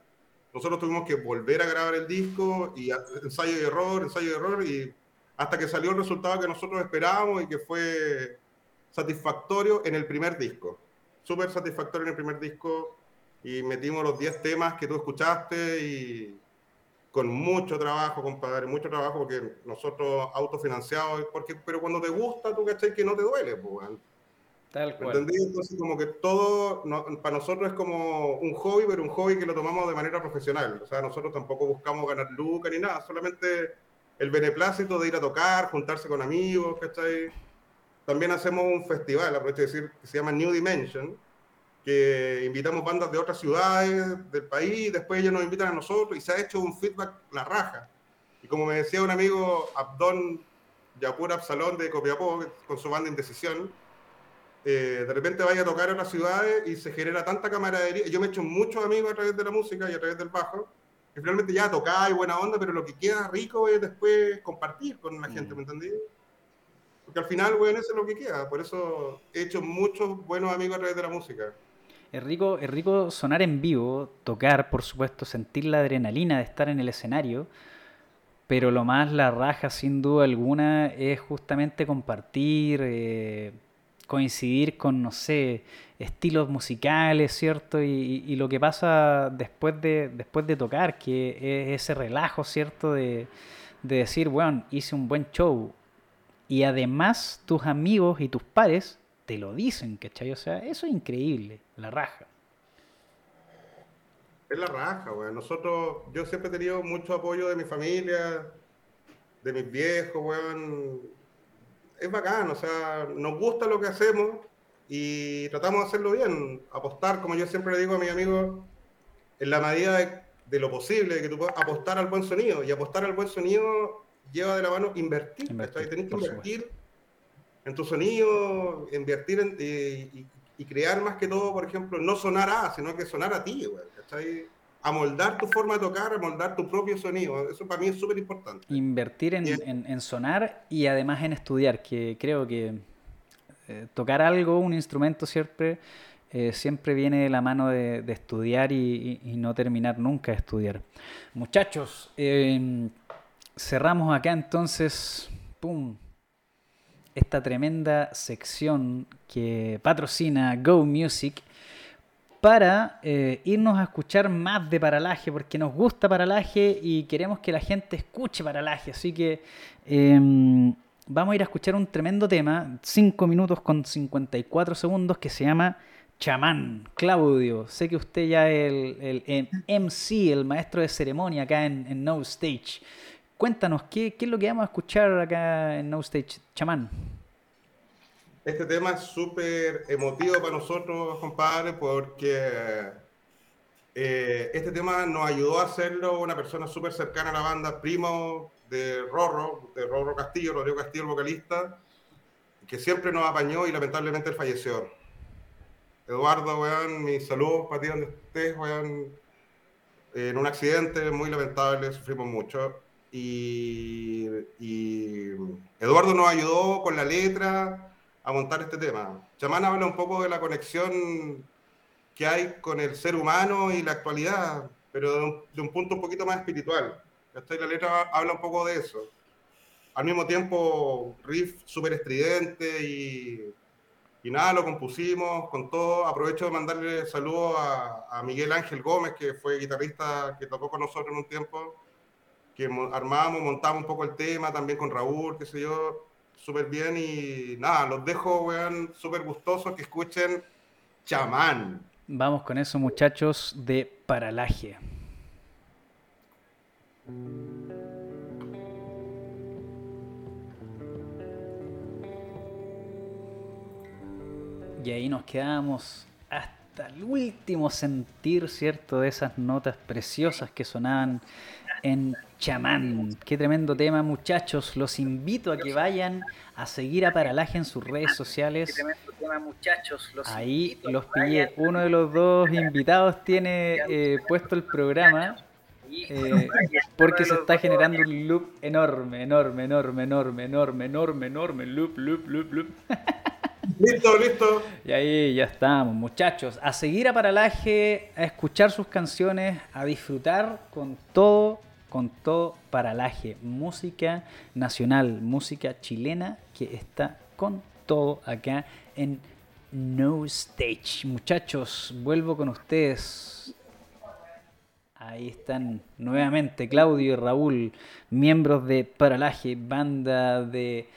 nosotros tuvimos que volver a grabar el disco y ensayo y error, ensayo y error y hasta que salió el resultado que nosotros esperábamos y que fue satisfactorio en el primer disco. Súper satisfactorio en el primer disco y metimos los 10 temas que tú escuchaste y con mucho trabajo, compadre, mucho trabajo porque nosotros autofinanciados, porque, pero cuando te gusta, tú cachai que no te duele, pues. Tal cual. ¿Entendí? Entonces, como que todo, para nosotros es como un hobby, pero un hobby que lo tomamos de manera profesional. O sea, nosotros tampoco buscamos ganar lucas ni nada, solamente el beneplácito de ir a tocar, juntarse con amigos, ¿cachai? También hacemos un festival, aprovecho de decir, que se llama New Dimension, que invitamos bandas de otras ciudades del país, después ellos nos invitan a nosotros y se ha hecho un feedback la raja. Y como me decía un amigo, Abdón Yapur Absalón de Copiapó, con su banda Indecisión, eh, de repente vaya a tocar en las ciudades y se genera tanta camaradería. Yo me he hecho muchos amigos a través de la música y a través del bajo, que finalmente ya tocar y buena onda, pero lo que queda rico es después compartir con la gente, mm. ¿me entendí? Porque al final, bueno, eso es lo que queda. Por eso he hecho muchos buenos amigos a través de la música. Es rico, es rico sonar en vivo, tocar, por supuesto, sentir la adrenalina de estar en el escenario, pero lo más la raja, sin duda alguna, es justamente compartir, eh, coincidir con, no sé, estilos musicales, ¿cierto? Y, lo que pasa después de, después de tocar, que es ese relajo, ¿cierto? De, decir, bueno, hice un buen show. Y además tus amigos y tus pares te lo dicen, ¿cachai? O sea, eso es increíble, la raja. Es la raja, weón. Nosotros, yo siempre he tenido mucho apoyo de mi familia, de mis viejos, weón es bacán, o sea, nos gusta lo que hacemos y tratamos de hacerlo bien, apostar, como yo siempre le digo a mis amigos, en la medida de, lo posible, que tú puedas apostar al buen sonido, y apostar al buen sonido lleva de la mano invertir, invertir tenés que invertir en tu sonido, invertir en, y, crear más que todo, por ejemplo, no sonar a, sino que sonar a ti, güey, ¿cachai? amoldar tu forma de tocar, amoldar tu propio sonido. Eso para mí es súper importante. Invertir en, sonar y además en estudiar, que creo que eh, tocar algo, un instrumento siempre eh, siempre viene de la mano de, estudiar y, no terminar nunca de estudiar. Muchachos, em, cerramos acá entonces, ¡pum! Esta tremenda sección que patrocina Go Music para eh, irnos a escuchar más de Paralaje, porque nos gusta Paralaje y queremos que la gente escuche Paralaje. Así que em, vamos a ir a escuchar un tremendo tema, 5 minutos con 54 segundos, que se llama Chamán. Claudio, sé que usted ya es el, MC, el maestro de ceremonia acá en, No Stage. Cuéntanos, ¿qué, ¿qué, es lo que vamos a escuchar acá en No Stage? Chamán. Este tema es súper emotivo para nosotros, compadre, porque eh, este tema nos ayudó a hacerlo una persona súper cercana a la banda, primo de Rorro, de Rorro Castillo, Rodrigo Castillo, el vocalista, que siempre nos apañó y lamentablemente falleció. Eduardo, weón, mi salud para ti donde estés, weón. En un accidente muy lamentable, sufrimos mucho. Y, Eduardo nos ayudó con la letra a montar este tema. Chamán habla un poco de la conexión que hay con el ser humano y la actualidad, pero de un, punto un poquito más espiritual. La letra habla un poco de eso. Al mismo tiempo, riff súper estridente y y nada, lo compusimos con todo. Aprovecho de mandarle saludos a, Miguel Ángel Gómez, que fue guitarrista que tocó con nosotros en un tiempo, que armamos, montamos un poco el tema, también con Raúl, qué sé yo, súper bien. Y nada, los dejo, weón, súper gustosos que escuchen Chamán. Vamos con eso, muchachos, de Paralaje. y ahí nos quedamos hasta el último sentir, ¿cierto? De esas notas preciosas que sonaban en Chamán. Qué tremendo tema, muchachos. Los invito a que vayan a seguir a Paralaje en sus redes sociales. Qué tremendo tema, muchachos. Ahí los pillé. Uno de los dos invitados tiene eh, puesto el programa. Eh, porque se está generando un loop enorme, enorme, enorme, enorme, enorme, enorme, enorme, loop, loop, loop, loop. Listo, listo. Y ahí ya estamos, muchachos. A seguir a Paralaje, a escuchar sus canciones, a disfrutar con todo, con todo Paralaje. Música nacional, música chilena que está con todo acá en No Stage. Muchachos, vuelvo con ustedes. Ahí están nuevamente Claudio y Raúl, miembros de Paralaje, banda de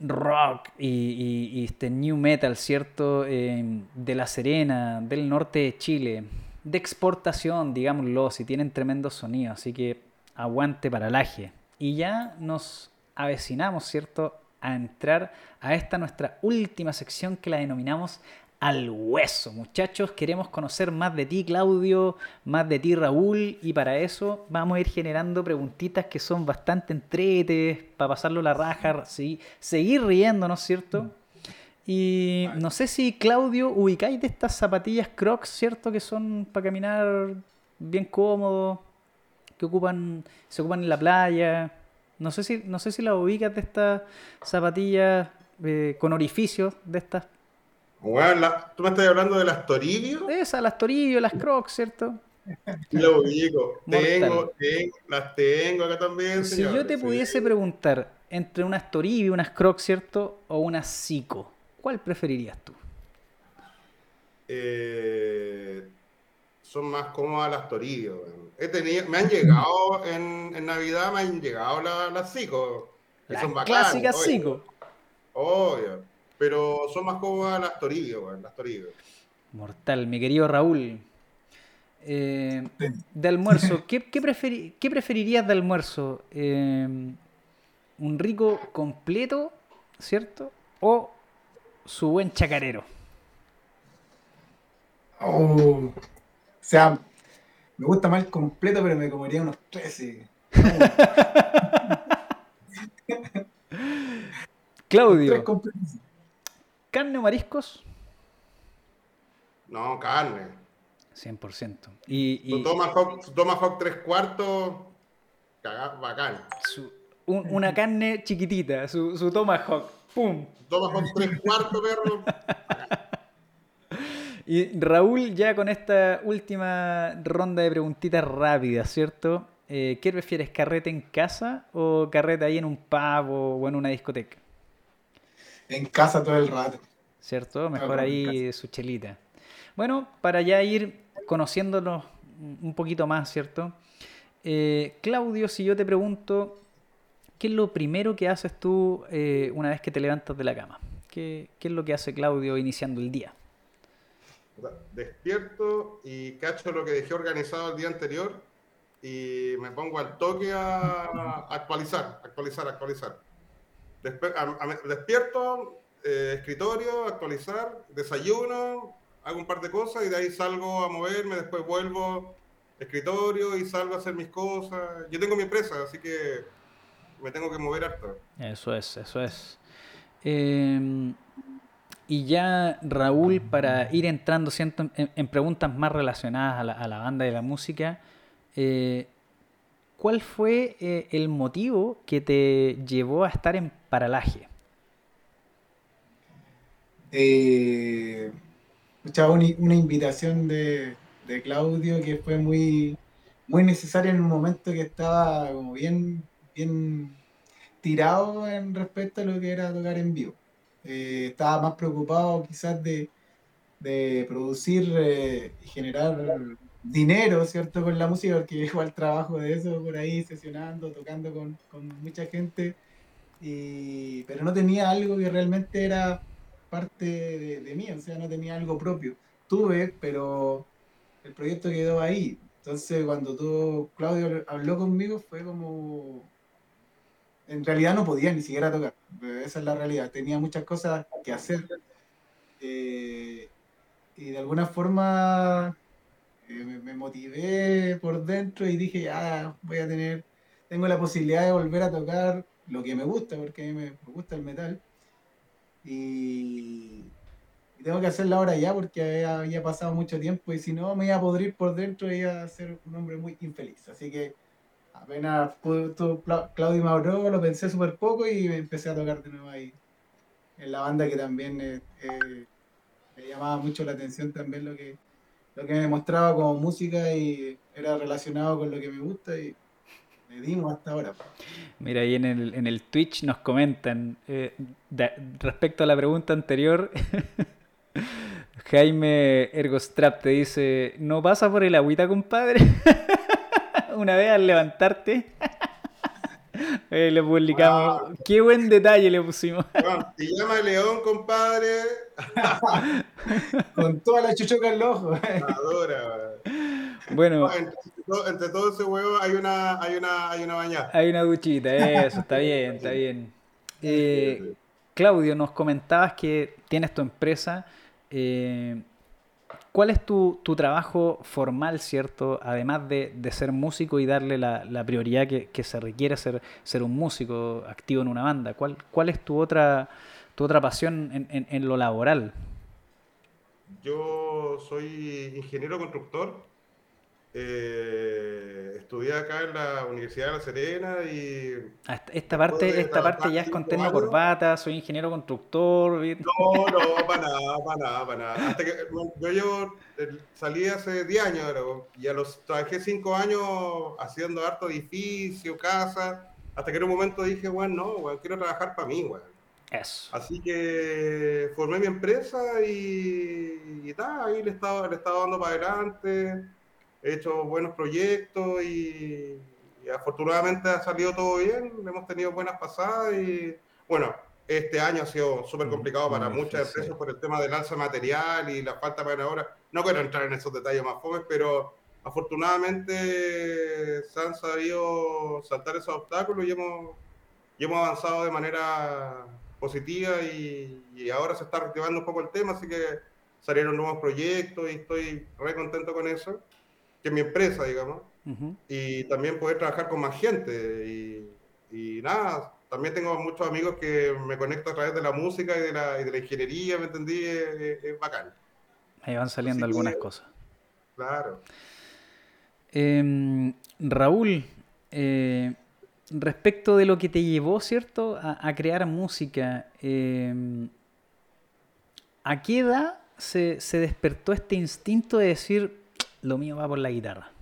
rock y, este new metal, ¿cierto? Eh, de La Serena, del norte de Chile, de exportación, digámoslo, si tienen tremendo sonido, así que aguante para el. Y ya nos avecinamos, ¿cierto? A entrar a esta nuestra última sección que la denominamos al hueso. Muchachos, queremos conocer más de ti, Claudio, más de ti, Raúl, y para eso vamos a ir generando preguntitas que son bastante entretes, para pasarlo la raja, ¿sí? seguir riendo, ¿no es cierto? Y no sé si, Claudio, ubicáis de estas zapatillas Crocs, ¿cierto? Que son para caminar bien cómodo, que ocupan, se ocupan en la playa. No sé si, no sé si las ubicas de estas zapatillas eh, con orificios de estas bueno, ¿Tú me estás hablando de las Toribio? Esas, las Toribio, las Crocs, ¿cierto? Lo. Tengo, tengo, las tengo acá también, Si yo te pudiese preguntar entre unas Toribio, unas Crocs, ¿cierto? O unas Zico, ¿cuál preferirías tú? Eh, son más cómodas las Toribio. He tenido, me han llegado en, Navidad, me han llegado las, Zico. Las clásicas Zico. Obvio. Pero son más cómodas las Toribio, las Toribio. Mortal, mi querido Raúl. Eh, de almuerzo, ¿qué, preferirías de almuerzo? Eh, ¿Un rico completo, cierto? ¿O su buen chacarero? Oh, o sea, me gusta más el completo, pero me comería unos 13. Claudio. ¿Carne o mariscos? No, carne. 100%. Y, y... Tomahawk, Tomahawk tres cuartos, bacán. una carne chiquitita, su, su Tomahawk. ¡Pum! Tomahawk tres cuartos, perro. Y Raúl, ya con esta última ronda de preguntitas rápidas, ¿cierto? Eh, ¿Qué prefieres, carrete en casa o carrete ahí en un pub o, en una discoteca? En casa todo el rato. ¿Cierto? Mejor ahí su chelita. Bueno, para ya ir conociéndonos un poquito más, ¿cierto? Eh, Claudio, si yo te pregunto, ¿qué es lo primero que haces tú eh, una vez que te levantas de la cama? ¿Qué, es lo que hace Claudio iniciando el día? Despierto y cacho lo que dejé organizado el día anterior y me pongo al toque a, actualizar, actualizar, actualizar. despierto, eh, escritorio, actualizar, desayuno, hago un par de cosas y de ahí salgo a moverme, después vuelvo escritorio y salgo a hacer mis cosas. Yo tengo mi empresa, así que me tengo que mover harto. Eso es, eso es. Em, y ya, Raúl, para ir entrando en, preguntas más relacionadas a la, banda y la música, eh, ¿cuál fue eh, el motivo que te llevó a estar en Paralaje? Eh, una invitación de, de Claudio que fue muy, muy necesaria en un momento que estaba como bien, bien tirado en respecto a lo que era tocar en vivo. Eh, estaba más preocupado quizás de, producir eh, y generar dinero, ¿cierto? Con la música, porque igual trabajo de eso por ahí, sesionando, tocando con, mucha gente, pero no tenía algo que realmente era parte de, de mí, o sea, no tenía algo propio. Tuve, pero el proyecto quedó ahí. Entonces, cuando tú, Claudio habló conmigo, fue como. En realidad no podía ni siquiera tocar. Esa es la realidad. Tenía muchas cosas que hacer. Eh, y de alguna forma eh, me, motivé por dentro y dije, ya, voy a tener. Tengo la posibilidad de volver a tocar lo que me gusta, porque a mí me gusta el metal. Y, tengo que hacerla ahora ya porque había, pasado mucho tiempo y si no me iba a podrir por dentro y iba a ser un hombre muy infeliz. Así que apenas pudo, Claudio me habló, lo pensé súper poco y empecé a tocar de nuevo ahí en la banda que también eh, eh, me llamaba mucho la atención también lo que, lo que me mostraba como música y era relacionado con lo que me gusta y me dimos hasta ahora. Mira, ahí en el, en el Twitch nos comentan eh, respecto a la pregunta anterior. Jaime Ergostrap te dice, ¿no pasa por el agüita, compadre? Una vez al levantarte. Eh, le publicamos. Qué buen detalle le pusimos. te llama León, compadre. Con toda la chuchoca en los ojos. Adora. Bueno. Entre, todo ese huevo hay una, hay una, hay una bañada. Hay una duchita, eso, está bien, está bien. Eh, Claudio, nos comentabas que tienes tu empresa. Eh, ¿Cuál es tu, trabajo formal, cierto? Además de, ser músico y darle la, prioridad que, se requiere ser, ser un músico activo en una banda. ¿Cuál, cuál es tu otra, tu otra pasión en, en lo laboral? Yo soy ingeniero constructor eh, estudié acá en la Universidad de La Serena y... Ah, esta parte, esta parte ya es con terno corbata, soy ingeniero constructor. No, no, para nada, para nada, para nada. Hasta que, yo llevo, salí hace 10 años y a los, trabajé 5 años haciendo harto edificio, casa, hasta que en un momento dije, bueno, no, bueno, quiero trabajar para mí, bueno. Eso. Así que formé mi empresa y, y tal, ahí le estaba, le estaba dando para adelante he hecho buenos proyectos y, afortunadamente ha salido todo bien, hemos tenido buenas pasadas y bueno, este año ha sido súper complicado para muchas empresas por el tema del alza material y la falta de ahora. No quiero entrar en esos detalles más jóvenes, pero afortunadamente se han sabido saltar esos obstáculos y hemos, y hemos avanzado de manera positiva y, y, ahora se está reactivando un poco el tema, así que salieron nuevos proyectos y estoy re contento con eso que mi empresa, digamos, y también poder trabajar con más gente. Y, nada, también tengo muchos amigos que me conecto a través de la música y de la, y de la ingeniería, ¿me entendí? Es, bacán. Ahí van saliendo algunas cosas. Claro. Em, Raúl, eh, respecto de lo que te llevó, ¿cierto?, a, crear música, em, ¿a qué edad se, se despertó este instinto de decir, lo mío va por la guitarra?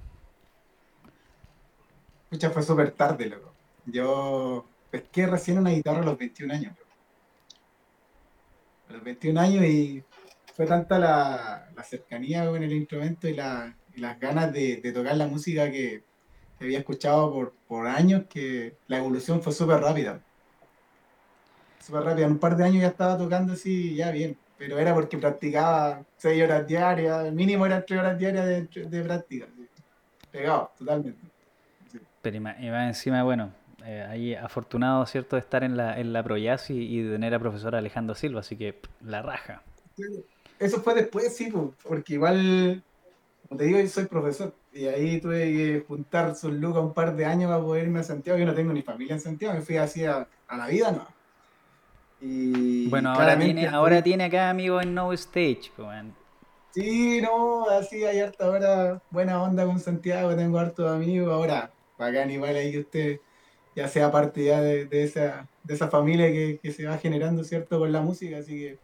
Escucha, fue súper tarde, loco. Yo pesqué recién una guitarra a los 21 años. A los 21 años y fue tanta la, cercanía con el instrumento y, la- las ganas de, de tocar la música que había escuchado por, por años que la evolución fue súper rápida. Súper rápida. En un par de años ya estaba tocando así, ya bien. Pero era porque practicaba 6 horas diarias, el mínimo eran 3 horas diarias de, de práctica. Pegado, totalmente. Sí. Pero y más, encima, bueno, eh, ahí afortunado, ¿cierto?, de estar en la, en la ProJazz y, y de tener a profesor Alejandro Silva, así que la raja. Eso fue después, sí, po, porque igual, como te digo, yo soy profesor y ahí tuve que juntar sus lucas un par de años para poder irme a Santiago. Yo no tengo ni familia en Santiago, me fui así a, a la vida, ¿no? Y Bueno, ahora tiene, ahora tiene acá amigos en No Stage, weón. Sí, no, así hay harta ahora buena onda con Santiago, tengo hartos amigos. Ahora, bacán igual ahí que usted ya sea parte ya de, de esa, de esa familia que, que se va generando, ¿cierto? Con la música, así que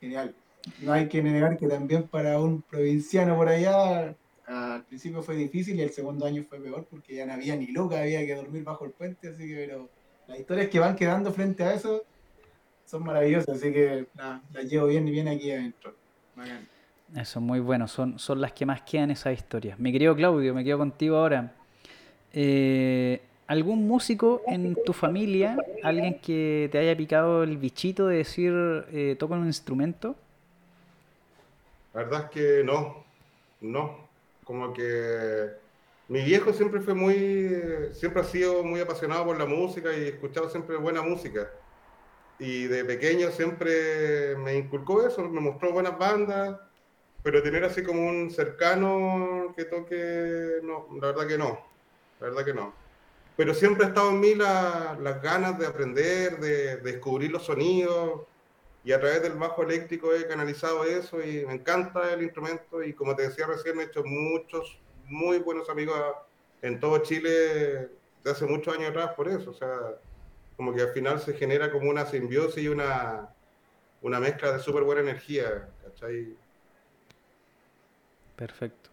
genial. No hay que negar que también para un provinciano por allá, al principio fue difícil y el segundo año fue peor porque ya no había ni loca, había que dormir bajo el puente, así que, pero las historias que van quedando frente a eso son maravillosas, así que las llevo bien y bien aquí adentro. Bacán. Eso es muy bueno, son, son las que más quedan esas historias. Mi querido Claudio, me quedo contigo ahora. Eh, ¿Algún músico en tu familia, alguien que te haya picado el bichito de decir eh, toca un instrumento? La verdad es que no, no. Como que mi viejo siempre fue muy, siempre ha sido muy apasionado por la música y escuchado siempre buena música. Y de pequeño siempre me inculcó eso, me mostró buenas bandas, pero tener así como un cercano que toque, no, la verdad que no, la verdad que no. Pero siempre ha estado en mí la- las ganas de aprender, de, de descubrir los sonidos, y a través del bajo eléctrico he canalizado eso y me encanta el instrumento y como te decía recién, he hecho muchos, muy buenos amigos en todo Chile de hace muchos años atrás por eso, o sea, como que al final se genera como una simbiosis y una, una mezcla de súper buena energía, ¿cachai? Perfecto.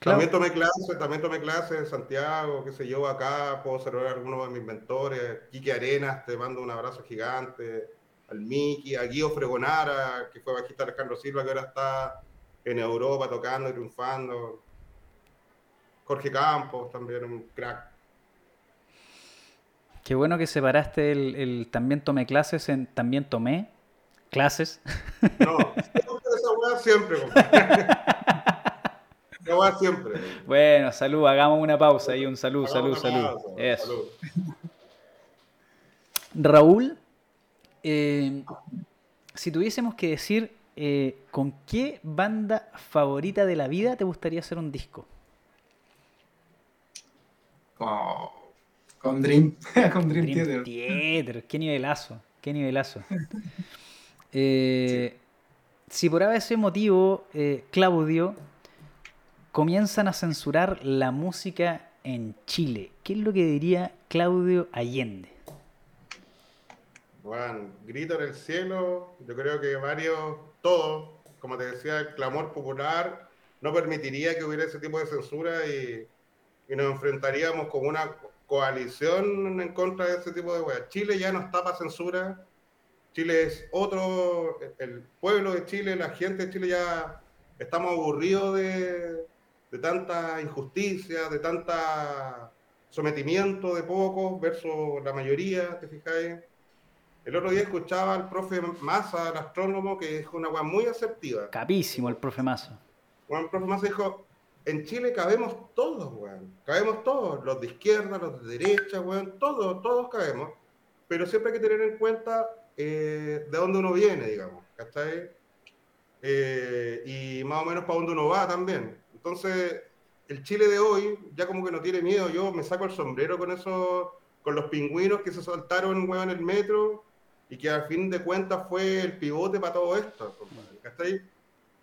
También tomé clases, también tomé clases en Santiago, qué sé yo, acá puedo saludar a algunos de mis mentores, Quique Arenas, te mando un abrazo gigante, al Miki, a Guido Fregonara, que fue bajista de Alejandro Silva, que ahora está en Europa tocando y triunfando. Jorge Campos, también un crack. Qué bueno que separaste el, el también tomé clases en también tomé clases. No, esa weá siempre. Esa weá siempre. Bueno, salud, hagamos una pausa y un salud, salud, salud. una pausa, Eso. salud. Raúl, eh, si tuviésemos que decir eh, con qué banda favorita de la vida te gustaría hacer un disco. Con, con Dream, con Dream, Dream Theater. Theater, qué nivelazo, qué nivelazo. Eh, si por ese motivo, eh, Claudio, comienzan a censurar la música en Chile, ¿qué es lo que diría Claudio Allende? Bueno, grito en el cielo, yo creo que varios, todos, como te decía, el clamor popular no permitiría que hubiera ese tipo de censura y, y nos enfrentaríamos como una coalición en contra de ese tipo de weas. Chile ya no está para censura, Chile es otro, el pueblo de Chile, la gente de Chile ya estamos aburridos de, de tanta injusticia, de tanta sometimiento de pocos versus la mayoría, ¿te fijáis? El otro día escuchaba al profe Massa, el astrónomo, que dijo una cosa muy asertiva. Capísimo el profe Mazo. Bueno, el profe Massa dijo, en Chile cabemos todos, weón. Cabemos todos, los de izquierda, los de derecha, weón, todos, todos cabemos. Pero siempre hay que tener en cuenta eh, de dónde uno viene, digamos, ¿cachai? Eh, y más o menos para dónde uno va también. Entonces, el Chile de hoy ya como que no tiene miedo. Yo me saco el sombrero con eso, con los pingüinos que se soltaron, weón, en el metro y que al fin de cuentas fue el pivote para todo esto, ¿cachai?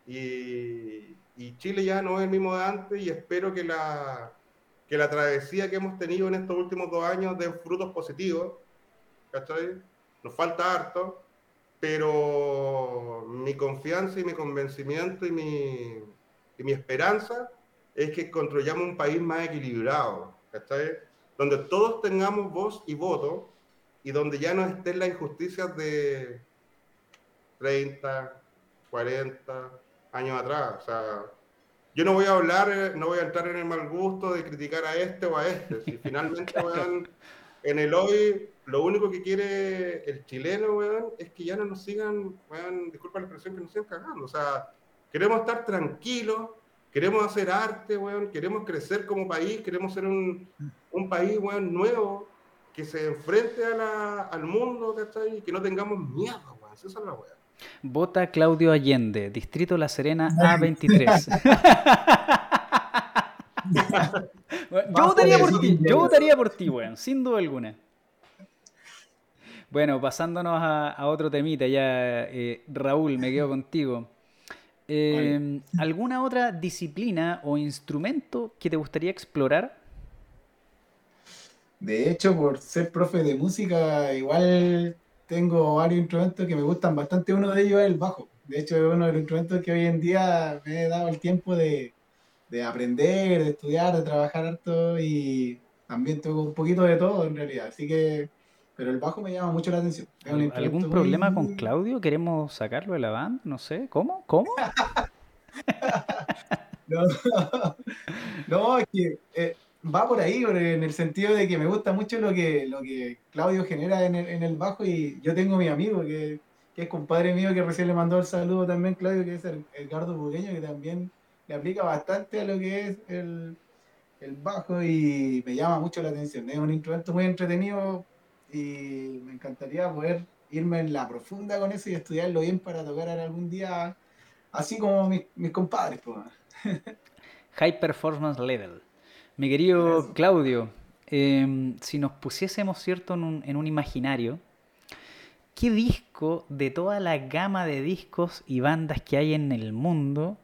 Y, y Chile ya no es el mismo de antes y espero que la, que la travesía que hemos tenido en estos últimos dos años dé frutos positivos, ¿cachai? Nos falta harto, pero mi confianza y mi convencimiento y mi, y mi esperanza es que construyamos un país más equilibrado, ¿cachai? Donde todos tengamos voz y voto y donde ya no estén las injusticias de 30, 40 años atrás. O sea, yo no voy a hablar, no voy a entrar en el mal gusto de criticar a este o a este. Si finalmente, weón, en el hoy, lo único que quiere el chileno, weón, es que ya no nos sigan, weón, disculpa la expresión, que nos sigan cagando. O sea, queremos estar tranquilos, queremos hacer arte, weón, queremos crecer como país, queremos ser un, un país, weón, nuevo, que se enfrente a la, al mundo, ¿cachai? Y que no tengamos miedo, weón. Esa es la weón. Vota Claudio Allende, Distrito La Serena A23. yo votaría por ti, yo votaría por ti, weón, sin duda alguna. Bueno, pasándonos a, otro temita, ya eh, Raúl, me quedo contigo. Eh, ¿Alguna otra disciplina o instrumento que te gustaría explorar? De hecho, por ser profe de música, igual tengo varios instrumentos que me gustan bastante. Uno de ellos es el bajo. De hecho, es uno de los instrumentos que hoy en día me he dado el tiempo de, aprender, de estudiar, de trabajar harto y también tengo un poquito de todo en realidad. Así que, pero el bajo me llama mucho la atención. ¿Algún problema con Claudio? ¿Queremos sacarlo de la banda? No sé. ¿Cómo? ¿Cómo? no, no, es que eh, va por ahí, en el sentido de que me gusta mucho lo que, lo que Claudio genera en el, en el bajo y yo tengo mi amigo que, es compadre mío que recién le mandó el saludo también, Claudio, que es el Edgardo Bugueño, que también le aplica bastante a lo que es el, el bajo y me llama mucho la atención. Es un instrumento muy entretenido y me encantaría poder irme en la profunda con eso y estudiarlo bien para tocar algún día, así como mis, mis compadres. High Performance Level. Mi querido Claudio, em, si nos pusiésemos, ¿cierto?, en un, en un imaginario, ¿qué disco de toda la gama de discos y bandas que hay en el mundo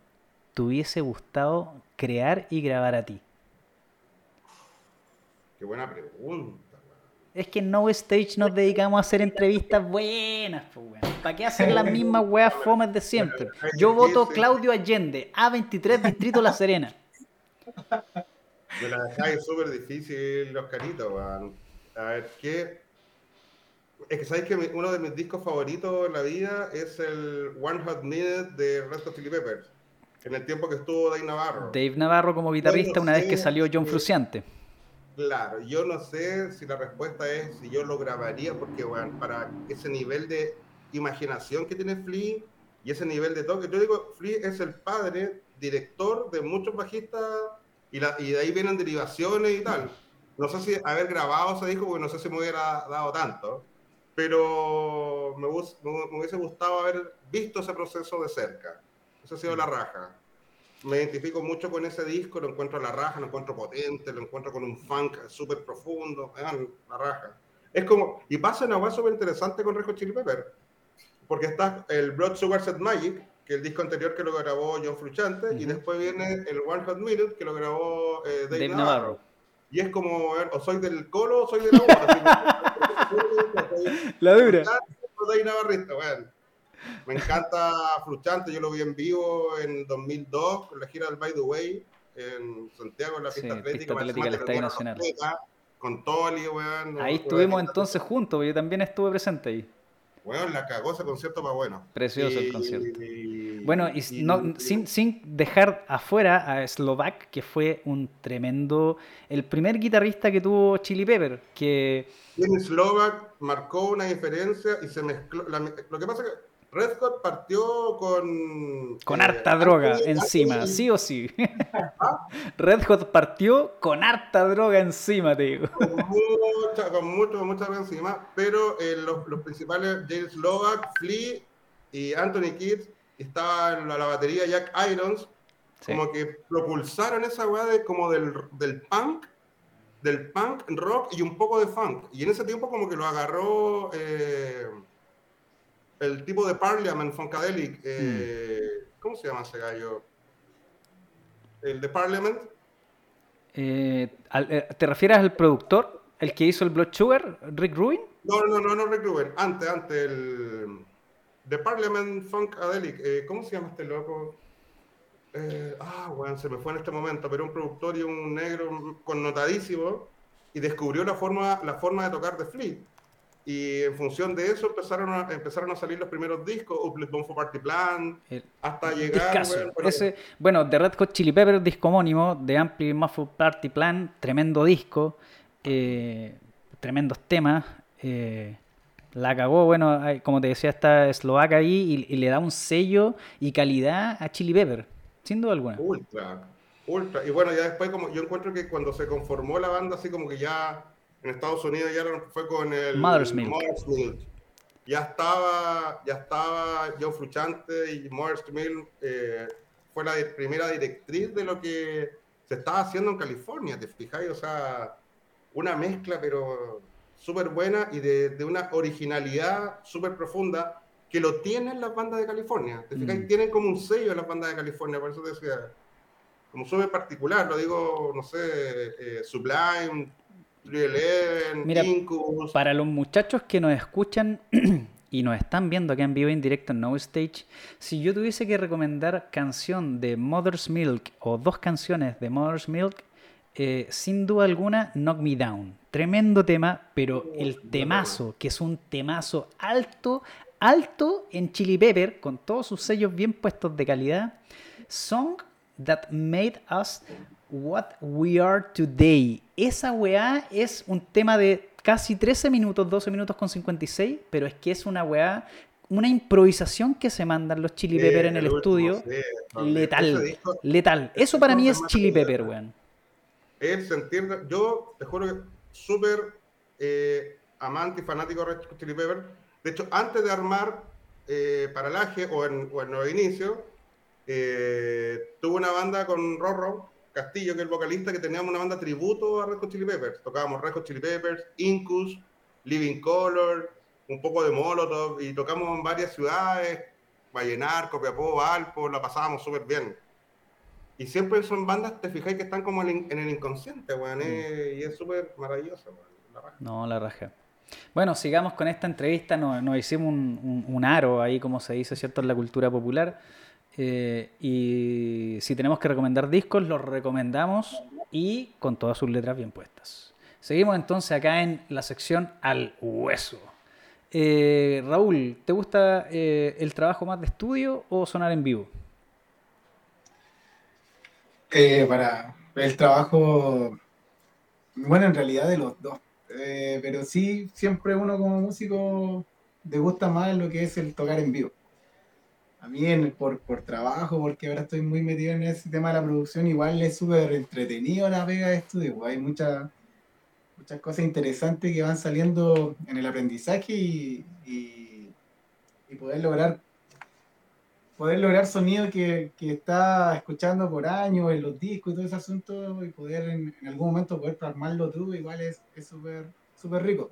te hubiese gustado crear y grabar a ti? Qué buena pregunta. Es que en No Stage nos dedicamos a hacer entrevistas buenas, pues, ¿Para qué hacer las mismas weas fomes de siempre? Yo voto Claudio Allende, A23, Distrito La Serena. Me la dejáis súper difícil, los caritos, A ver, ¿qué? Es que sabéis que uno de mis discos favoritos en la vida es el One Hot Minute de Red Hot Chili Peppers. En el tiempo que estuvo Dave Navarro. Dave Navarro como guitarrista una vez que salió John Fruciante. Claro, yo no sé si la respuesta es si yo lo grabaría, porque bueno, para ese nivel de imaginación que tiene Flea y ese nivel de toque, yo digo, Flea es el padre, director de muchos bajistas y, de ahí vienen derivaciones y tal. No sé si haber grabado ese disco, porque no sé si me hubiera dado tanto, pero me, me, hubiese gustado haber visto ese proceso de cerca. Esa ha sido la raja. Me identifico mucho con ese disco, lo encuentro la raja, lo encuentro potente, lo encuentro con un funk súper profundo, la raja. Es como, y pasa una cosa súper interesante con Rejo Chili Pepper, porque está el Blood Sugar Set Magic, que el disco anterior que lo grabó John Frusciante, y después viene el One Hot Minute que lo grabó eh, Dave, Navarro. Y es como, o soy del Colo o soy de la La dura. Me encanta Fruchante, yo lo vi en vivo en 2002 con la gira del By the Way en Santiago, en la pista atlética. atlética del Estadio Nacional. Con Toli, weón. Ahí estuvimos entonces juntos, yo también estuve presente ahí. Bueno, la cagó ese concierto más bueno. Precioso el concierto. bueno, y, no, sin, sin, dejar afuera a Slovak, que fue un tremendo. El primer guitarrista que tuvo Chili Pepper. Que. Slovak marcó una diferencia y se mezcló. lo que pasa es que Red Hot partió con... Con eh, harta droga encima, sí o sí. ¿Ah? Red Hot partió con harta droga encima, te digo. Con mucha, con mucho, mucha droga encima, pero eh, los, los, principales, James Slovak, Flea y Anthony Kidd, estaba en la, batería Jack Irons, como que propulsaron esa weá de, como del, del punk, del punk rock y un poco de funk. Y en ese tiempo como que lo agarró... Eh, el tipo de Parliament Funkadelic, eh, mm. ¿cómo se llama ese gallo? El de Parliament. Eh, eh, ¿Te refieres al productor? ¿El que hizo el Blood Sugar? ¿Rick Rubin? No, no, no, no Rick Rubin. Antes, antes, el. The Parliament Funkadelic. Eh, ¿Cómo se llama este loco? Eh, ah, bueno, se me fue en este momento, pero un productor y un negro connotadísimo y descubrió la forma, la forma de tocar de Fleet. Y en función de eso empezaron a, empezaron a salir los primeros discos, Uplift Bomb for Party Plan, hasta llegar... Bueno, Ese, bueno, The Red Hot Chili Peppers, disco homónimo, de Ampli Muffle Party Plan, tremendo disco, eh, tremendos temas. Eh, la cagó, bueno, como te decía, está eslovaca ahí y, y, le da un sello y calidad a Chili Pepper, sin duda alguna. Ultra, ultra. Y bueno, ya después como yo encuentro que cuando se conformó la banda, así como que ya en Estados Unidos ya fue con el Mother's Milk. Ya estaba, ya estaba Joe Fruchante y Mother's Milk eh, fue la primera directriz de lo que se estaba haciendo en California, ¿te fijáis? O sea, una mezcla, pero súper buena y de, de, una originalidad súper profunda que lo tienen las bandas de California. ¿Te fijáis? Mm. Tienen como un sello las bandas de California, por eso te decía, como súper particular, lo digo, no sé, eh, Sublime, Mira, para los muchachos que nos escuchan y nos están viendo acá en vivo en directo en No Stage, si yo tuviese que recomendar canción de Mother's Milk o dos canciones de Mother's Milk, eh, sin duda alguna, Knock Me Down. Tremendo tema, pero el temazo, que es un temazo alto, alto en Chili Pepper, con todos sus sellos bien puestos de calidad. Song That Made Us What We Are Today. Esa weá es un tema de casi 13 minutos, 12 minutos con 56, pero es que es una weá, una improvisación que se mandan los Chili Pepper en el, estudio. letal, letal. Eso para mí es Chili Pepper, weón. Es sentir, yo te juro que súper eh, amante y fanático de Chili Pepper. De hecho, antes de armar eh, Paralaje o en, o en Nuevo Inicio, eh, tuve una banda con Rorro Castillo, que es el vocalista, que teníamos una banda tributo a Red Hot Chili Peppers. Tocábamos Red Hot Chili Peppers, Incus, Living Color, un poco de Molotov, y tocamos en varias ciudades, Vallenar, Copiapó, Valpo, la pasábamos súper bien. Y siempre son bandas, te fijáis que están como en, el inconsciente, weón, mm. y es súper maravilloso, No, la raja. Bueno, sigamos con esta entrevista, nos, hicimos un, un, aro ahí, como se dice, ¿cierto?, en la cultura popular. Eh, y si tenemos que recomendar discos, los recomendamos y con todas sus letras bien puestas. Seguimos entonces acá en la sección al hueso. Eh, Raúl, ¿te gusta eh, el trabajo más de estudio o sonar en vivo? para el trabajo, bueno, en realidad de los dos, pero sí, siempre uno como músico le gusta más lo que es el tocar en vivo a mí por, por trabajo, porque ahora estoy muy metido en ese tema de la producción, igual es súper entretenido la pega de estudio, pues, hay muchas muchas cosas interesantes que van saliendo en el aprendizaje y, y, poder lograr poder lograr sonido que, que, está escuchando por años en los discos y todo ese asunto y poder en, algún momento poder plasmarlo tú, igual es súper súper rico.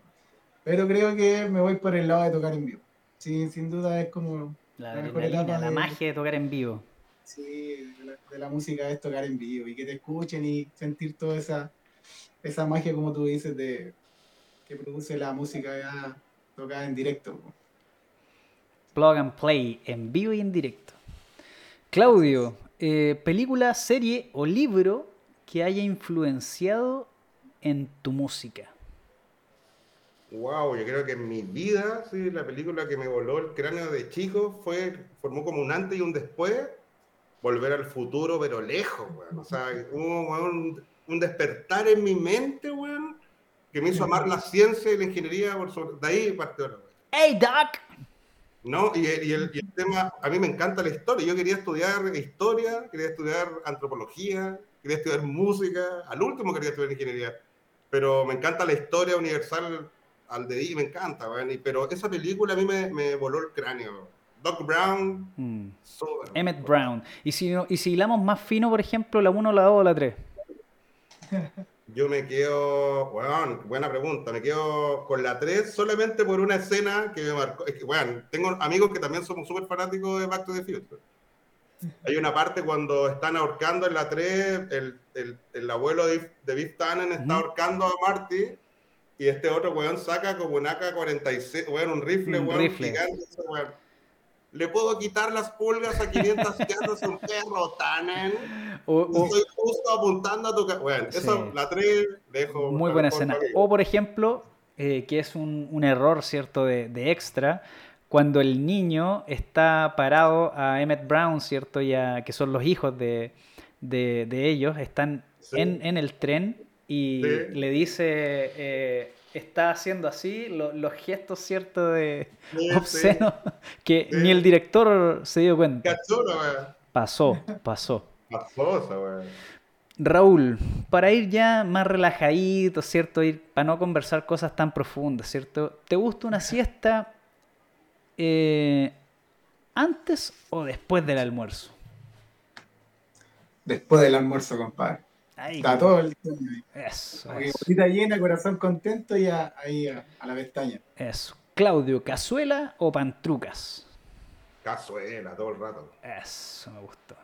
Pero creo que me voy por el lado de tocar en vivo. Sí, sin duda es como la, magia de tocar en vivo. Sí, de la, música es tocar en vivo y que te escuchen y sentir toda esa, esa magia, como tú dices, de que produce la música ya tocada en directo. Plug and play, en vivo y en directo. Claudio, eh, película, serie o libro que haya influenciado en tu música. Wow, yo creo que en mi vida, sí, la película que me voló el cráneo de chico fue, formó como un antes y un después, volver al futuro, pero lejos, weón. O sea, hubo un, despertar en mi mente, weón, que me hizo amar la ciencia y la ingeniería, por sobre, de ahí partió la ¡Hey, Doc! No, y el, y, el, y el tema, a mí me encanta la historia. Yo quería estudiar historia, quería estudiar antropología, quería estudiar música, al último quería estudiar ingeniería, pero me encanta la historia universal al de me encanta, pero esa película a mí me, voló el cráneo. Doc Brown, mm. Emmett Brown. Y si, y si hilamos más fino, por ejemplo, la 1, la 2 o la 3. Yo me quedo, bueno, buena pregunta, me quedo con la 3 solamente por una escena que me marcó. Es que, bueno, tengo amigos que también somos súper fanáticos de Back to the Future. Hay una parte cuando están ahorcando en la 3, el, el, el abuelo de, de Biff Tannen está ahorcando a Marty y este otro weón saca como un AK-47, weón, un rifle, weón, gigante, weón. le puedo quitar las pulgas a 500 gatos un perro, Tanen. Estoy justo apuntando a tu... Bueno, eso, la 3, dejo... Muy buena escena. O, por ejemplo, eh, que es un, un, error, ¿cierto?, de, de, extra, cuando el niño está parado a Emmett Brown, ¿cierto?, ya que son los hijos de, de, de ellos, están en, en, el tren y le dice... Eh, está haciendo así los gestos, ¿cierto? De obsceno, que ni el director se dio cuenta. Pasó, pasó. Pasó Raúl, para ir ya más relajadito, ¿cierto? Ir, para no conversar cosas tan profundas, ¿cierto? ¿Te gusta una siesta eh, antes o después del almuerzo? Después del almuerzo, compadre. Está todo el Eso. llena, corazón contento y ahí a, la pestaña. Eso. Claudio, ¿cazuela o pantrucas? Cazuela, todo el rato. Eso me gustó.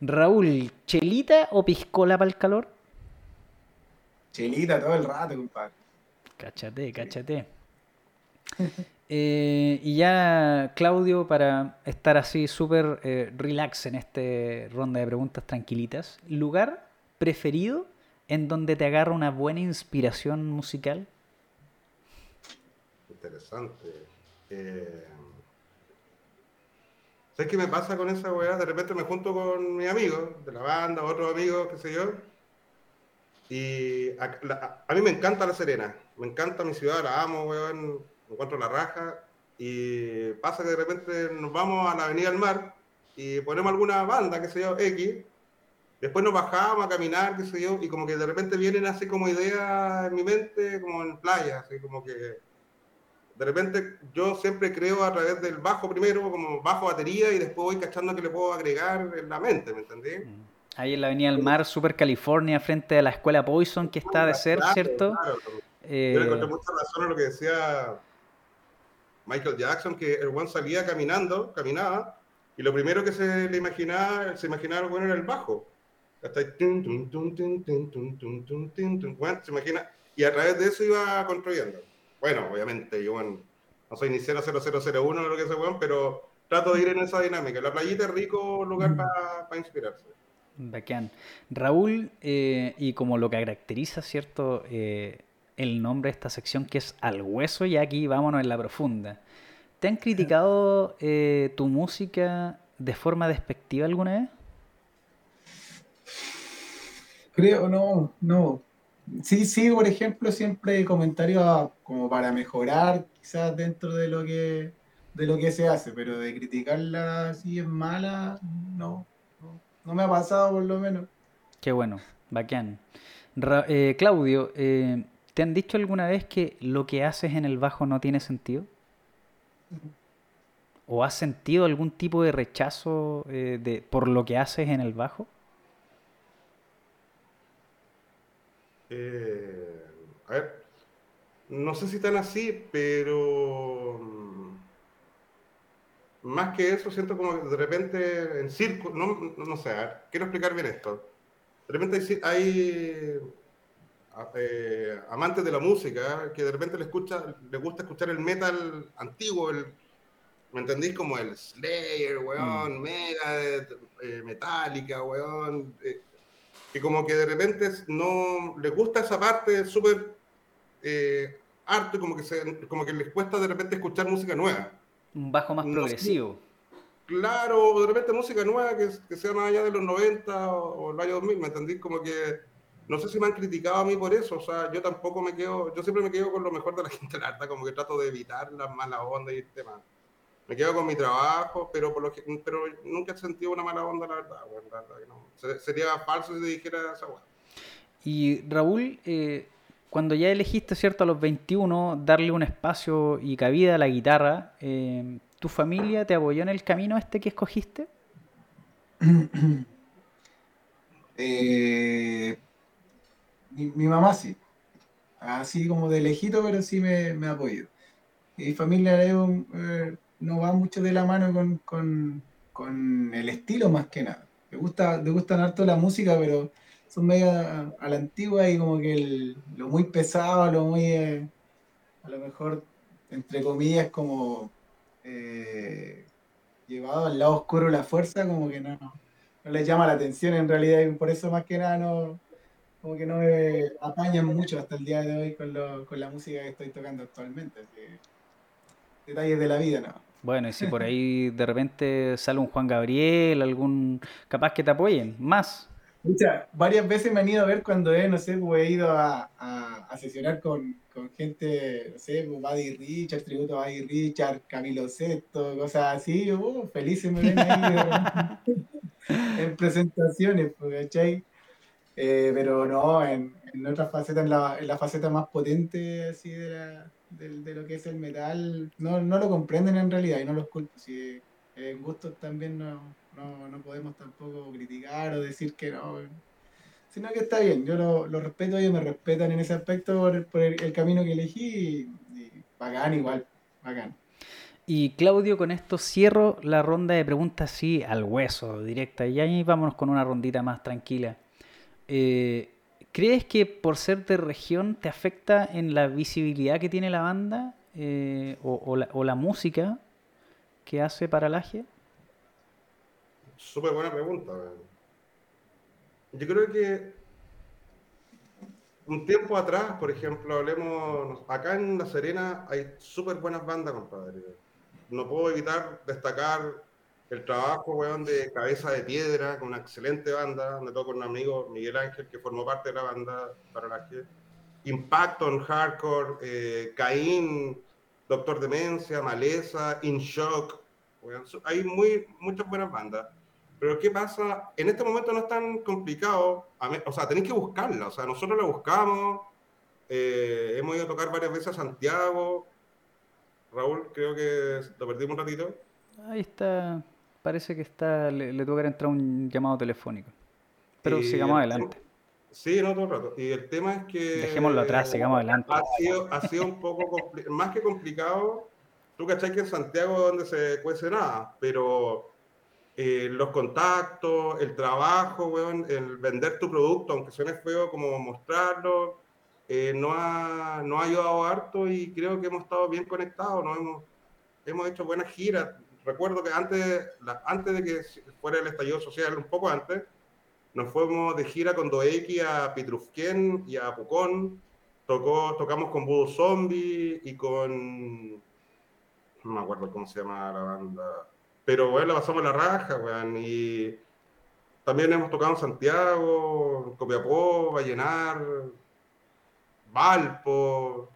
Raúl, ¿chelita o piscola para el calor? Chelita todo el rato, compadre. Cáchate, cáchate. Eh, y ya, Claudio, para estar así súper eh, relax en este ronda de preguntas tranquilitas, ¿lugar preferido en donde te agarra una buena inspiración musical? Interesante. Eh... ¿Sabes qué me pasa con esa weá? De repente me junto con mis amigos de la banda, otros amigos, qué sé yo. Y a, mí me encanta La Serena. Me encanta mi ciudad, la amo, weón. Encuentro la raja. Y pasa que de repente nos vamos a la Avenida del Mar y ponemos alguna banda, qué sé yo, X, Después nos bajábamos a caminar, qué sé yo, y como que de repente vienen así como ideas en mi mente, como en playa, así como que de repente yo siempre creo a través del bajo primero, como bajo batería, y después voy cachando que le puedo agregar en la mente, ¿me entendí? Mm. Ahí en la Avenida del Mar, Super California, frente a la escuela Poison, que está de ser, ¿cierto? Claro. Eh... Yo le encontré mucha razón a lo que decía Michael Jackson, que el one salía caminando, caminaba, y lo primero que se le imaginaba, se imaginaba bueno era el bajo. Hasta se imagina, y a través de eso iba construyendo. Bueno, obviamente, yo no soy ni 00001 lo que sea, bueno, pero trato de ir en esa dinámica. La playita es rico lugar para inspirarse. Bacán. Raúl, eh, y como lo que caracteriza, ¿cierto? Eh, el nombre de esta sección que es Al Hueso, y aquí vámonos en la profunda. ¿Te han criticado eh, tu música de forma despectiva alguna vez? Creo, no, no. Sí, sí, por ejemplo, siempre comentarios como para mejorar, quizás dentro de lo que de lo que se hace, pero de criticarla si es mala, no, no, me ha pasado por lo menos. Qué bueno, bacán. Eh, Claudio, eh, ¿te han dicho alguna vez que lo que haces en el bajo no tiene sentido? ¿O has sentido algún tipo de rechazo eh, de, por lo que haces en el bajo? Eh, a ver, no sé si tan así, pero mm, más que eso siento como que de repente en circo, no, no sé, quiero explicar bien esto. De repente hay, eh, amantes de la música que de repente le, escucha, le gusta escuchar el metal antiguo, el, ¿me entendís? Como el Slayer, weón, mm. Mega, eh, Metallica, weón que como que de repente no les gusta esa parte súper eh, arte, como que, se, como que les cuesta de repente escuchar música nueva. Un bajo más progresivo. claro, de repente música nueva que, que, sea más allá de los 90 o, el año 2000, ¿me entendí? Como que no sé si me han criticado a mí por eso, o sea, yo tampoco me quedo, yo siempre me quedo con lo mejor de la gente, la como que trato de evitar las malas ondas y temas me quedo con mi trabajo, pero por lo que, pero nunca he sentido una mala onda, la verdad, la verdad que no. Sería falso si te dijera esa cosa. Y Raúl, eh, cuando ya elegiste, ¿cierto?, a los 21, darle un espacio y cabida a la guitarra, eh, ¿tu familia te apoyó en el camino este que escogiste? Eh, mi, mamá sí. Así como de lejito, pero sí me, me apoyó. Mi familia es un, no va mucho de la mano con, el estilo más que nada. Me gusta, me gustan harto la música, pero son medio a, la antigua y como que lo muy pesado, lo muy, eh, a lo mejor, entre comillas, como, eh, llevado al lado oscuro la fuerza, como que no, no les llama la atención en realidad, y por eso más que nada no, como que no me apañan mucho hasta el día de hoy con, lo, con la música que estoy tocando actualmente. detalles de la vida, ¿no? Bueno, y si por ahí de repente sale un Juan Gabriel, algún capaz que te apoyen, más. Muchas, varias veces me han ido a ver cuando he, no sé, pues, he ido a, a, sesionar con, con, gente, no sé, pues, Buddy Richard, tributo a Buddy Richard, Camilo Sesto, cosas así, uh, felices me ven ahí en presentaciones, pues, ¿cachai? Eh, pero no, en, en otras facetas, en la, en la, faceta más potente así de, la, de, lo que es el metal, no, no, lo comprenden en realidad y no los culpo. Si en gustos también no, no, no, podemos tampoco criticar o decir que no, sino que está bien, yo lo, respeto, ellos me respetan en ese aspecto por, el, camino que elegí y, bacán igual, bacán. Y Claudio, con esto cierro la ronda de preguntas así al hueso, directa. Y ahí vámonos con una rondita más tranquila. Eh, ¿Crees que por ser de región te afecta en la visibilidad que tiene la banda eh, o, la, música que hace para la G? Súper buena pregunta. Yo creo que un tiempo atrás, por ejemplo, hablemos, acá en La Serena hay súper buenas bandas, compadre. No puedo evitar destacar el trabajo, weón, de Cabeza de Piedra, con una excelente banda, donde toco con un amigo, Miguel Ángel, que formó parte de la banda para la que Impacto en Hardcore, eh, Caín, Doctor Demencia, Maleza, In Shock, hay muy, muchas buenas bandas. Pero ¿qué pasa? En este momento no es tan complicado, o sea, tenéis que buscarla, o sea, nosotros la buscamos, eh, hemos ido a tocar varias veces a Santiago, Raúl, creo que lo perdimos un ratito. Ahí está parece que está le, tuvo que entrar un llamado telefónico. Pero sigamos adelante. Sí, no todo el rato. Y el tema es que. Dejémoslo atrás, sigamos adelante. Ha sido, ha sido un poco más que complicado. Tú cachai que en Santiago donde se cuece nada, pero eh, los contactos, el trabajo, el vender tu producto, aunque suene feo como mostrarlo, eh, no, ha, no ha ayudado harto y creo que hemos estado bien conectados, ¿no? hemos, hemos hecho buenas giras recuerdo que antes, antes de que fuera el estallido social, un poco antes, nos fuimos de gira con Doeki a Pitrufquén y a Pucón. Tocó, tocamos con Voodoo Zombie y con. No me acuerdo cómo se llama la banda. Pero bueno, la pasamos la raja, weón. Y también hemos tocado en Santiago, Copiapó, Vallenar, Valpo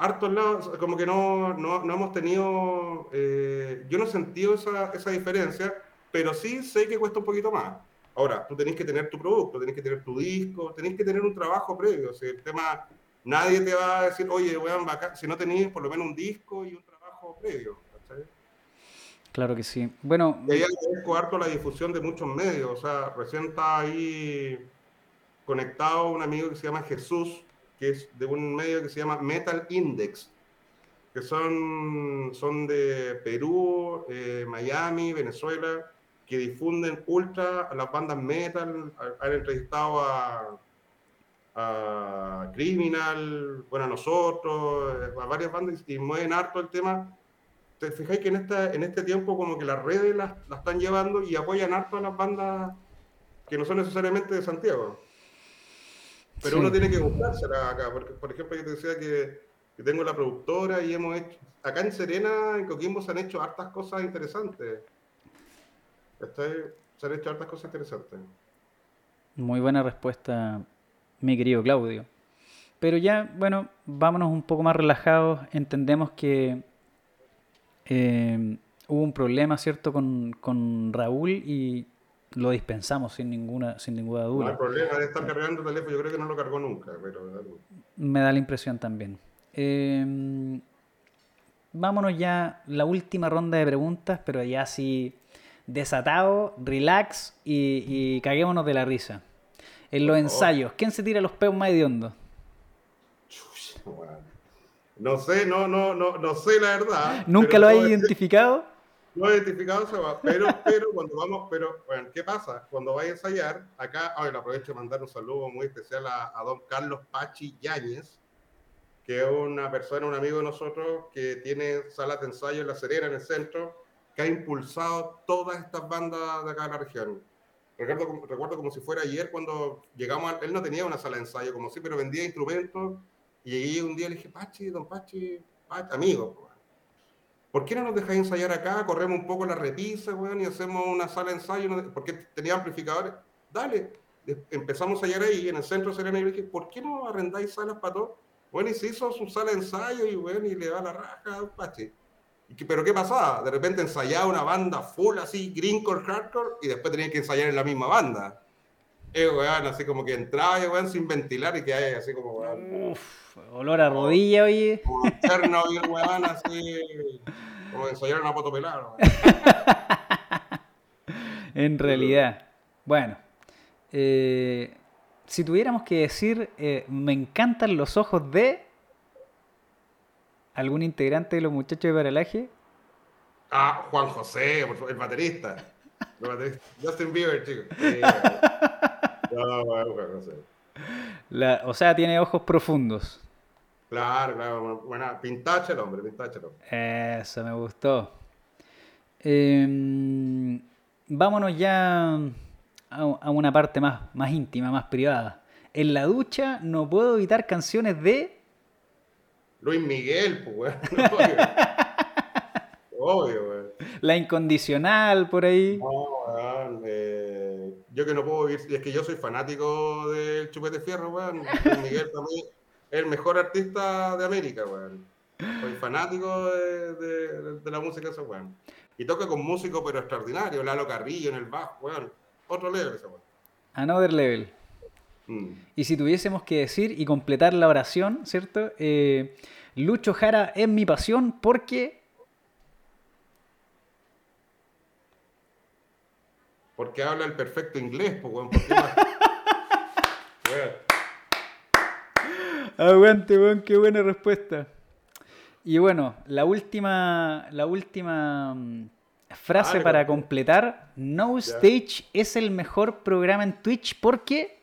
hartos lados, como que no, no, no hemos tenido, eh, yo no he sentido esa, esa, diferencia, pero sí sé que cuesta un poquito más. Ahora, tú tenés que tener tu producto, tenés que tener tu disco, tenés que tener un trabajo previo. O sea, el tema, nadie te va a decir, oye, weón, si no tenéis por lo menos un disco y un trabajo previo. Claro que sí. Bueno. Y ahí agradezco harto la difusión de muchos medios. O sea, recién está ahí conectado un amigo que se llama Jesús, que es de un medio que se llama Metal Index, que son, son de Perú, eh, Miami, Venezuela, que difunden ultra a las bandas metal, han entrevistado a, a Criminal, bueno, a nosotros, eh, a varias bandas y mueven harto el tema. Te fijáis que en, esta, en este tiempo como que las redes las, las están llevando y apoyan harto a las bandas que no son necesariamente de Santiago. Pero uno tiene que buscársela acá, porque por ejemplo yo te decía que, tengo la productora y hemos hecho, acá en Serena, en Coquimbo se han hecho hartas cosas interesantes. Se han hecho hartas cosas interesantes. Muy buena respuesta, mi querido Claudio. Pero ya, bueno, vámonos un poco más relajados. Entendemos que eh, hubo un problema, ¿cierto?, con, con Raúl y lo dispensamos sin ninguna, sin ninguna duda. No hay problema de estar cargando el teléfono, yo creo que no lo cargó nunca, pero... Me da la impresión también. Em, vámonos ya, la última ronda de preguntas, pero ya así desatado, relax y, caguémonos de la risa. En los ensayos, ¿quién se tira los peos más hediondos? No sé, no, no, no, no sé la verdad. ¿Nunca lo has identificado? No identificado se va, pero, pero cuando vamos, pero bueno, ¿qué pasa? Cuando vaya a ensayar, acá, hoy aprovecho de mandar un saludo muy especial a, don Carlos Pachi Yáñez, que es una persona, un amigo de nosotros que tiene salas de ensayo en La Serena, en el centro, que ha impulsado todas estas bandas de acá de la región. Recuerdo, recuerdo como si fuera ayer cuando llegamos, él no tenía una sala de ensayo como sí, pero vendía instrumentos y llegué un día y le dije, Pachi, don Pachi, Pachi amigo, ¿por qué no nos dejáis ensayar acá? Corremos un poco la repisa, weón, y hacemos una sala de ensayo, porque tenía amplificadores. Dale, empezamos a ensayar ahí en el centro de Serena y dije, ¿por qué no arrendáis salas para todos? Bueno, y se hizo su sala de ensayo y bueno, y le da la raja a Pachi. Pero ¿qué pasaba? De repente ensayaba una banda full así, greencore, hardcore, y después tenía que ensayar en la misma banda. Eh, weón, así como que entraba, weón, sin ventilar y que hay así como, weón. Uf, olor a rodilla, oye. Como Chernobyl, weón, así. Como ensayar una foto pelada, En realidad. Bueno. Eh, si tuviéramos que decir, eh, me encantan los ojos de algún integrante de los muchachos de Paralaje. Ah, Juan José, el baterista. El baterista. Justin Bieber, chicos. no. La, o sea, tiene ojos profundos. Claro, claro. Buena, pintache el hombre, pintache el hombre. Eso, me gustó. Eh, vámonos ya a, una parte más, más íntima, más privada. En la ducha no puedo evitar canciones de... Luis Miguel, pues, Obvio, güey. La incondicional, por ahí. No, eh, yo que no puedo vivir, es que yo soy fanático del Chupete Fierro, weón. Miguel también es el mejor artista de América, weón. Soy fanático de, la música ese weón. Y toca con músicos pero extraordinarios, Lalo Carrillo en el bajo, weón otro level ese Another level. Mm. Y si tuviésemos que decir y completar la oración, ¿cierto? Eh, Lucho Jara es mi pasión porque... Porque habla el perfecto inglés, pues, weón. Aguante, weón, qué buena respuesta. Y bueno, la última, la última mm, Frase para completar, No Stage es el mejor programa en Twitch porque...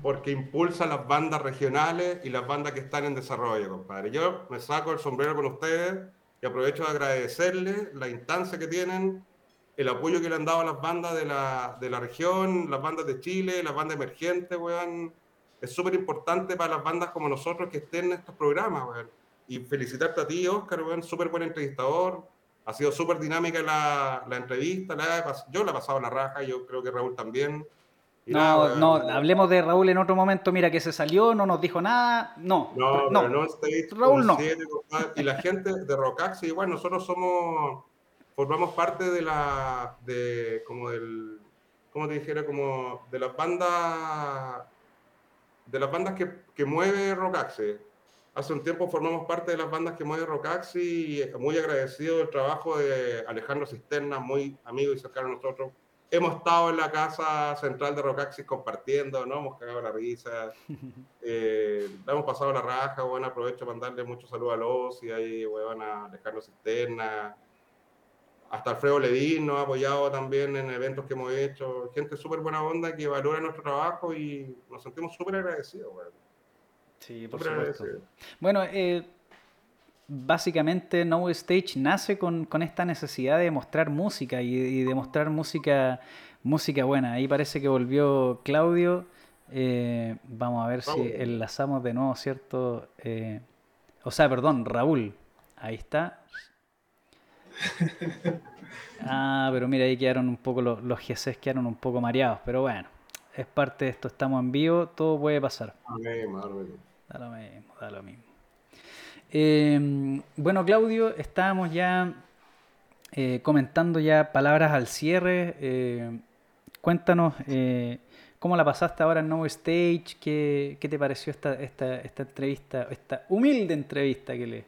Porque impulsa las bandas regionales y las bandas que están en desarrollo, compadre. Yo me saco el sombrero con ustedes y aprovecho de agradecerles la instancia que tienen, el apoyo que le han dado a las bandas de la, de la región, las bandas de Chile, las bandas emergentes, weón. Es súper importante para las bandas como nosotros que estén en estos programas, weón. Y felicitarte a ti, Oscar, weón, súper buen entrevistador ha sido súper dinámica la, la entrevista. yo la he pasado la raja, yo creo que Raúl también. no, no, hablemos de Raúl en otro momento. Mira que se salió, no nos dijo nada. No, no, no. no Raúl no. y la gente de Rocax, igual nosotros somos, formamos parte de la, de, como del, como te dijera, como de las bandas, de las bandas que, que mueve Rocaxe hace un tiempo formamos parte de las bandas que mueve Rocaxi y muy agradecido del trabajo de Alejandro Cisterna, muy amigo y cercano a nosotros. Hemos estado en la casa central de Rocaxi compartiendo, ¿no? Hemos cagado la risa, eh, hemos pasado la raja, bueno, aprovecho para mandarle muchos saludos a los y ahí, bueno, a Alejandro Cisterna, hasta Alfredo Ledín nos ha apoyado también en eventos que hemos hecho, gente súper buena onda que valora nuestro trabajo y nos sentimos súper agradecidos. Sí, por supuesto. Bueno, eh, básicamente No Stage nace con, esta necesidad de mostrar música y, de mostrar música, música buena. Ahí parece que volvió Claudio. Eh, vamos a ver si enlazamos de nuevo, ¿cierto? Eh, o sea, perdón, Raúl. Ahí está. Ah, pero mira, ahí quedaron un poco los, los GCs quedaron un poco mareados, pero bueno, es parte de esto, estamos en vivo, todo puede pasar. Da lo mismo, da lo mismo. Em, bueno, Claudio, estábamos ya eh, comentando ya palabras al cierre. Eh, cuéntanos eh, cómo la pasaste ahora en No Stage, qué, qué te pareció esta, esta, esta, entrevista, esta humilde entrevista que le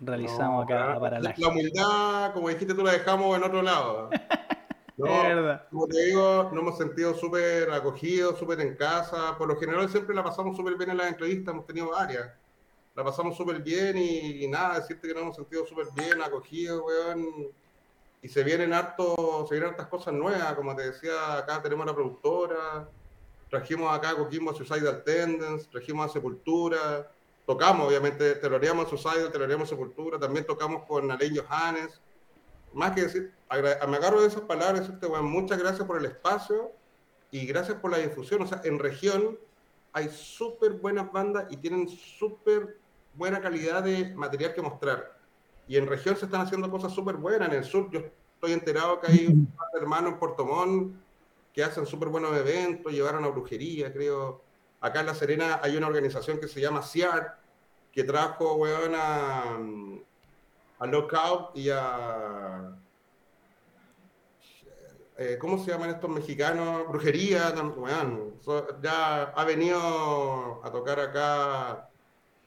realizamos acá para la La humildad, como dijiste, tú la dejamos en otro lado. No, como te digo, nos hemos sentido súper acogidos, súper en casa. Por lo general siempre la pasamos súper bien en las entrevistas, hemos tenido varias. La pasamos súper bien y, nada, decirte que nos hemos sentido súper bien, acogidos, weón. Y se vienen harto, se vienen hartas cosas nuevas, como te decía, acá tenemos la productora, trajimos acá a Coquimbo Suicidal Tendence, trajimos a Sepultura, tocamos, obviamente, teloreamos Suicidal, teloreamos Sepultura, también tocamos con Alain Johannes más que decir, me agarro de esas palabras, decirte, weón, muchas gracias por el espacio y gracias por la difusión. O sea, en región hay súper buenas bandas y tienen súper buena calidad de material que mostrar. Y en región se están haciendo cosas súper buenas. En el sur yo estoy enterado que hay un hermano en Portomón que hacen súper buenos eventos, llevaron a brujería, creo. Acá en La Serena hay una organización que se llama CIAR, que trajo, weón, a, a Lockout y a... Eh, ¿Cómo se llaman estos mexicanos? Brujería, weón. ya ha venido a tocar acá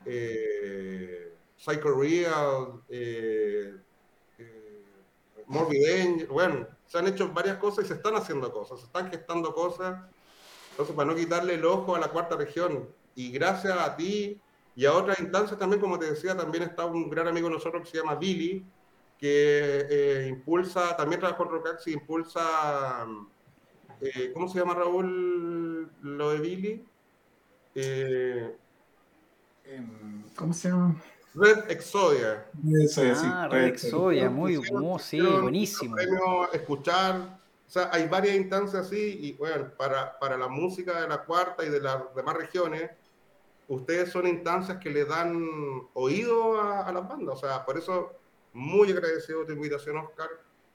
eh, Psycho Real, eh, eh, Morbid Angel, bueno, se han hecho varias cosas y se están haciendo cosas, se están gestando cosas. Entonces, para no quitarle el ojo a la cuarta región, y gracias a ti y a otras instancias también, como te decía, también está un gran amigo de nosotros que se llama Billy, que eh, impulsa, también trabaja con Rocaxi, impulsa, eh, ¿cómo se llama Raúl lo de Billy? Eh, ¿Cómo se llama? Red Exodia. ah, Red, Exodia, muy, muy sí, buenísimo. escuchar, o sea, hay varias instancias así, y bueno, para, para la música de la cuarta y de las demás regiones, ustedes son instancias que le dan oído a, las bandas, o sea, por eso muy agradecido de tu invitación, Oscar.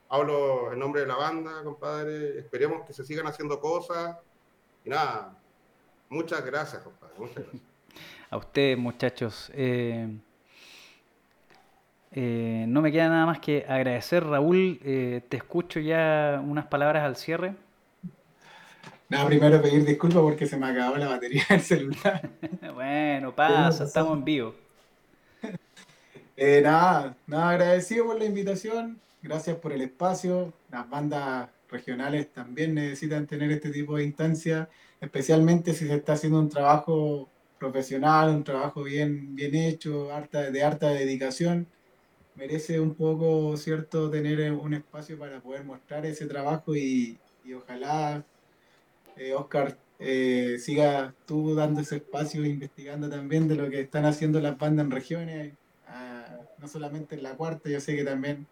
Hablo en nombre de la banda, compadre. Esperemos que se sigan haciendo cosas. Y nada, muchas gracias, compadre. Muchas gracias. A ustedes, muchachos. Eh, eh, no me queda nada más que agradecer, Raúl. Eh, te escucho ya unas palabras al cierre. Nada, primero pedir disculpas porque se me acabó la batería del celular. bueno, pasa, estamos en vivo. Eh, nada, nada, agradecido por la invitación. Gracias por el espacio. Las bandas regionales también necesitan tener este tipo de instancias, especialmente si se está haciendo un trabajo profesional, un trabajo bien, bien hecho, harta, de harta dedicación merece un poco, ¿cierto?, tener un espacio para poder mostrar ese trabajo y, ojalá, eh, Oscar, eh, siga tú dando ese espacio, investigando también de lo que están haciendo las bandas en regiones, no solamente en la cuarta, yo sé que también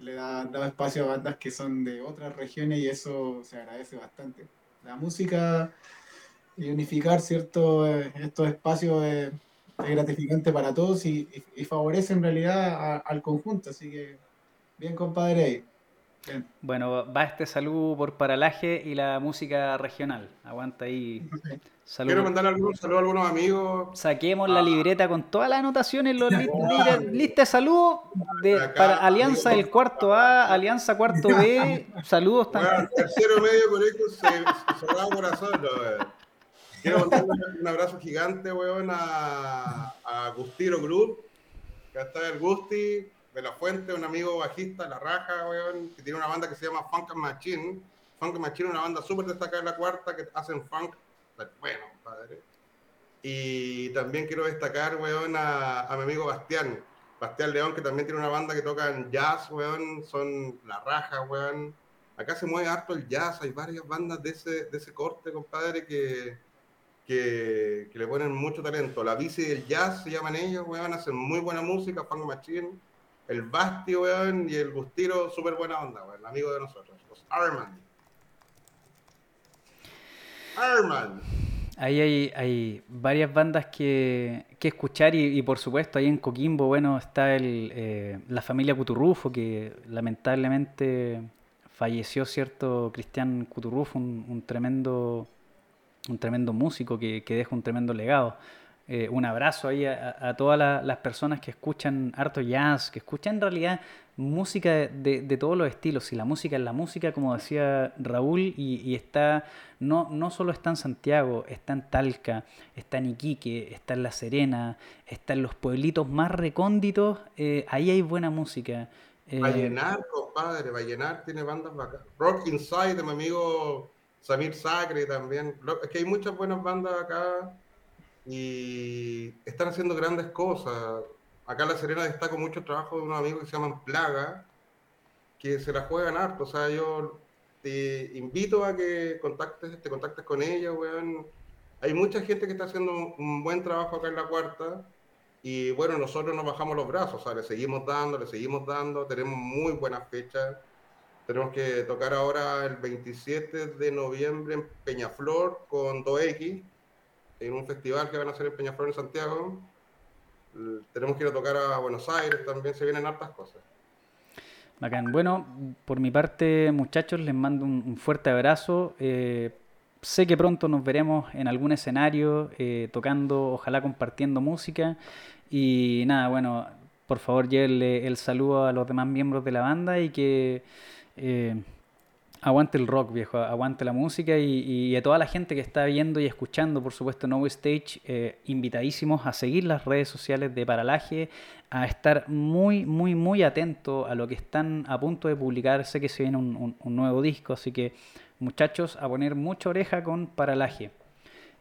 le da, da espacio a bandas que son de otras regiones y eso se agradece bastante. La música y unificar cierto, eh, estos espacios es gratificante para todos y, favorece en realidad al conjunto. Así que, bien, compadre. Bueno, va este saludo por Paralaje y la música regional. Aguanta ahí. Quiero mandar algún saludo a algunos amigos. Saquemos la ah. libreta con todas las anotaciones, los lista de saludos de, para Alianza del cuarto A, Alianza cuarto B. Saludos también. tercero medio con esto se, se, da corazón. Quiero mandarle un abrazo gigante, weón, a, a Gustiro Group, que está el Gusti, de la Fuente, un amigo bajista, La Raja, weón, que tiene una banda que se llama Funk Machine. Funk Machine, una banda súper destacada en la cuarta, que hacen funk, bueno, padre. Y también quiero destacar, weón, a, a mi amigo Bastián, Bastián León, que también tiene una banda que toca en jazz, weón, son La Raja, weón. Acá se mueve harto el jazz, hay varias bandas de ese, de ese corte, compadre, que, que, le ponen mucho talento. La bici del jazz se llaman ellos, weón, hacen muy buena música, Funk Machine. El Basti, weón, y el Gustiro, súper buena onda, weón, amigo de nosotros. Los Arman. Arman. Ahí hay, hay varias bandas que, que escuchar y, por supuesto ahí en Coquimbo, bueno, está el, eh, la familia Cuturrufo, que lamentablemente falleció, ¿cierto? Cristian Cuturrufo, un tremendo un tremendo músico que, deja un tremendo legado. Eh, un abrazo ahí a, todas las personas que escuchan harto jazz, que escuchan en realidad música de, todos los estilos. Y la música es la música, como decía Raúl, y, está, no, no solo está en Santiago, está en Talca, está en Iquique, está en La Serena, está en los pueblitos más recónditos, eh, ahí hay buena música. Eh, Vallenar, compadre, Vallenar tiene bandas Rock Inside de mi amigo Samir Sacre también. Es que hay muchas buenas bandas acá y están haciendo grandes cosas. Acá en La Serena destaco mucho el trabajo de unos amigos que se llaman Plaga, que se la juegan harto. O sea, yo te invito a que contactes, te contactes con ellos, weón. Hay mucha gente que está haciendo un buen trabajo acá en La Cuarta Y bueno, nosotros nos bajamos los brazos, o sea, le seguimos dando, le seguimos dando, tenemos muy buenas fechas. Tenemos que tocar ahora el 27 de noviembre en Peñaflor con 2X, en un festival que van a hacer en Peñaflor en Santiago. Tenemos que ir a tocar a Buenos Aires, también se vienen hartas cosas. Bacán. Bueno, por mi parte, muchachos, les mando un, fuerte abrazo. Eh, sé que pronto nos veremos en algún escenario, eh, tocando, ojalá compartiendo música. Y nada, bueno, por favor llévenle el saludo a los demás miembros de la banda y que eh, aguante el rock, viejo, aguante la música y, a toda la gente que está viendo y escuchando, por supuesto, No Stage, eh, invitadísimos a seguir las redes sociales de Paralaje, a estar muy, muy, muy atento a lo que están a punto de publicar. Sé que se viene un nuevo disco, así que muchachos, a poner mucha oreja con Paralaje.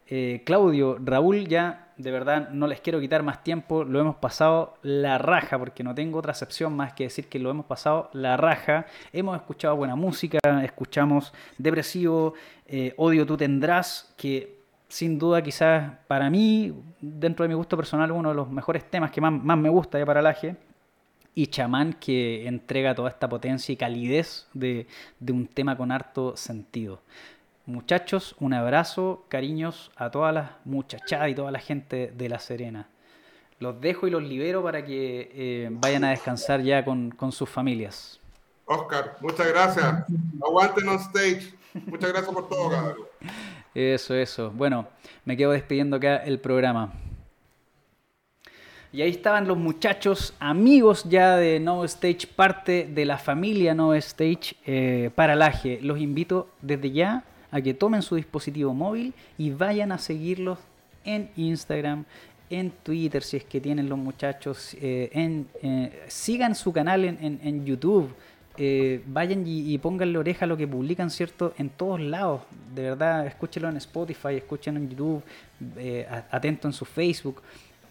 Eh, Claudio, Raúl, ya de verdad no les quiero quitar más tiempo, lo hemos pasado la raja, porque no tengo otra excepción más que decir que lo hemos pasado la raja. Hemos escuchado buena música, escuchamos Depresivo, eh, Odio tú tendrás, que sin duda quizás para mí, dentro de mi gusto personal, uno de los mejores temas que más, me gusta de Paralaje. Y Chamán que entrega toda esta potencia y calidez de un tema con harto sentido. Muchachos, un abrazo, cariños a todas las muchachadas y toda la gente de La Serena. Los dejo y los libero para que eh, vayan a descansar ya con, sus familias. Oscar, muchas gracias. Aguanten on stage. Muchas gracias por todo, cabrón. Eso, eso. Bueno, me quedo despidiendo acá el programa. Y ahí estaban los muchachos, amigos ya de No Stage, parte de la familia No Stage eh, para Laje. Los invito desde ya a que tomen su dispositivo móvil y vayan a seguirlos en Instagram, en Twitter, si es que tienen los muchachos, eh, en, eh, sigan su canal en, YouTube. Eh, vayan y, pónganle oreja a lo que publican, ¿cierto? En todos lados. De verdad, escúchenlo en Spotify, escúchenlo en YouTube, atento en su Facebook.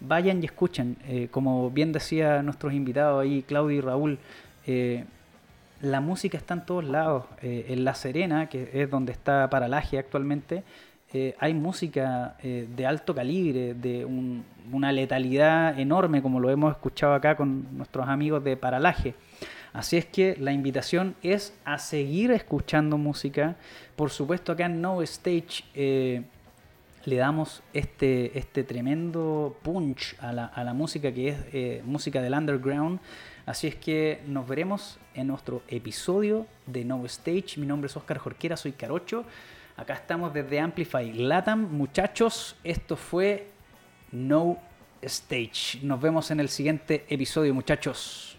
Vayan y escuchen. como bien decía nuestros invitados ahí, Claudio y Raúl, la música está en todos lados. Eh, en La Serena, que es donde está Paralaje actualmente, eh, hay música eh, de alto calibre, de una letalidad enorme, como lo hemos escuchado acá con nuestros amigos de Paralaje. Así es que la invitación es a seguir escuchando música. Por supuesto, acá en No Stage le damos este, este tremendo punch a la, a la música que es música del underground. Así es que nos veremos en nuestro episodio de No Stage. Mi nombre es Oscar Jorquera, soy Carocho. Acá estamos desde Amplify Latam. Muchachos, esto fue No Stage. Nos vemos en el siguiente episodio, muchachos.